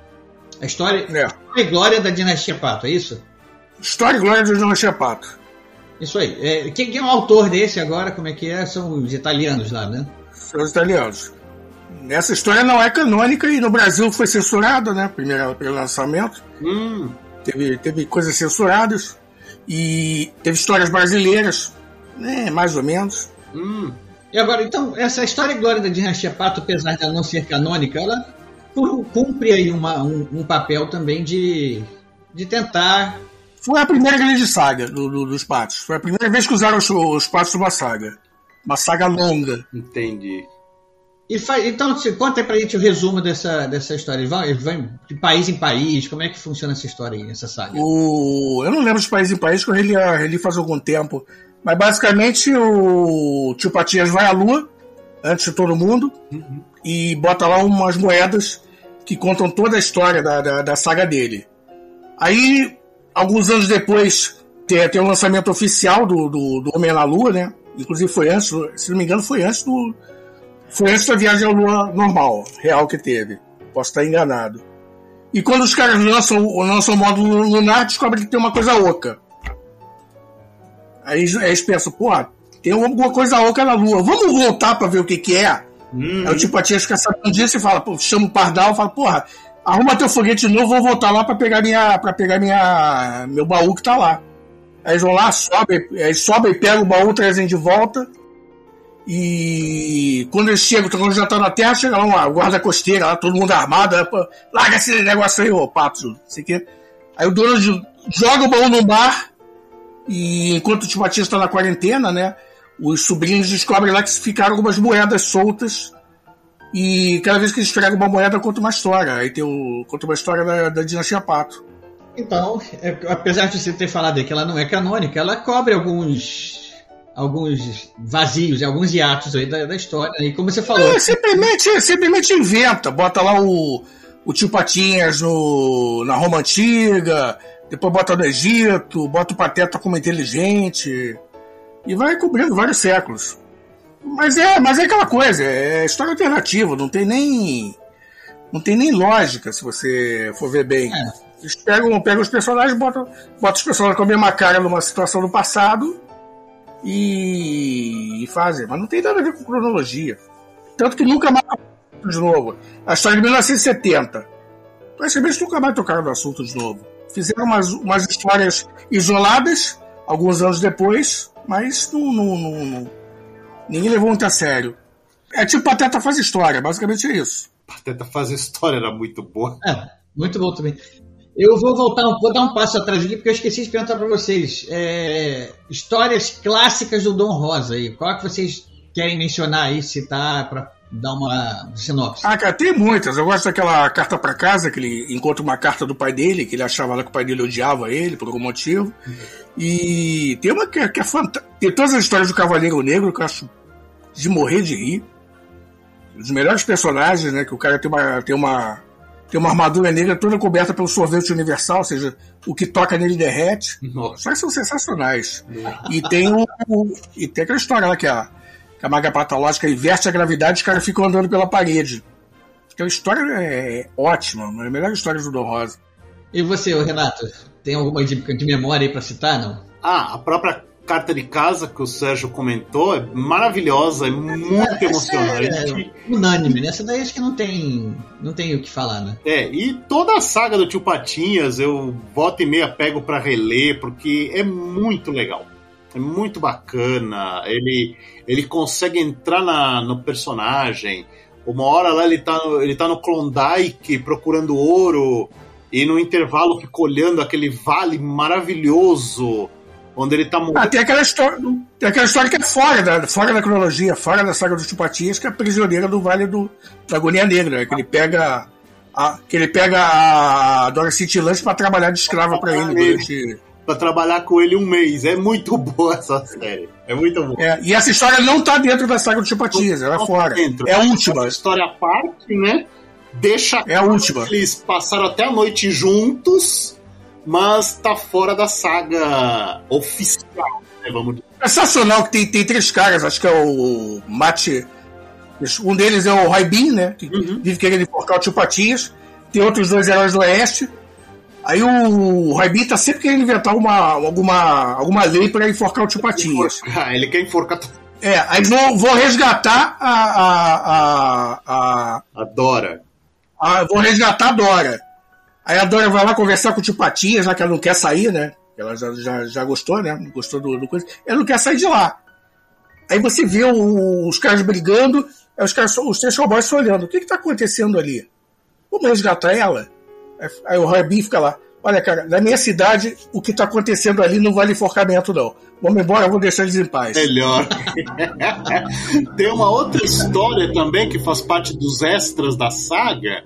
A história, É. a glória da dinastia Pato, é isso? História e glória de Dinastia Pato. Isso aí. É, quem, quem é o autor desse agora? Como é que é? São os italianos lá, né? São os italianos. Essa história não é canônica e no Brasil foi censurada, né? Primeiro, pelo lançamento. Hum, Teve, teve coisas censuradas. E teve histórias brasileiras, né? Mais ou menos. hum. E agora, então, essa história e glória da dinastia Pato, apesar de ela não ser canônica, ela cu- cumpre aí uma- um, um papel também de, de tentar Foi a primeira grande saga do- do- dos patos. Foi a primeira vez que usaram os, os patos numa saga. Uma saga longa. Entendi. E fa- então, se- conta aí pra gente o resumo dessa, dessa história. Eles vão, eles vão de país em país, como é que funciona essa história aí, essa saga? O... Eu não lembro de país em país, que eu reli, reli faz algum tempo. Mas basicamente o tio Patias vai à lua, antes de todo mundo, e bota lá umas moedas que contam toda a história da, da, da saga dele. Aí, alguns anos depois, tem, tem o lançamento oficial do, do, do Homem na Lua, né? Inclusive foi antes, se não me engano, foi antes do. Foi antes da viagem à Lua normal, real que teve. Posso estar enganado. E quando os caras lançam, lançam o módulo lunar, descobrem que tem uma coisa oca. Aí eles pensam, porra, tem alguma coisa oca na Lua. Vamos voltar pra ver o que que é? Hum, Aí o tipo Tia fica sabendo disso e fala, pô, chama o Pardal e fala, porra, arruma teu foguete de novo, vou voltar lá pra pegar minha. para pegar minha. meu baú que tá lá. Aí eles vão lá, sobem, aí sobem, pegam o baú, trazem de volta. E quando eles chegam, quando já tá na terra, chega lá uma guarda costeira, lá, todo mundo armado, pô, larga esse negócio aí, ô pato, sei o quê. Aí o Donald joga o baú no mar, e enquanto o Tio Matias está na quarentena, né? Os sobrinhos descobrem lá que ficaram algumas moedas soltas. E cada vez que eles pegam uma moeda, conta uma história. Aí tem o. conta uma história da, da dinastia Pato. Então, é- apesar de você ter falado aí que ela não é canônica, ela cobre alguns alguns vazios, alguns hiatos aí da, da história. E como você falou, É, simplesmente, simplesmente inventa. Bota lá o, o tio Patinhas no, na Roma Antiga, depois bota no Egito, bota o Pateta como inteligente. E vai cobrindo vários séculos. Mas é, mas é aquela coisa, é história alternativa, não tem nem. Não tem nem lógica, se você for ver bem. É. Eles pegam, pegam os personagens, botam, botam os personagens com a mesma cara numa situação do passado e, e fazem. Mas não tem nada a ver com cronologia. Tanto que nunca mais de novo. A história de 1970. Praticamente nunca mais tocaram no assunto de novo. Fizeram umas, umas histórias isoladas, alguns anos depois, mas não, não, não- não- ninguém levou muito a sério. É tipo Pateta faz história, basicamente é isso. Pateta faz história, era muito boa. é, Muito bom também. Eu vou voltar, vou dar um passo atrás aqui, porque eu esqueci de perguntar para vocês. É, histórias clássicas do Dom Rosa aí. Qual é que vocês querem mencionar aí, citar, para dar uma sinopse? Ah, cara, tem muitas. Eu gosto daquela carta para casa, que ele encontra uma carta do pai dele, que ele achava lá que o pai dele odiava ele por algum motivo. E tem uma que é, é fantástica. Tem todas as histórias do Cavaleiro Negro que eu acho de morrer de rir. Os melhores personagens, né? Que o cara tem uma, tem uma, tem uma armadura negra toda coberta pelo sorvete universal, ou seja, o que toca nele derrete. Nossa. Só que são sensacionais. E tem o, o- e tem aquela história lá que a, que a maga patológica inverte a gravidade e os caras ficam andando pela parede. Aquela história é ótima, uma das melhores histórias do Dom Rosa. E você, Renato, tem alguma de, de memória aí para citar, não? Ah, a própria carta de casa que o Sérgio comentou é maravilhosa, é muito Essa emocionante. [LAUGHS] É unânime, né? Essa daí acho que não tem, não tem o que falar, né? É, e toda a saga do Tio Patinhas eu volta e meia pego pra reler, porque é muito legal. É muito bacana. Ele, ele consegue entrar na, no personagem. Uma hora lá ele tá, no- ele tá no Klondike procurando ouro, e no intervalo fica olhando aquele vale maravilhoso, onde ele tá Ah, morrendo. tem aquela história, tem aquela história que é fora da, fora da cronologia, fora da saga dos Chupatias, que é a prisioneira do Vale do, da Agonia Negra, que ele pega a, que ele pega a Dorothy Tilante para trabalhar de escrava para ele durante. Pra trabalhar com ele um mês. É muito [LAUGHS] boa essa série. É muito boa. É, e essa história não tá dentro da saga dos Chupatias, ela é fora. Dentro. É a última. Essa história à parte, né? Deixa É a última. eles passaram até a noite juntos, mas tá fora da saga oficial, né? Vamos dizer. Sensacional que tem, tem três caras, acho que é o Mate. Um deles é o Raibin, né? Que vive querendo enforcar o Tio. Tem outros dois heróis do Oeste. Aí o Raibin tá sempre querendo inventar uma, alguma, alguma lei para enforcar o Tio Patinhas. [LAUGHS] Ah, ele quer enforcar. todo- É, aí vão, vão resgatar a. a, a, a, Adora. a vão resgatar a Dora. Aí a Dora vai lá conversar com o Tio Patinhas, já que ela não quer sair, né? Ela já, já, já gostou, né? Gostou do, do coisa. Ela não quer sair de lá. Aí você vê o- os caras brigando, os, caras, os três cowboys se olhando. O que que tá acontecendo ali? Vamos resgatar ela? Aí, aí o Rabin fica lá. Olha, cara, na minha cidade, o que tá acontecendo ali não vale enforcamento, não. Vamos embora, eu vou deixar eles em paz. Melhor. [LAUGHS] Tem uma outra história também que faz parte dos extras da saga,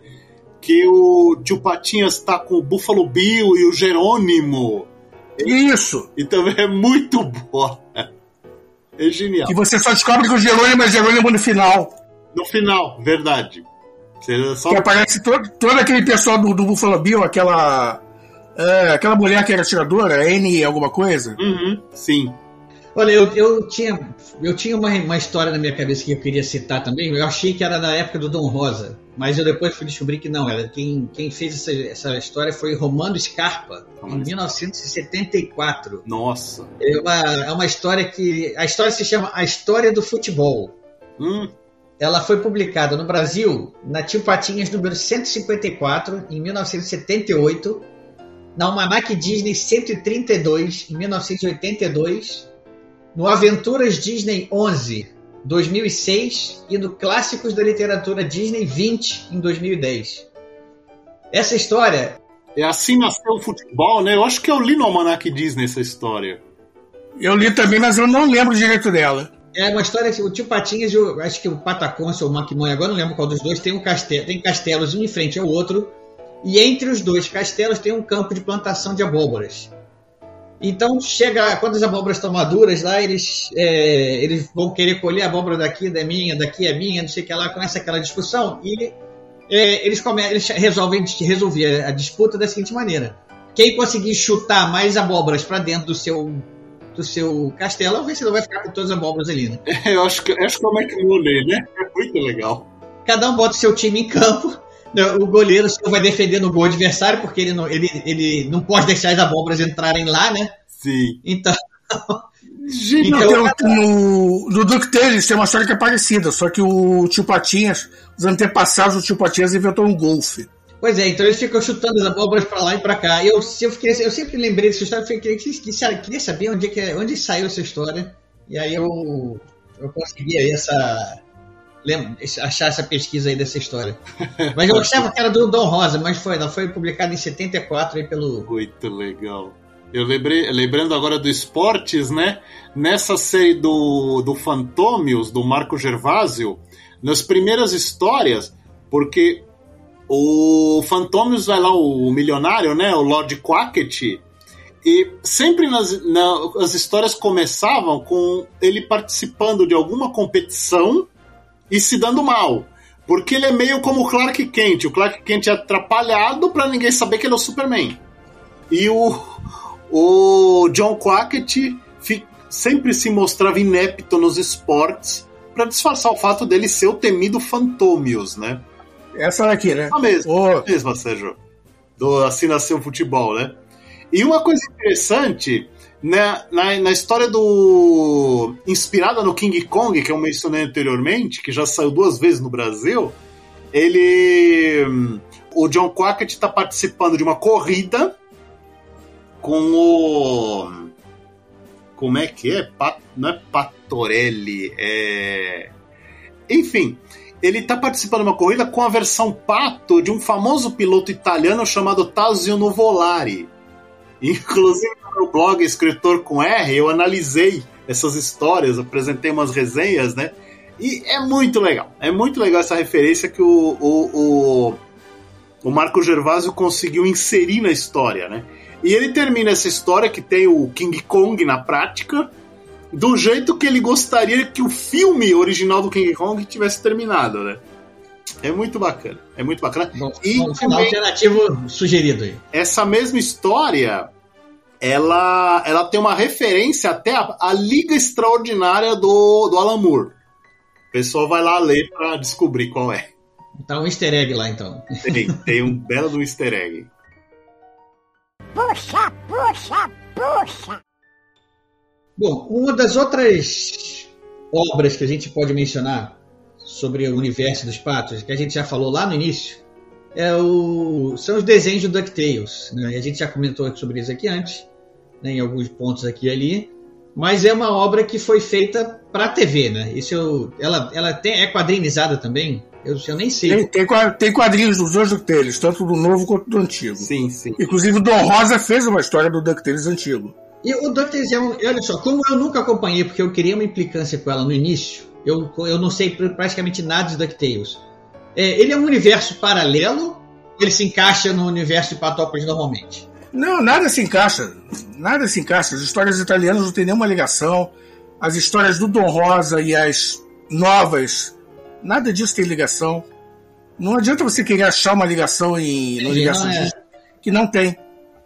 que o tio Patinhas tá com o Buffalo Bill e o Jerônimo. Isso! E também é muito boa. É genial. E você só descobre que o Jerônimo é Jerônimo no final. No final, verdade. Só Que aparece todo, todo aquele pessoal do, do Buffalo Bill, aquela. é, aquela mulher que era atiradora, N alguma coisa. Uhum, sim. Olha, eu, eu tinha, eu tinha uma, uma história na minha cabeça que eu queria citar também. Eu achei que era da época do Dom Rosa, mas eu depois fui descobrir que não. Era quem, quem fez essa, essa história foi Romano Scarpa, em 1974. Nossa. É uma, é uma história que. A história se chama A História do Futebol. Hum, Ela foi publicada no Brasil na Tio Patinhas número 154, em 1978, na Almanac Disney 132, em 1982, no Aventuras Disney 11, 2006 e no Clássicos da Literatura Disney 20, em 2010. Essa história é assim nasceu o futebol, né? Eu acho que eu li no Almanac Disney essa história. Eu li também, mas eu não lembro direito dela. É uma história que o tio Patinhas, eu acho que o Pataconce ou o Maquimônia, agora não lembro qual dos dois, tem um castelo, tem castelos um em frente ao outro, e entre os dois castelos tem um campo de plantação de abóboras. Então chega, quando as abóboras estão maduras lá, eles, é, eles vão querer colher a abóbora daqui é minha, daqui é minha, não sei o que lá, começa aquela discussão e é, eles, come, eles resolvem resolver a disputa da seguinte maneira: quem conseguir chutar mais abóboras para dentro do seu do seu castelo, é o vencedor vai ficar com todas as abóboras ali, né? [LAUGHS] Eu acho que, acho que é o McMullen, né? É muito legal. Cada um bota o seu time em campo. né? O goleiro só vai defender no gol adversário, porque ele não, ele, ele não pode deixar as abóboras entrarem lá, né? Sim. Então. [LAUGHS] Então, no, no DuckTales tem uma história que é parecida, só que o tio Patinhas, os antepassados do tio Patinhas inventou um golfe. Pois é, então eles ficam chutando as abóboras pra lá e pra cá. Eu, eu, fiquei, eu sempre lembrei dessa história, eu queria, queria, queria saber onde, é que, onde saiu essa história. E aí eu, eu consegui aí essa, lembra, achar essa pesquisa aí dessa história. [LAUGHS] Mas eu achava que era do Dom Rosa, mas foi, não foi publicado em 74 aí pelo. Muito legal. Eu lembrei, lembrando agora do esportes, né? Nessa série do, do Fantômios, do Marco Gervásio, nas primeiras histórias, porque o Fantômios vai lá, o milionário, né? O Lord Quacket, e sempre nas, na, as histórias começavam com ele participando de alguma competição e se dando mal. Porque ele é meio como o Clark Kent. O Clark Kent é atrapalhado para ninguém saber que ele é o Superman. E o, o John Quacket sempre se mostrava inepto nos esportes para disfarçar o fato dele ser o temido Fantômios, né? Essa daqui, né? A mesma, Oh. a mesma, Sérgio. Do Assim Nasceu o Futebol, né? E uma coisa interessante, né, na, na história do. inspirada no King Kong, que eu mencionei anteriormente, que já saiu duas vezes no Brasil, ele. O John Quacket está participando de uma corrida com o. Como é que é? Não é Patorelli, é. Enfim, ele está participando de uma corrida com a versão pato de um famoso piloto italiano chamado Tazio Nuvolari. Inclusive no meu blog Escritor com R, eu analisei essas histórias, apresentei umas resenhas, né? E é muito legal. É muito legal essa referência que o, o, o, o Marco Gervásio conseguiu inserir na história, né? E ele termina essa história que tem o King Kong na prática, do jeito que ele gostaria que o filme original do King Kong tivesse terminado, né? É muito bacana. É muito bacana. Bom, E bom, também- alternativo sugerido aí. essa mesma história ela, ela tem uma referência até à, à Liga Extraordinária do, do Alan Moore. O pessoal vai lá ler para descobrir qual é. Tá um easter egg lá então. Tem, tem um belo do easter egg. Puxa, puxa, puxa. Bom, uma das outras obras que a gente pode mencionar sobre o universo dos patos, que a gente já falou lá no início, é o, são os desenhos do DuckTales. Né? A gente já comentou sobre isso aqui antes, né, em alguns pontos aqui e ali. Mas é uma obra que foi feita para TV, né? Isso eu, ela, ela tem, é quadrinizada também. Eu, eu nem sei. Tem, tem, tem quadrinhos dos dois DuckTales, tanto do novo quanto do antigo. Sim, sim. Inclusive o Dom Rosa fez uma história do DuckTales antigo. E o DuckTales é um. Olha só, como eu nunca acompanhei, porque eu queria uma implicância com ela no início, eu, eu não sei pr- praticamente nada de DuckTales. É, ele é um universo paralelo, ele se encaixa no universo de Patópolis normalmente. Não, nada se encaixa. Nada se encaixa. As histórias italianas não têm nenhuma ligação. As histórias do Dom Rosa e as novas, nada disso tem ligação. Não adianta você querer achar uma ligação em, no universo não é. Que não tem.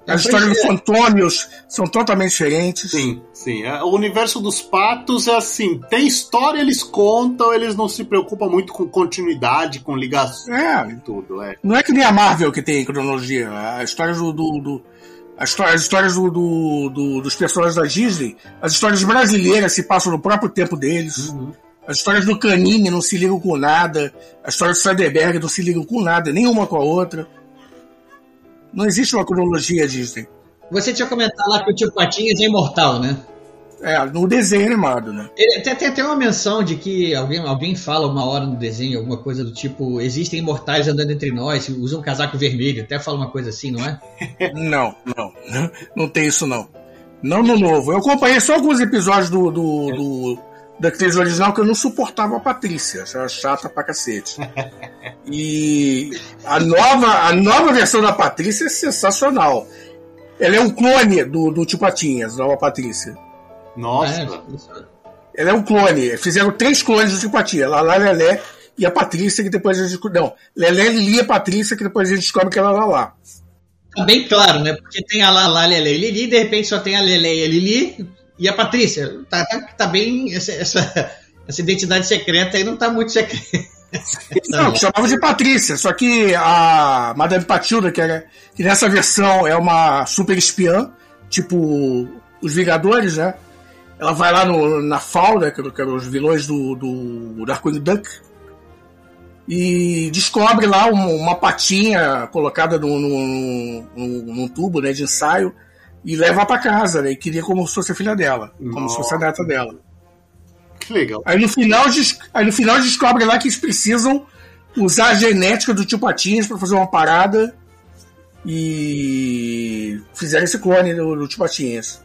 As histórias pois do é. Fantômios são totalmente diferentes. Sim, sim. É, O universo dos patos é assim: tem história, eles contam, eles não se preocupam muito com continuidade, com ligação É, e tudo. É. não é que nem a Marvel que tem cronologia. As histórias do. do, do- as, histó- as histórias do, do- do- dos personagens da Disney, as histórias brasileiras se passam no próprio tempo deles. As histórias do Canini não se ligam com nada. As histórias do Soderbergh não se ligam com nada, nenhuma com a outra. Não existe uma cronologia Disney. Você tinha comentado lá que o tio Patinhas é imortal, né? É, no desenho animado, né? Ele, tem, tem até uma menção de que alguém, alguém fala uma hora no desenho, alguma coisa do tipo: existem imortais andando entre nós, usam um casaco vermelho, até fala uma coisa assim, não é? [LAUGHS] Não, não. Não tem isso, não. Não no novo. Eu acompanhei só alguns episódios do, do, do DuckTales original que eu não suportava a Patrícia. Achava chata pra cacete. [LAUGHS] E a nova, a nova versão da Patrícia é sensacional. Ela é um clone do, do Tio Patinhas, nova Patrícia. Nossa. É, Ela é um clone. Fizeram três clones do Tio Patinhas. Lala, Lelé e a Patrícia, que depois a gente... Não, Lelé, Lili e a Patrícia, que depois a gente descobre que ela é Lala. Tá bem claro, né? Porque tem a Lala, Lele e Lili, de repente só tem a Lele e a Lili e a Patrícia. Tá, tá, bem. Essa, essa, essa identidade secreta aí não tá muito secreta. [LAUGHS] Não, chamava de Patrícia, só que a Madame Patilda, que, era, que nessa versão é uma super espiã, tipo os Vingadores, né? Ela vai lá no, na Falda, que, eram os vilões do, do Darkwing Duck, e descobre lá uma, uma patinha colocada num, num- num tubo né, de ensaio e leva pra casa, né? E queria como se fosse a filha dela, como se fosse a neta dela. Que legal. Aí no final, aí no final descobre lá que eles precisam usar a genética do tio Patinhas pra fazer uma parada e fizeram esse clone do, do tio Patinhas.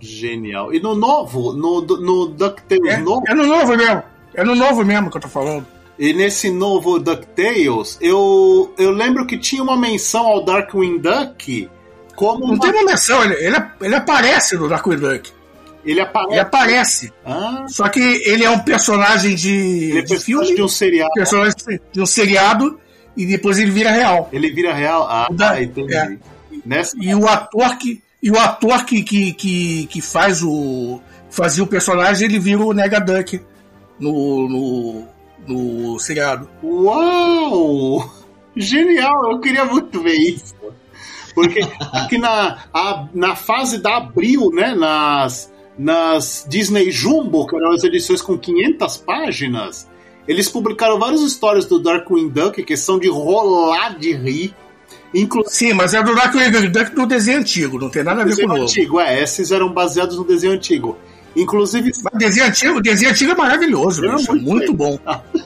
Genial. E no novo, no, no DuckTales É, novo, é no novo mesmo. É no novo mesmo que eu tô falando. e nesse novo DuckTales, eu, eu lembro que tinha uma menção ao Darkwing Duck como Não uma- tem uma menção, ele, ele, ele aparece no Darkwing Duck. ele aparece. Ele aparece. Ah, Só que ele é um personagem de, ele é de filme, de um seriado. personagem de um seriado, e depois ele vira real. Ele vira real. Ah, da- entendi. é. Nessa, E o ator que, e o ator que, que, que, que faz o. fazia o personagem, ele vira o Negaduck no, no, no seriado. Uau! Genial, eu queria muito ver isso. Porque aqui na, a- na fase da Abril, né, nas, nas Disney Jumbo, que eram as edições com 500 páginas, eles publicaram várias histórias do Darkwing Duck que são de rolar de rir. Inclusive, Sim, mas é do Darkwing Duck do desenho antigo, não tem nada a ver com o novo. antigo, é, esses eram baseados no desenho antigo. Inclusive, Mas desenho antigo, o desenho antigo é maravilhoso, É bicho, é muito muito bom. [LAUGHS]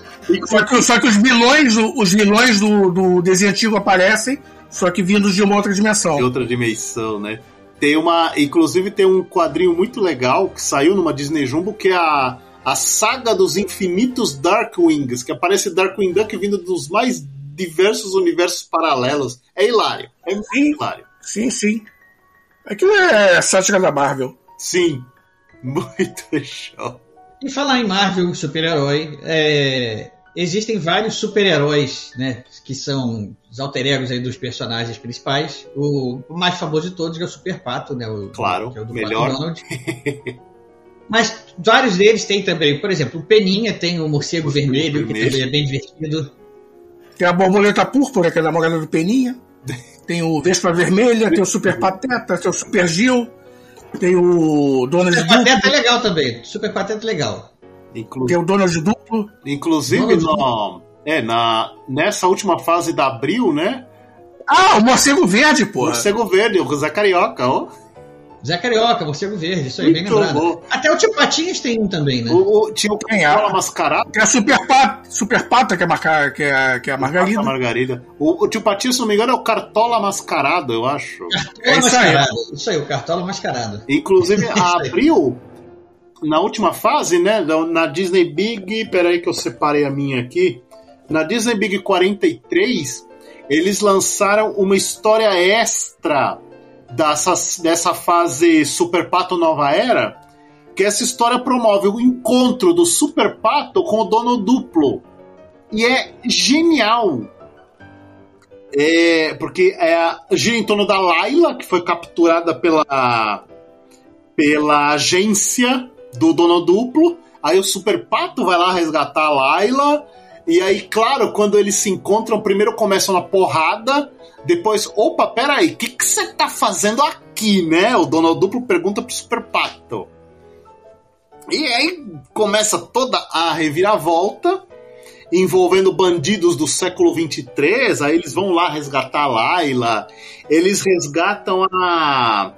Só que, só que os vilões, os vilões do, do desenho antigo aparecem, só que vindos de uma outra dimensão. de outra dimensão, né? Tem uma, inclusive tem um quadrinho muito legal que saiu numa Disney Jumbo que é a, a saga dos infinitos Darkwings, que aparece Darkwing Duck vindo dos mais diversos universos paralelos. É hilário, é muito Sim. hilário. Sim, sim. Aquilo é sátira da Marvel. Sim, [LAUGHS] muito show. E falar em Marvel, super-herói, é, existem vários super-heróis, né? Que são os alter egos aí dos personagens principais. O, o mais famoso de todos é o Super Pato, né? O, Claro, que é o do melhor. Mas vários deles têm também, por exemplo, o Peninha tem o morcego vermelho, que também é bem divertido. Tem a borboleta púrpura, que é a namorada do Peninha. [LAUGHS] Tem o Vespa Vermelha, tem o Super Pateta, tem o Super Gil, tem o Donald Super Pateta é legal também. Super Pateta é legal. Inclu- tem o Donald Duplo. inclusive, Donald no, é, na, nessa última fase da Abril, né? Ah, o Morcego Verde, O porra. Morcego Verde, o Zé Carioca, ó. Zé Carioca, morcego verde, isso aí, bem Muito lembrado. bom. Até o Tio Patinhas tem um também, né? O, o, tinha o Tem Cartola a- Mascarado. Tem a Super Pata, Super Pata que é, marca, que é, que é a Margarida. A Margarida. O, o tio Patinho, se não me engano, é o Cartola Mascarado, eu acho. É isso aí. mascarado. Isso aí, o Cartola mascarado. Inclusive, [LAUGHS] Isso a. Abril, na última fase, né, na Disney Big, peraí que eu separei a minha aqui, na Disney Big 43, eles lançaram uma história extra dessa, dessa fase Super Pato Nova Era, que essa história promove o encontro do Super Pato com o dono duplo. E é genial. É, porque é, gira em torno da Laila, que foi capturada pela, pela agência do dono duplo. Aí o Super Pato vai lá resgatar a Laila. E aí, claro, quando eles se encontram, primeiro começam na porrada. Depois, opa, peraí, o que que você tá fazendo aqui, né? O dono duplo pergunta pro Super Pato. E aí começa toda a reviravolta envolvendo bandidos do século 23, aí eles vão lá resgatar a Laila, eles resgatam a...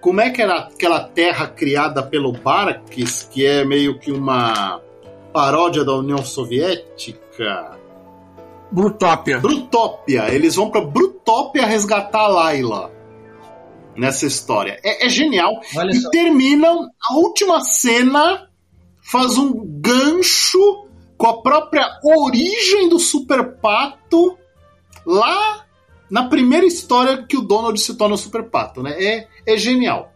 Como é que era aquela terra criada pelo Barks, que é meio que uma paródia da União Soviética? Brutópia. Brutópia. Eles vão pra Brutópia resgatar a Laila nessa história. É, é genial. Olha E só. terminam, a última cena faz um gancho com a própria origem do Super Pato lá na primeira história que o Donald se torna o Super Pato, né? É, é genial.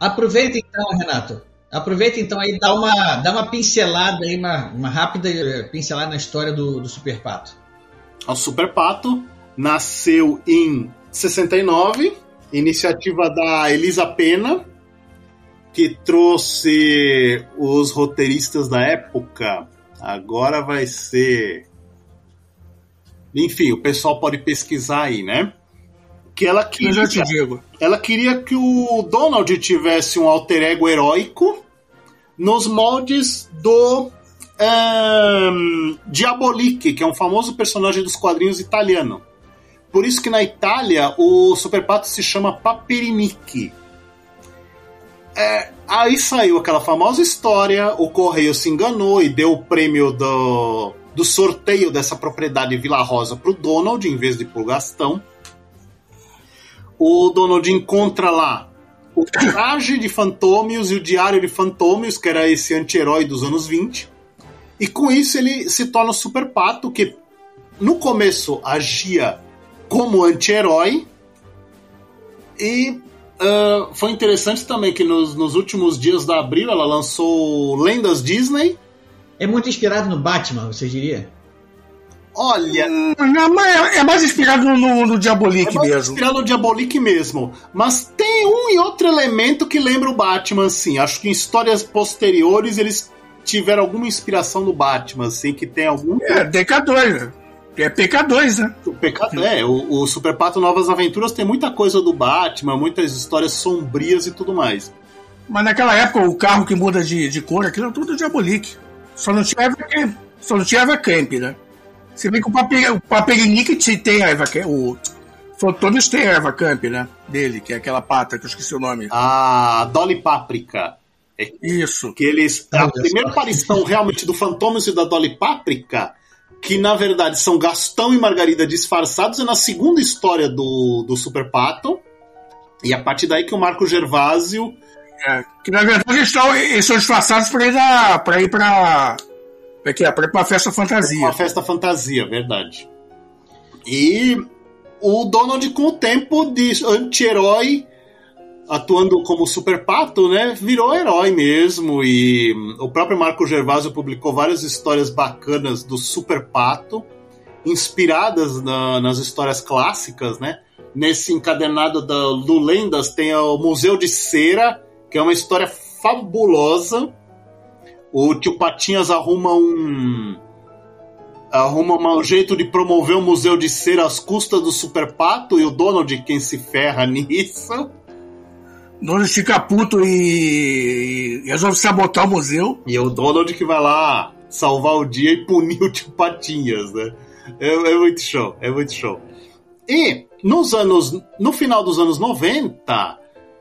Aproveita então, Renato. Aproveita então aí, dá uma, dá uma pincelada aí, uma, uma rápida eh, pincelada na história do, do Super Pato. O Super Pato nasceu em 69, iniciativa da Elisa Pena, que trouxe os roteiristas da época. Agora vai ser. Enfim, o pessoal pode pesquisar aí, né? Que ela Eu queria, já te digo. ela queria que o Donald tivesse um alter ego heróico nos moldes do Diabolique, que é um famoso personagem dos quadrinhos italiano. Por isso que na Itália o Super Pato se chama Papirinique. é, aí saiu aquela famosa história, o Correio se enganou e deu o prêmio do, do sorteio dessa propriedade Vila Rosa pro Donald, em vez de pro Gastão. O Donald encontra lá o traje de Fantômios e o diário de Fantômios, que era esse anti-herói dos anos 20. E com isso ele se torna o Super Pato, que no começo agia como anti-herói. E uh, foi interessante também que nos, nos últimos dias da abril ela lançou Lendas Disney. É muito inspirado no Batman, você diria? Olha. é, é mais inspirado no, no Diabolique é mais mesmo. inspirado no Diabolique mesmo. Mas tem um e outro elemento que lembra o Batman, assim. Acho que em histórias posteriores eles tiveram alguma inspiração no Batman, assim, que tem algum. É, DK2, né? É PK2, né? O PK, é, o, o Super Pato Novas Aventuras tem muita coisa do Batman, muitas histórias sombrias e tudo mais. Mas naquela época o carro que muda de, de cor, aquilo é tudo Diabolique. Só não tinha Eva Camp, só não tinha Eva Camp, né? Você vê que o, papel, o Papelinique tem a Eva Camp, o Fotônios tem a Eva Camp, né? Dele, que é aquela pata que eu esqueci o nome. A Dolly Páprica. Isso. Que eles. A primeira aparição realmente do Fantômios e da Dolly Páprica, que na verdade são Gastão e Margarida disfarçados, é na segunda história do, do Super Pato. E a partir daí que o Marco Gervásio. É, que na verdade eles, estão, eles são disfarçados para ir, na, pra ir pra. Pra ir pra festa fantasia. Uma festa fantasia, verdade. E o Donald, com o tempo de anti-herói, atuando como super pato, né, virou herói mesmo. E o próprio Marco Gervásio publicou várias histórias bacanas do super pato, inspiradas na, nas histórias clássicas, né? Nesse encadenado da, do Lendas tem o Museu de Cera, que é uma história fabulosa. O tio Patinhas arruma um arruma um jeito de promover o museu de cera às custas do Super Pato e o Donald quem se ferra [LAUGHS] nisso. Donald fica puto e, e resolve sabotar o museu. E é o Donald que vai lá salvar o dia e punir o tio Patinhas, né? É, é muito show, é muito show. E nos anos, no final dos anos 90,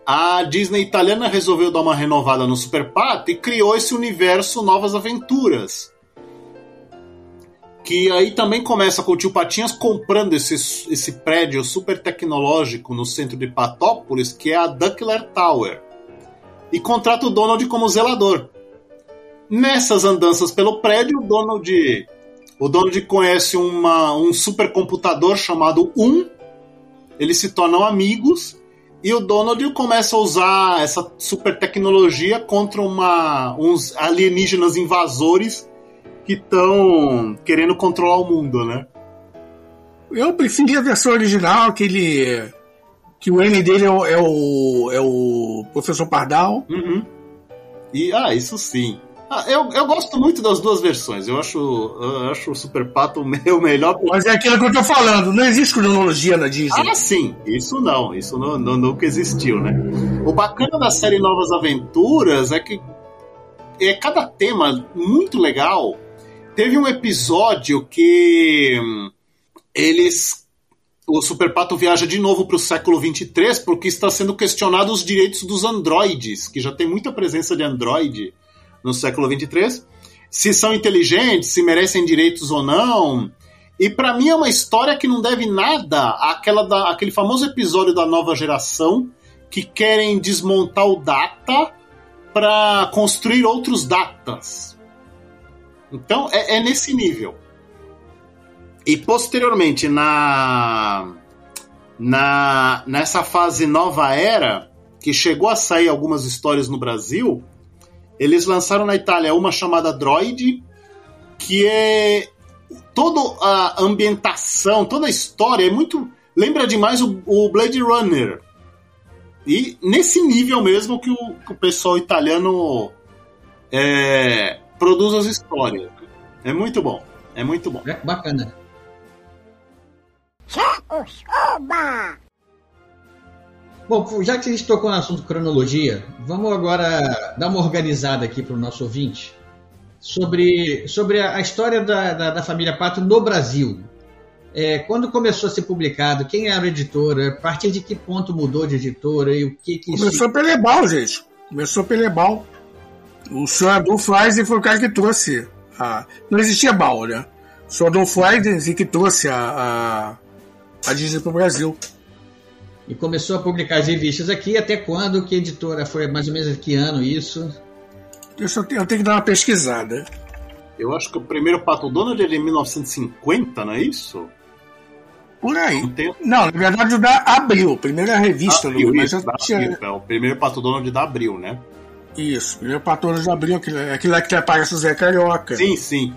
a Disney italiana resolveu dar uma renovada no Super Pato e criou esse universo Novas Aventuras. Que aí também começa com o tio Patinhas comprando esse, esse prédio super tecnológico no centro de Patópolis, que é a Duckler Tower, e contrata o Donald como zelador. Nessas andanças pelo prédio, o Donald, o Donald conhece uma, um supercomputador chamado Um, eles se tornam amigos, e o Donald começa a usar essa super tecnologia contra uma, uns alienígenas invasores que estão querendo controlar o mundo, né? Eu preferi a versão original, aquele. que o N dele é o, é o, é o Professor Pardal. Uhum. E, ah, isso sim. Ah, eu, eu gosto muito das duas versões. Eu acho, eu acho o Super Pato o melhor. Mas é aquilo que eu tô falando, não existe cronologia na Disney. Ah, sim, isso não. Isso não, não, nunca existiu, né? O bacana da série Novas Aventuras é que é cada tema muito legal Teve um episódio que hum, eles. O Super Pato viaja de novo para o século 23 porque está sendo questionado os direitos dos androides, que já tem muita presença de androide no século 23. Se são inteligentes, se merecem direitos ou não. E para mim é uma história que não deve nada àquela da, àquele famoso episódio da nova geração que querem desmontar o data para construir outros datas. Então é, é nesse nível. E posteriormente, na, na nessa fase nova era, que chegou a sair algumas histórias no Brasil, eles lançaram na Itália uma chamada Droid, que é toda a ambientação, toda a história é muito lembra demais o, o Blade Runner. E nesse nível mesmo que o, que o pessoal italiano é, produz as histórias. É muito bom. É muito bom. É bacana. Oba! Bom, já que a gente tocou no assunto cronologia, vamos agora dar uma organizada aqui para o nosso ouvinte sobre, sobre a, história da, da, da família Pato no Brasil. É, quando começou a ser publicado, quem era a editora, a partir de que ponto mudou de editora e o que que Começou isso... pela Ebal, gente. Começou pelo Ebal. O senhor Adolfo Eisen foi o cara que trouxe. A... Não existia Bal, né? O senhor Adolfo Eisen que trouxe a, a, a Disney para o Brasil. E começou a publicar as revistas aqui. Até quando? Que editora foi? Mais ou menos que ano isso? Eu, só tenho, eu tenho que dar uma pesquisada. Eu acho que o primeiro Pato Donald é de 1950, não é isso? Por aí. Não tem- Não, na verdade o da Abril, primeira revista Abril, do mas isso, da tinha- Abril, é o primeiro Pato Donald da Abril, né? Isso, primeiro patrão de Abril, aquele, aquele lá que aparece o Zé Carioca. Sim, sim.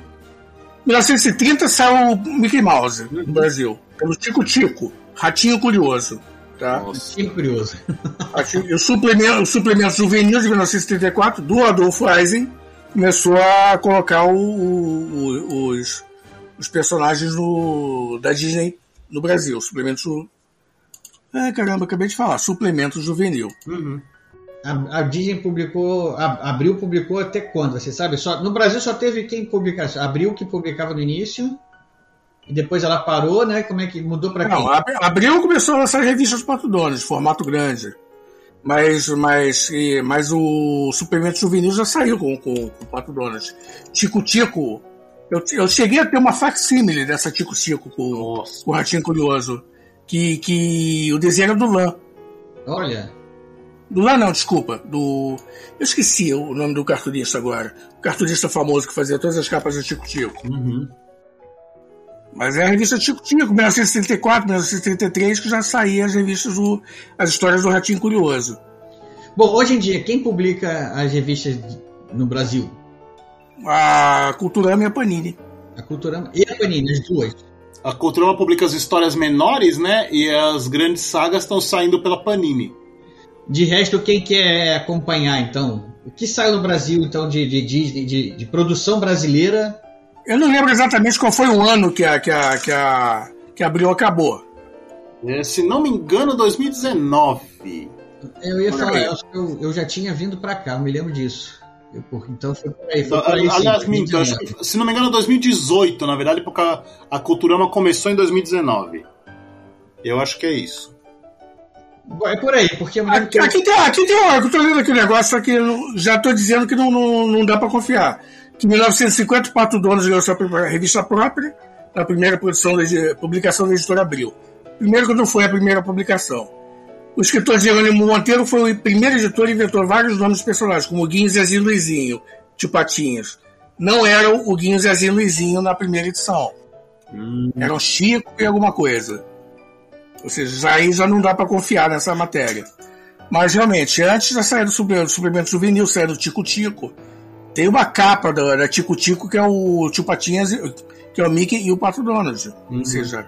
1930 saiu o Mickey Mouse no Brasil, pelo Tico Tico, Ratinho Curioso. Tá? Nossa. Curioso. [LAUGHS] Aqui, e o, suplemento, o suplemento juvenil de 1934, do Adolfo Eisen, começou a colocar o- o- o- os, os personagens no- da Disney no Brasil. Suplemento. Ah, caramba, acabei de falar. Suplemento juvenil. Uhum. A, a Disney publicou, a, Abril publicou até quando? Você sabe? Só, no Brasil só teve quem publicasse. Abril que publicava no início. E depois ela parou, né? Como é que mudou para quem? Não, a- Abril começou a lançar revistas Donald, de formato grande. Mas, mas, mas o suplemento juvenil já saiu com, com, com o Pato Donald. Tico Tico. Eu, eu cheguei a ter uma facsímile dessa Tico Tico com, Nossa. com o Ratinho Curioso. Que, que o desenho era do Lan. Olha, Do Lan não, desculpa. Do. Eu esqueci o nome do cartunista agora. O cartunista famoso que fazia todas as capas do Tico Tico. Uhum. Mas é a revista Tico Tico, 1934, 1933, que já saía as revistas do, as histórias do Ratinho Curioso. Bom, hoje em dia, quem publica as revistas no Brasil? A Culturama e a Panini. A Culturama e a Panini, as duas. A Culturama publica as histórias menores, né? E as grandes sagas estão saindo pela Panini. De resto, quem quer acompanhar, então? O que saiu no Brasil, então, de, de Disney, de, de produção brasileira? Eu não lembro exatamente qual foi o ano que a, que a, que a, que a Abril acabou. É, se não me engano, 2019. Eu ia falar, eu, acho que eu, eu já tinha vindo pra cá, eu me lembro disso. Eu, por- então foi por aí. Foi por aí sim, Aliás, minto, acho que, se não me engano, 2018, na verdade, porque a, a Culturama começou em 2019. Eu acho que é isso. É por aí, porque Aqui, aqui tem, aqui tem eu tô lendo aqui o negócio, só que eu já tô dizendo que não, não, não dá para confiar. Em 1950 o Pato Donos ganhou sua revista própria, na primeira produção da, publicação da editora Abril. Primeiro que não foi a primeira publicação. O escritor Jerônimo Monteiro foi o primeiro editor e inventou vários nomes de personagens, como Guinho, Zezinho e Luizinho, de Patinhas. Não eram o Guinho, Zezinho e Luizinho na primeira edição. Eram Chico e alguma coisa. Ou seja, já aí já não dá para confiar nessa matéria. Mas realmente, antes da saída do suplemento, do suplemento juvenil, sair do Tico Tico, tem uma capa da, da Tico Tico que é o Tio Patinhas, que é o Mickey e o Pato Donald. Ou seja.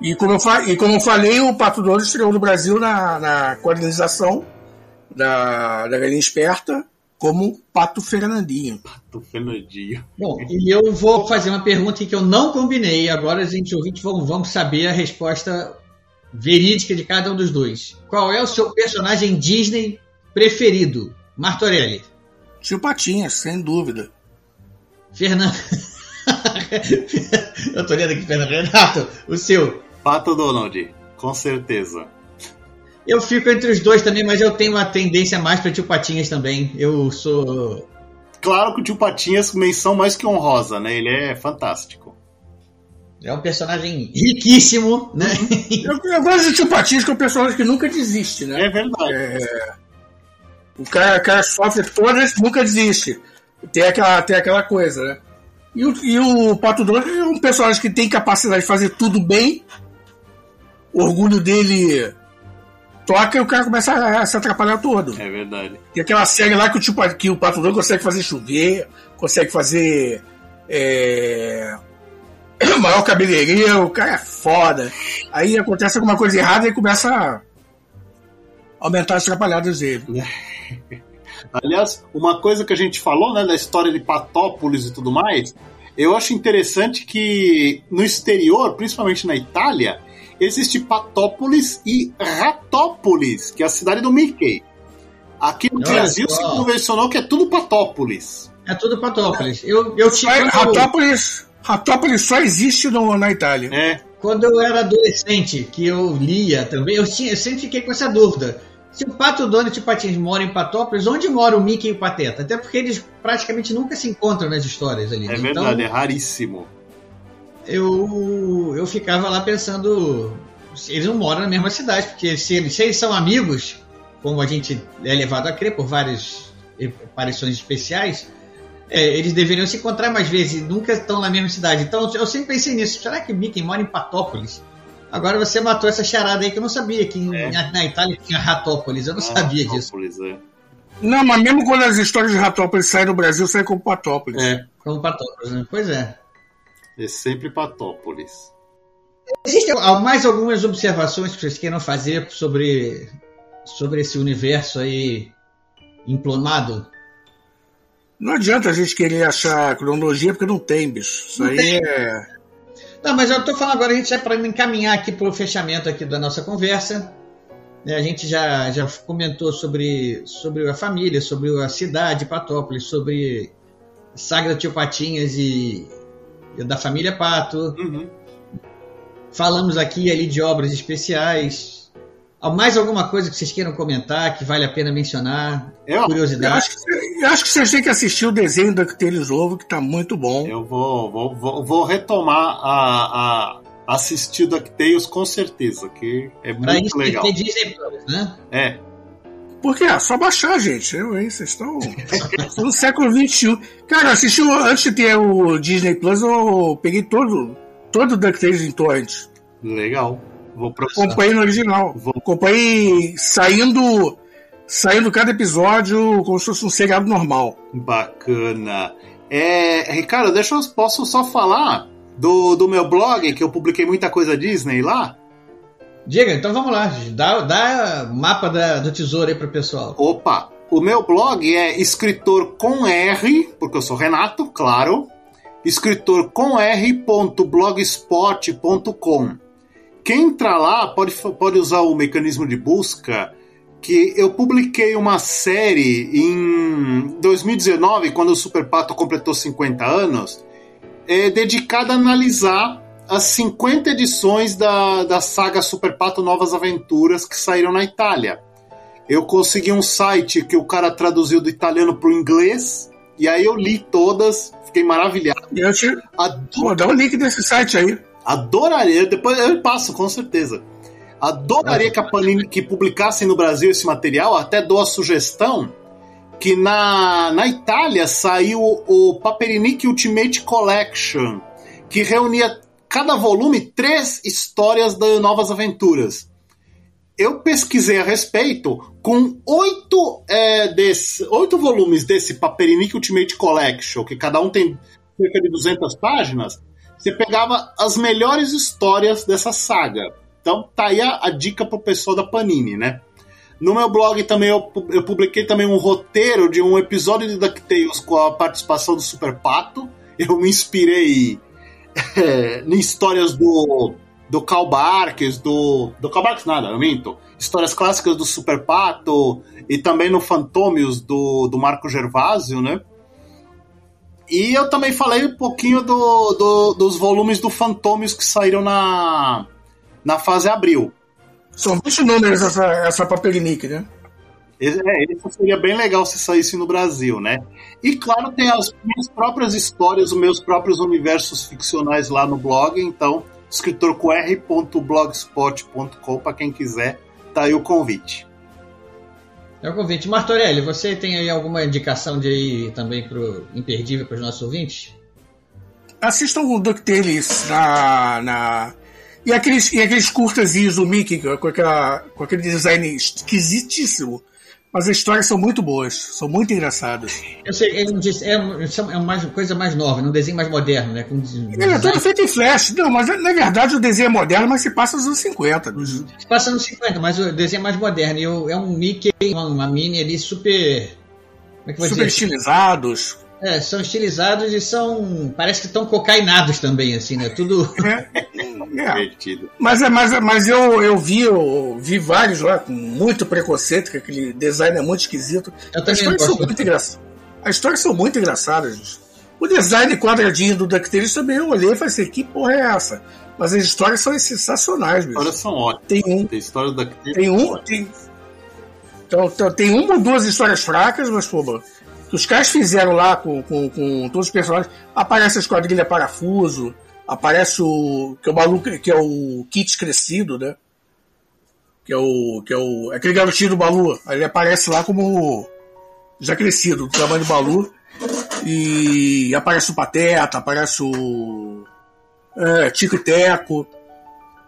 E como, eu e como eu falei, o Pato Donald estreou no Brasil na, na quadrinização da, da Galinha Esperta como Pato Fernandinho. Do Fernandinho. Bom, e eu vou fazer uma pergunta que eu não combinei. Agora a gente ouvintes vão, vão saber a resposta verídica de cada um dos dois. Qual é o seu personagem Disney preferido? Martorelli. Tio Patinhas, sem dúvida. Fernando. [LAUGHS] eu tô lendo aqui, Fernando. Renato, o seu. Pato Donald, com certeza. Eu fico entre os dois também, mas eu tenho uma tendência mais para tio Patinhas também. Eu sou. Claro que o tio Patinhas, menção mais que honrosa, né? Ele é fantástico. É um personagem riquíssimo, né? Eu, eu gosto do Tio Patinhas, que é um personagem que nunca desiste, né? É verdade. O cara, o cara sofre todas, nunca desiste. Tem aquela, tem aquela coisa, né? E o, e o Pato Donald é um personagem que tem capacidade de fazer tudo bem. O orgulho dele toca e o cara começa a se atrapalhar todo. É verdade. Tem aquela série lá que o, tio, Pa- que o Pato Donald consegue fazer chover, consegue fazer. É, o [COUGHS] maior cabeleireiro, o cara é foda. Aí acontece alguma coisa errada e começa a aumentar as atrapalhadas dele. [LAUGHS] Aliás, uma coisa que a gente falou, né, da história de Patópolis e tudo mais, eu acho interessante que no exterior, principalmente na Itália, existe Patópolis e Ratópolis, que é a cidade do Mickey. Aqui no Olha Brasil só. se convencionou que é tudo Patópolis. É tudo Patópolis. Eu, eu Só- tinha. Ratópolis, Ratópolis só existe no- na Itália. É, Quando eu era adolescente, que eu lia também, eu, tinha, eu sempre fiquei com essa dúvida. Se o Pato Donald e o Patins moram em Patópolis, onde mora o Mickey e o Pateta? Até porque eles praticamente nunca se encontram nas histórias ali. É né? verdade, é Então, raríssimo. eu, eu ficava lá pensando. Eles não moram na mesma cidade, porque se eles, se eles são amigos, como a gente é levado a crer por várias aparições especiais, é, eles deveriam se encontrar mais vezes e nunca estão na mesma cidade. Então eu sempre pensei nisso. Será que o Mickey mora em Patópolis? Agora você matou essa charada aí que eu não sabia, que em- É. na, na Itália tinha Ratópolis. Eu não sabia disso. Patópolis, é. Não, mas mesmo quando as histórias de Ratópolis saem do Brasil, saem como Patópolis. É, como Patópolis, né? Pois é. É sempre Patópolis. Existem mais algumas observações que vocês queiram fazer sobre, sobre esse universo aí emplomado? Não adianta a gente querer achar cronologia porque não tem, bicho. Isso Não aí tem. é. Não, mas eu tô falando agora, a gente já para encaminhar aqui pro fechamento aqui da nossa conversa. né, a gente já, já comentou sobre, sobre a família, sobre a cidade, Patópolis, sobre Sagra Tio Patinhas e, e da família Pato. Uhum. Falamos aqui e ali de obras especiais. Mais alguma coisa que vocês queiram comentar que vale a pena mencionar? Eu, Eu Curiosidade? acho, que, eu acho que vocês têm que assistir o desenho da DuckTales Ovo, que tá muito bom. eu vou, vou, vou, vou retomar a, a assistir DuckTales com certeza, que é Pra muito isso tem que legal. ter Disney Plus, né? É, Porque é só baixar, gente. Eu, hein? Vocês estão [LAUGHS] no século XXI. Cara, eu assisti o- antes de ter o Disney Plus, eu peguei todo, todo o DuckTales em torrent. legal. Vou procurar. Acompanhei no original. Vou- Acompanhei saindo, saindo cada episódio como se fosse um seriado normal. Bacana. É, Ricardo, deixa eu posso só falar do, do meu blog, que eu publiquei muita coisa Disney lá. Diga, então vamos lá. Dá, dá mapa da- do tesouro aí pro pessoal. Opa, o meu blog é escritor com R, porque eu sou Renato, claro. Escritor com R.blogspot.com. Quem entrar lá pode, pode usar o mecanismo de busca que eu publiquei uma série em 2019, quando o Super Pato completou 50 anos, é, dedicada a analisar as 50 edições da, da saga Super Pato Novas Aventuras que saíram na Itália. Eu consegui um site que o cara traduziu do italiano para o inglês, e aí eu li todas, fiquei maravilhado. Eu te, Ado- pô, dá o link desse site aí. Adoraria, depois eu passo, com certeza. Adoraria que a Panini que publicasse no Brasil esse material, até dou a sugestão que na, na Itália saiu o Paperinic Ultimate Collection, que reunia cada volume três histórias de novas aventuras. Eu pesquisei a respeito com oito, é, desse, oito volumes desse Paperinic Ultimate Collection, que cada um tem cerca de 200 páginas. Você pegava as melhores histórias dessa saga. Então tá aí a, a dica pro pessoal da Panini, né? No meu blog também eu, eu publiquei também um roteiro de um episódio de DuckTales com a participação do Super Pato. Eu me inspirei [LAUGHS] é, em histórias do, do Karl do. Do Karl nada, eu minto. Histórias clássicas do Super Pato e também no Fantômios do, do Marco Gervásio, né? E eu também falei um pouquinho do, do- dos volumes do Fantômios que saíram na, na fase abril. São 20 números essa, essa papelinique, né? É, isso seria bem legal se saísse no Brasil, né? E claro, tem as minhas próprias histórias, os meus próprios universos ficcionais lá no blog, então, escritor com r.blogspot.com, para quem quiser, tá aí o convite. É o convite. Martorelli, você tem aí alguma indicação de aí também pro imperdível para os nossos ouvintes? Assistam o DuckTales na. na... E, aqueles, e aqueles curtazinhos do Mickey com, aquela, com aquele design esquisitíssimo. Mas as histórias são muito boas, são muito engraçadas. Eu sei, é, é, um- são- é uma coisa mais nova, um desenho mais moderno, né? Com Ele é todo feito em flash. Não, mas na verdade o desenho é moderno, mas se passa nos anos 50. bicho. Se passa nos 50, mas o desenho é mais moderno. E é um Mickey, uma, uma Minnie ali super. Como é que eu vou Super dizer? estilizados. É, são estilizados e são. Parece que estão cocainados também, assim, né? Tudo. É, [LAUGHS] é. Divertido. Mas, é- mas, é- mas eu, eu vi eu vi vários lá com muito preconceito, que aquele design é muito esquisito. Eu As histórias são muito engraçadas. As histórias são muito engraçadas. gente. O design quadradinho do DuckTales também eu olhei e falei assim, que porra é essa? Mas as histórias são sensacionais, As histórias bicho. são ótimas. Tem um, Tem história da tem um, tem, Então, então, tem uma ou duas histórias fracas, mas, pô, que os caras fizeram lá com, com, com todos os personagens. Aparece a esquadrilha Parafuso, aparece o. que é o maluco, que é o Kit crescido, né? Que é o. que é o. aquele garotinho do Balu. Aí ele aparece lá como. já crescido, do tamanho do Balu. E aparece o Pateta, aparece o. É, Tico e Teco.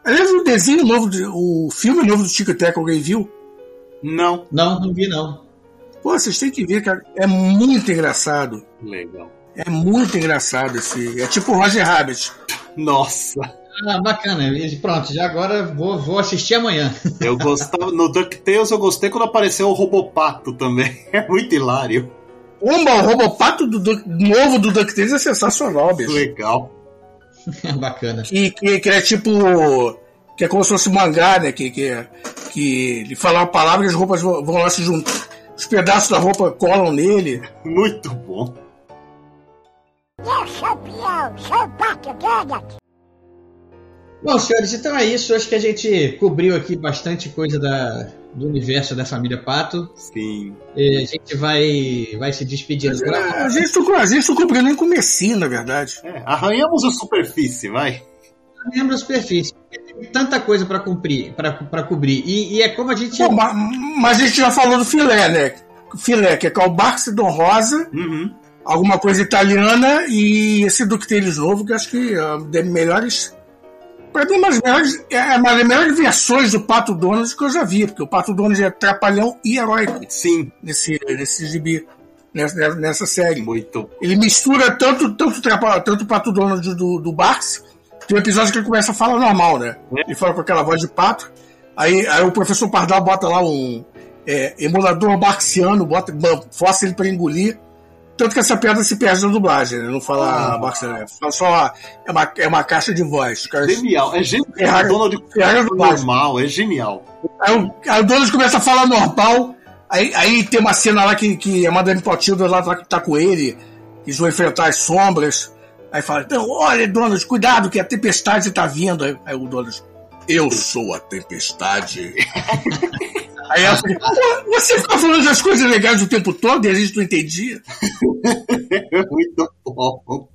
Aliás, o desenho novo, o filme novo do Tico e Teco, alguém viu? Não. Não, não vi não. Pô, vocês têm que ver, cara. É muito engraçado. Legal. É muito engraçado esse. É tipo o Roger Rabbit. Nossa. Ah, bacana. Pronto, já agora vou, vou assistir amanhã. Eu gostava. No DuckTales eu gostei quando apareceu o Robopato também. [LAUGHS] É muito hilário. Uma, o Robopato do, do- novo do DuckTales é sensacional, bicho. Legal. [LAUGHS] bacana. Que, que, que é tipo. Que é como se fosse mangá, né? Que, que, que ele fala uma palavra e as roupas vão, vão lá se juntar. Os pedaços da roupa colam nele. Muito bom. Eu sou peão, sou pato Donald. Bom, senhores, então é isso. Acho que a gente cobriu aqui bastante coisa da, do universo da família Pato. Sim. E a gente vai, vai se despedindo por É, agora. A gente não, a gente não cobriu nem com o Messi, na verdade. É, arranhamos a superfície, vai. Lembra a superfície. Tem tanta coisa para cumprir, para cobrir. E, e é como a gente. Bom, ma- mas, a gente já falou do filé, né? Filé, que é o Barça Don Rosa, Uhum. alguma coisa italiana, e esse DuckTales novo, que acho que é uma das melhores. Pra mim, uma das melhores, é uma das melhores versões do Pato Donald que eu já vi, porque o Pato Donald é trapalhão e heróico Sim, nesse, nesse gibi, nessa, nessa série. muito. Ele mistura tanto, tanto, tanto o Pato Donald do, do Barks, tem um episódio que ele começa a falar normal, né? Ele fala com aquela voz de pato, aí, aí o professor Pardal bota lá um é, emulador barxiano, bota, força ele pra engolir. Tanto que essa piada se perde na dublagem, né? Não fala Ah. barxiano, né? fala só. É uma, é uma caixa de voz. Genial. É genial. Ferrari- Donald normal, é genial. Aí o, aí o Donald começa a falar normal. Aí, aí tem uma cena lá que, que a Madame Clotilde lá tá, tá com ele. Eles vão enfrentar as sombras. Aí fala: então, olha, Donald, cuidado que a tempestade tá vindo. Aí, aí o Donald: Eu sou a tempestade. [LAUGHS] aí ela "Pô, Você fica falando das coisas legais o tempo todo e a gente não entendia. [LAUGHS] Muito bom.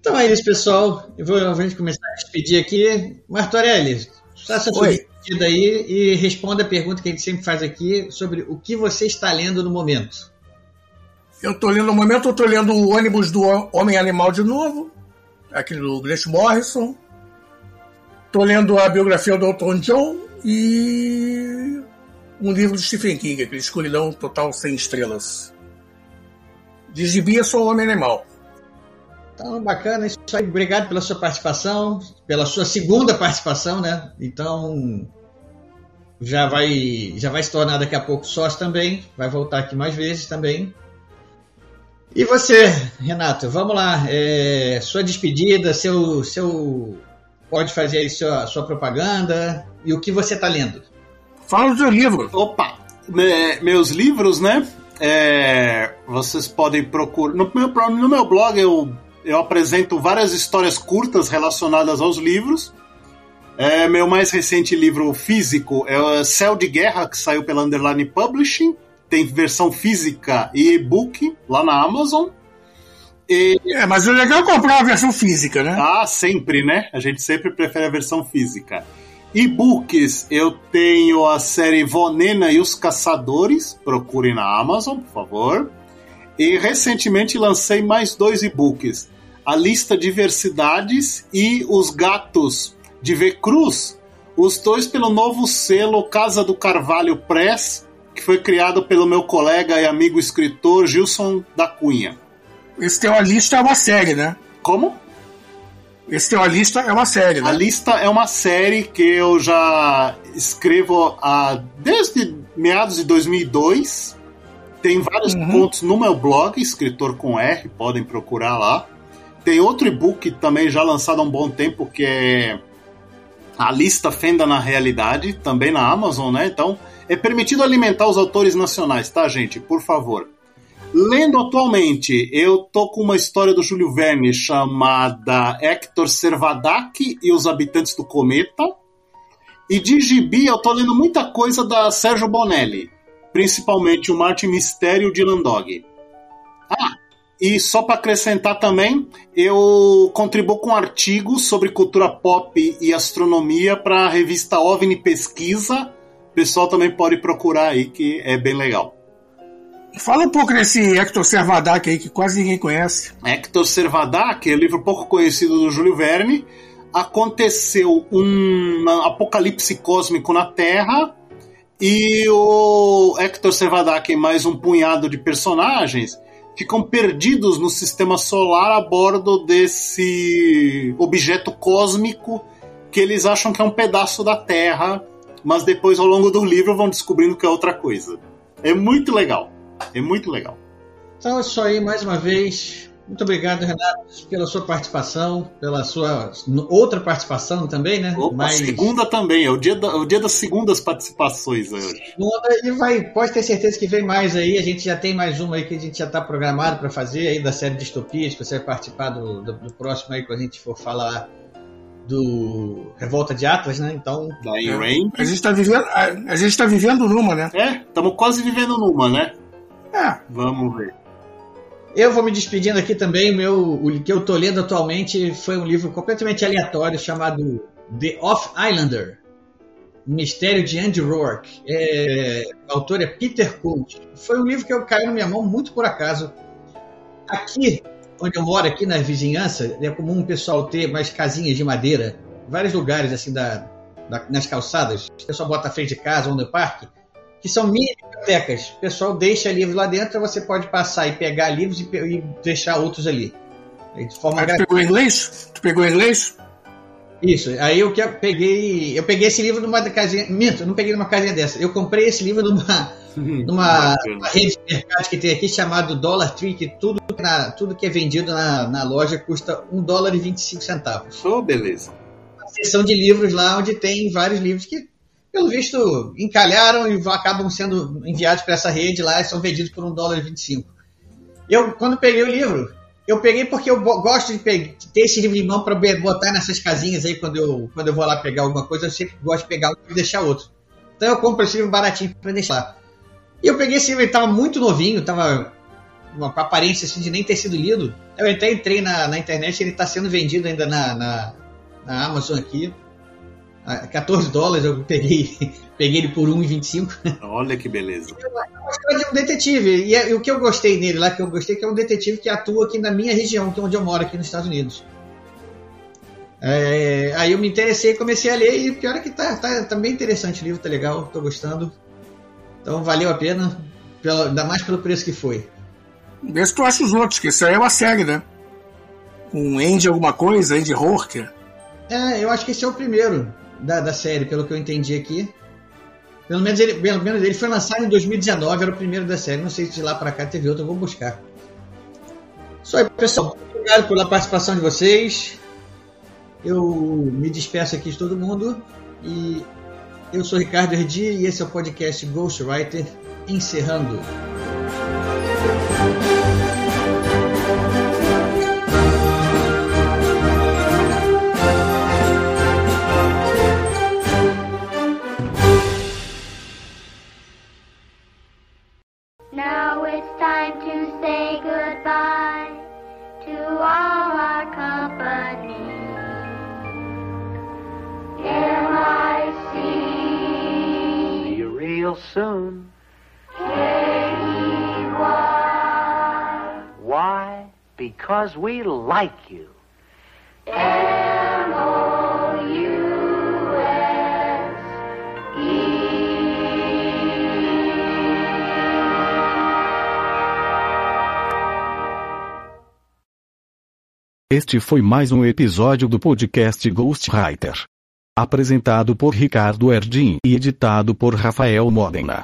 Então é isso, pessoal. Eu vou, vamos começar a despedir aqui. Martorelli, faça sua despedida aí e responda a pergunta que a gente sempre faz aqui sobre o que você está lendo no momento. Eu tô lendo no momento, eu tô lendo o ônibus do Homem Animal de novo, aquele do Grant Morrison. Tô lendo a biografia do Elton John e um livro do Stephen King, aquele Escuridão Total Sem Estrelas. De gibi é só o Homem Animal. Então, bacana, isso aí. Obrigado pela sua participação, pela sua segunda participação, né? Então, já vai, já vai se tornar daqui a pouco sócio também, vai voltar aqui mais vezes também. E você, Renato, vamos lá, é, sua despedida, seu, seu, pode fazer aí sua, sua propaganda e o que você está lendo. Fala do seu livro. Opa! Me- meus livros, né? É, vocês podem procurar. No meu, no meu blog eu, eu apresento várias histórias curtas relacionadas aos livros. É, meu mais recente livro físico é o Céu de Guerra, que saiu pela Underline Publishing. Tem versão física e e-book lá na Amazon. E, É, mas o legal é comprar a versão física, né? ah, sempre, né? A gente sempre prefere a versão física. E-books, eu tenho a série Vonena e os Caçadores, procure na Amazon, por favor. E recentemente lancei mais dois e-books: A Lista Diversidades e Os Gatos de V Cruz, os dois pelo novo selo Casa do Carvalho Press, que foi criado pelo meu colega e amigo escritor Gilson da Cunha. Esse Teu a Lista é uma série, né? Como? Esse Teu a Lista é uma série, A né? lista é uma série que eu já escrevo há, desde meados de 2002. Tem vários Uhum. contos no meu blog, escritor com R, podem procurar lá. Tem outro e-book também já lançado há um bom tempo que é a lista Fenda na Realidade, também na Amazon, né? Então é permitido alimentar os autores nacionais, tá, gente? Por favor. Lendo atualmente, eu tô com uma história do Júlio Verne chamada Hector Servadac e os Habitantes do Cometa. E de gibi eu tô lendo muita coisa da Sérgio Bonelli. principalmente o Martin Mistério e o Dylan Dog. Ah, e só para acrescentar também, eu contribuo com artigos sobre cultura pop e astronomia para a revista OVNI Pesquisa. O pessoal também pode procurar aí, que é bem legal. Fala um pouco desse Hector Servadac aí, que quase ninguém conhece. Hector Servadac é um livro pouco conhecido do Júlio Verne. Aconteceu um apocalipse cósmico na Terra e o Hector Servadac e mais um punhado de personagens ficam perdidos no sistema solar a bordo desse objeto cósmico que eles acham que é um pedaço da Terra, mas depois ao longo do livro vão descobrindo que é outra coisa. É muito legal. É muito legal. Então é isso aí, mais uma vez. Muito obrigado, Renato, pela sua participação, pela sua outra participação também, né? Opa, Mas... segunda também, é o dia, da, o dia das segundas participações hoje. E vai, pode ter certeza que vem mais aí, a gente já tem mais uma aí que a gente já está programado para fazer aí da série Distopias, que você vai participar do, do, do, próximo aí quando a gente for falar do Revolta de Atlas, né? Então. Da é, a gente está vivendo, a, a gente tá vivendo numa, né? É, estamos quase vivendo numa, né? É. Vamos ver. Eu vou me despedindo aqui também. O, meu, o que eu estou lendo atualmente foi um livro completamente aleatório chamado The Off Islander. Mistério de Andy Rourke. É, o autor é Peter Kunt. Foi um livro que eu caiu na minha mão muito por acaso. Aqui, onde eu moro, aqui na vizinhança, é comum o pessoal ter mais casinhas de madeira. Vários lugares assim da, da nas calçadas. O pessoal bota à frente de casa ou no parque que são mini bibliotecas. O pessoal deixa livros lá dentro, você pode passar e pegar livros e, e deixar outros ali. De forma tu pegou inglês? Tu pegou inglês? Isso. Aí eu que peguei, eu peguei esse livro numa casinha, minto, não peguei numa casinha dessa. Eu comprei esse livro numa numa, numa rede de mercado que tem aqui chamado Dollar Tree, que tudo, na, tudo que é vendido na, na loja custa 1 dólar e 25 centavos. Oh, beleza. Uma seção de livros lá onde tem vários livros que pelo visto, encalharam e acabam sendo enviados para essa rede lá e são vendidos por um dólar e 25. Eu, quando peguei o livro, eu peguei porque eu gosto de, ter esse livro de mão para botar nessas casinhas aí quando eu, quando eu vou lá pegar alguma coisa, eu sempre gosto de pegar um e deixar outro. Então eu compro esse livro baratinho para deixar. E eu peguei esse livro, ele estava muito novinho, estava com a aparência assim, de nem ter sido lido. Eu até entrei na, na internet, ele está sendo vendido ainda na, na, na Amazon aqui. 14 dólares, eu peguei, [LAUGHS] peguei ele por 1,25. Olha que beleza. É uma história de um detetive. E, é, e, o que eu gostei nele lá, que eu gostei, que é um detetive que atua aqui na minha região, que é onde eu moro, aqui nos Estados Unidos. É, aí eu me interessei, comecei a ler, e pior é que tá, tá, tá bem interessante o livro, tá legal, tô gostando. Então valeu a pena, pelo, ainda mais pelo preço que foi. Vê se tu acha os outros, que isso aí é uma série, né? Com Andy alguma coisa, Andy Horker. É, eu acho que esse é o primeiro da, da série, pelo que eu entendi aqui. Pelo menos, ele, pelo menos ele foi lançado em 2019, era o primeiro da série. Não sei se de lá para cá teve outro, eu vou buscar. Só aí, pessoal. Obrigado pela participação de vocês. Eu me despeço aqui de todo mundo. E eu sou Ricardo Erdi e esse é o podcast Ghostwriter, encerrando. Because we like you. Este foi mais um episódio do podcast Ghostwriter. Apresentado por Ricardo Erdin e editado por Rafael Modena.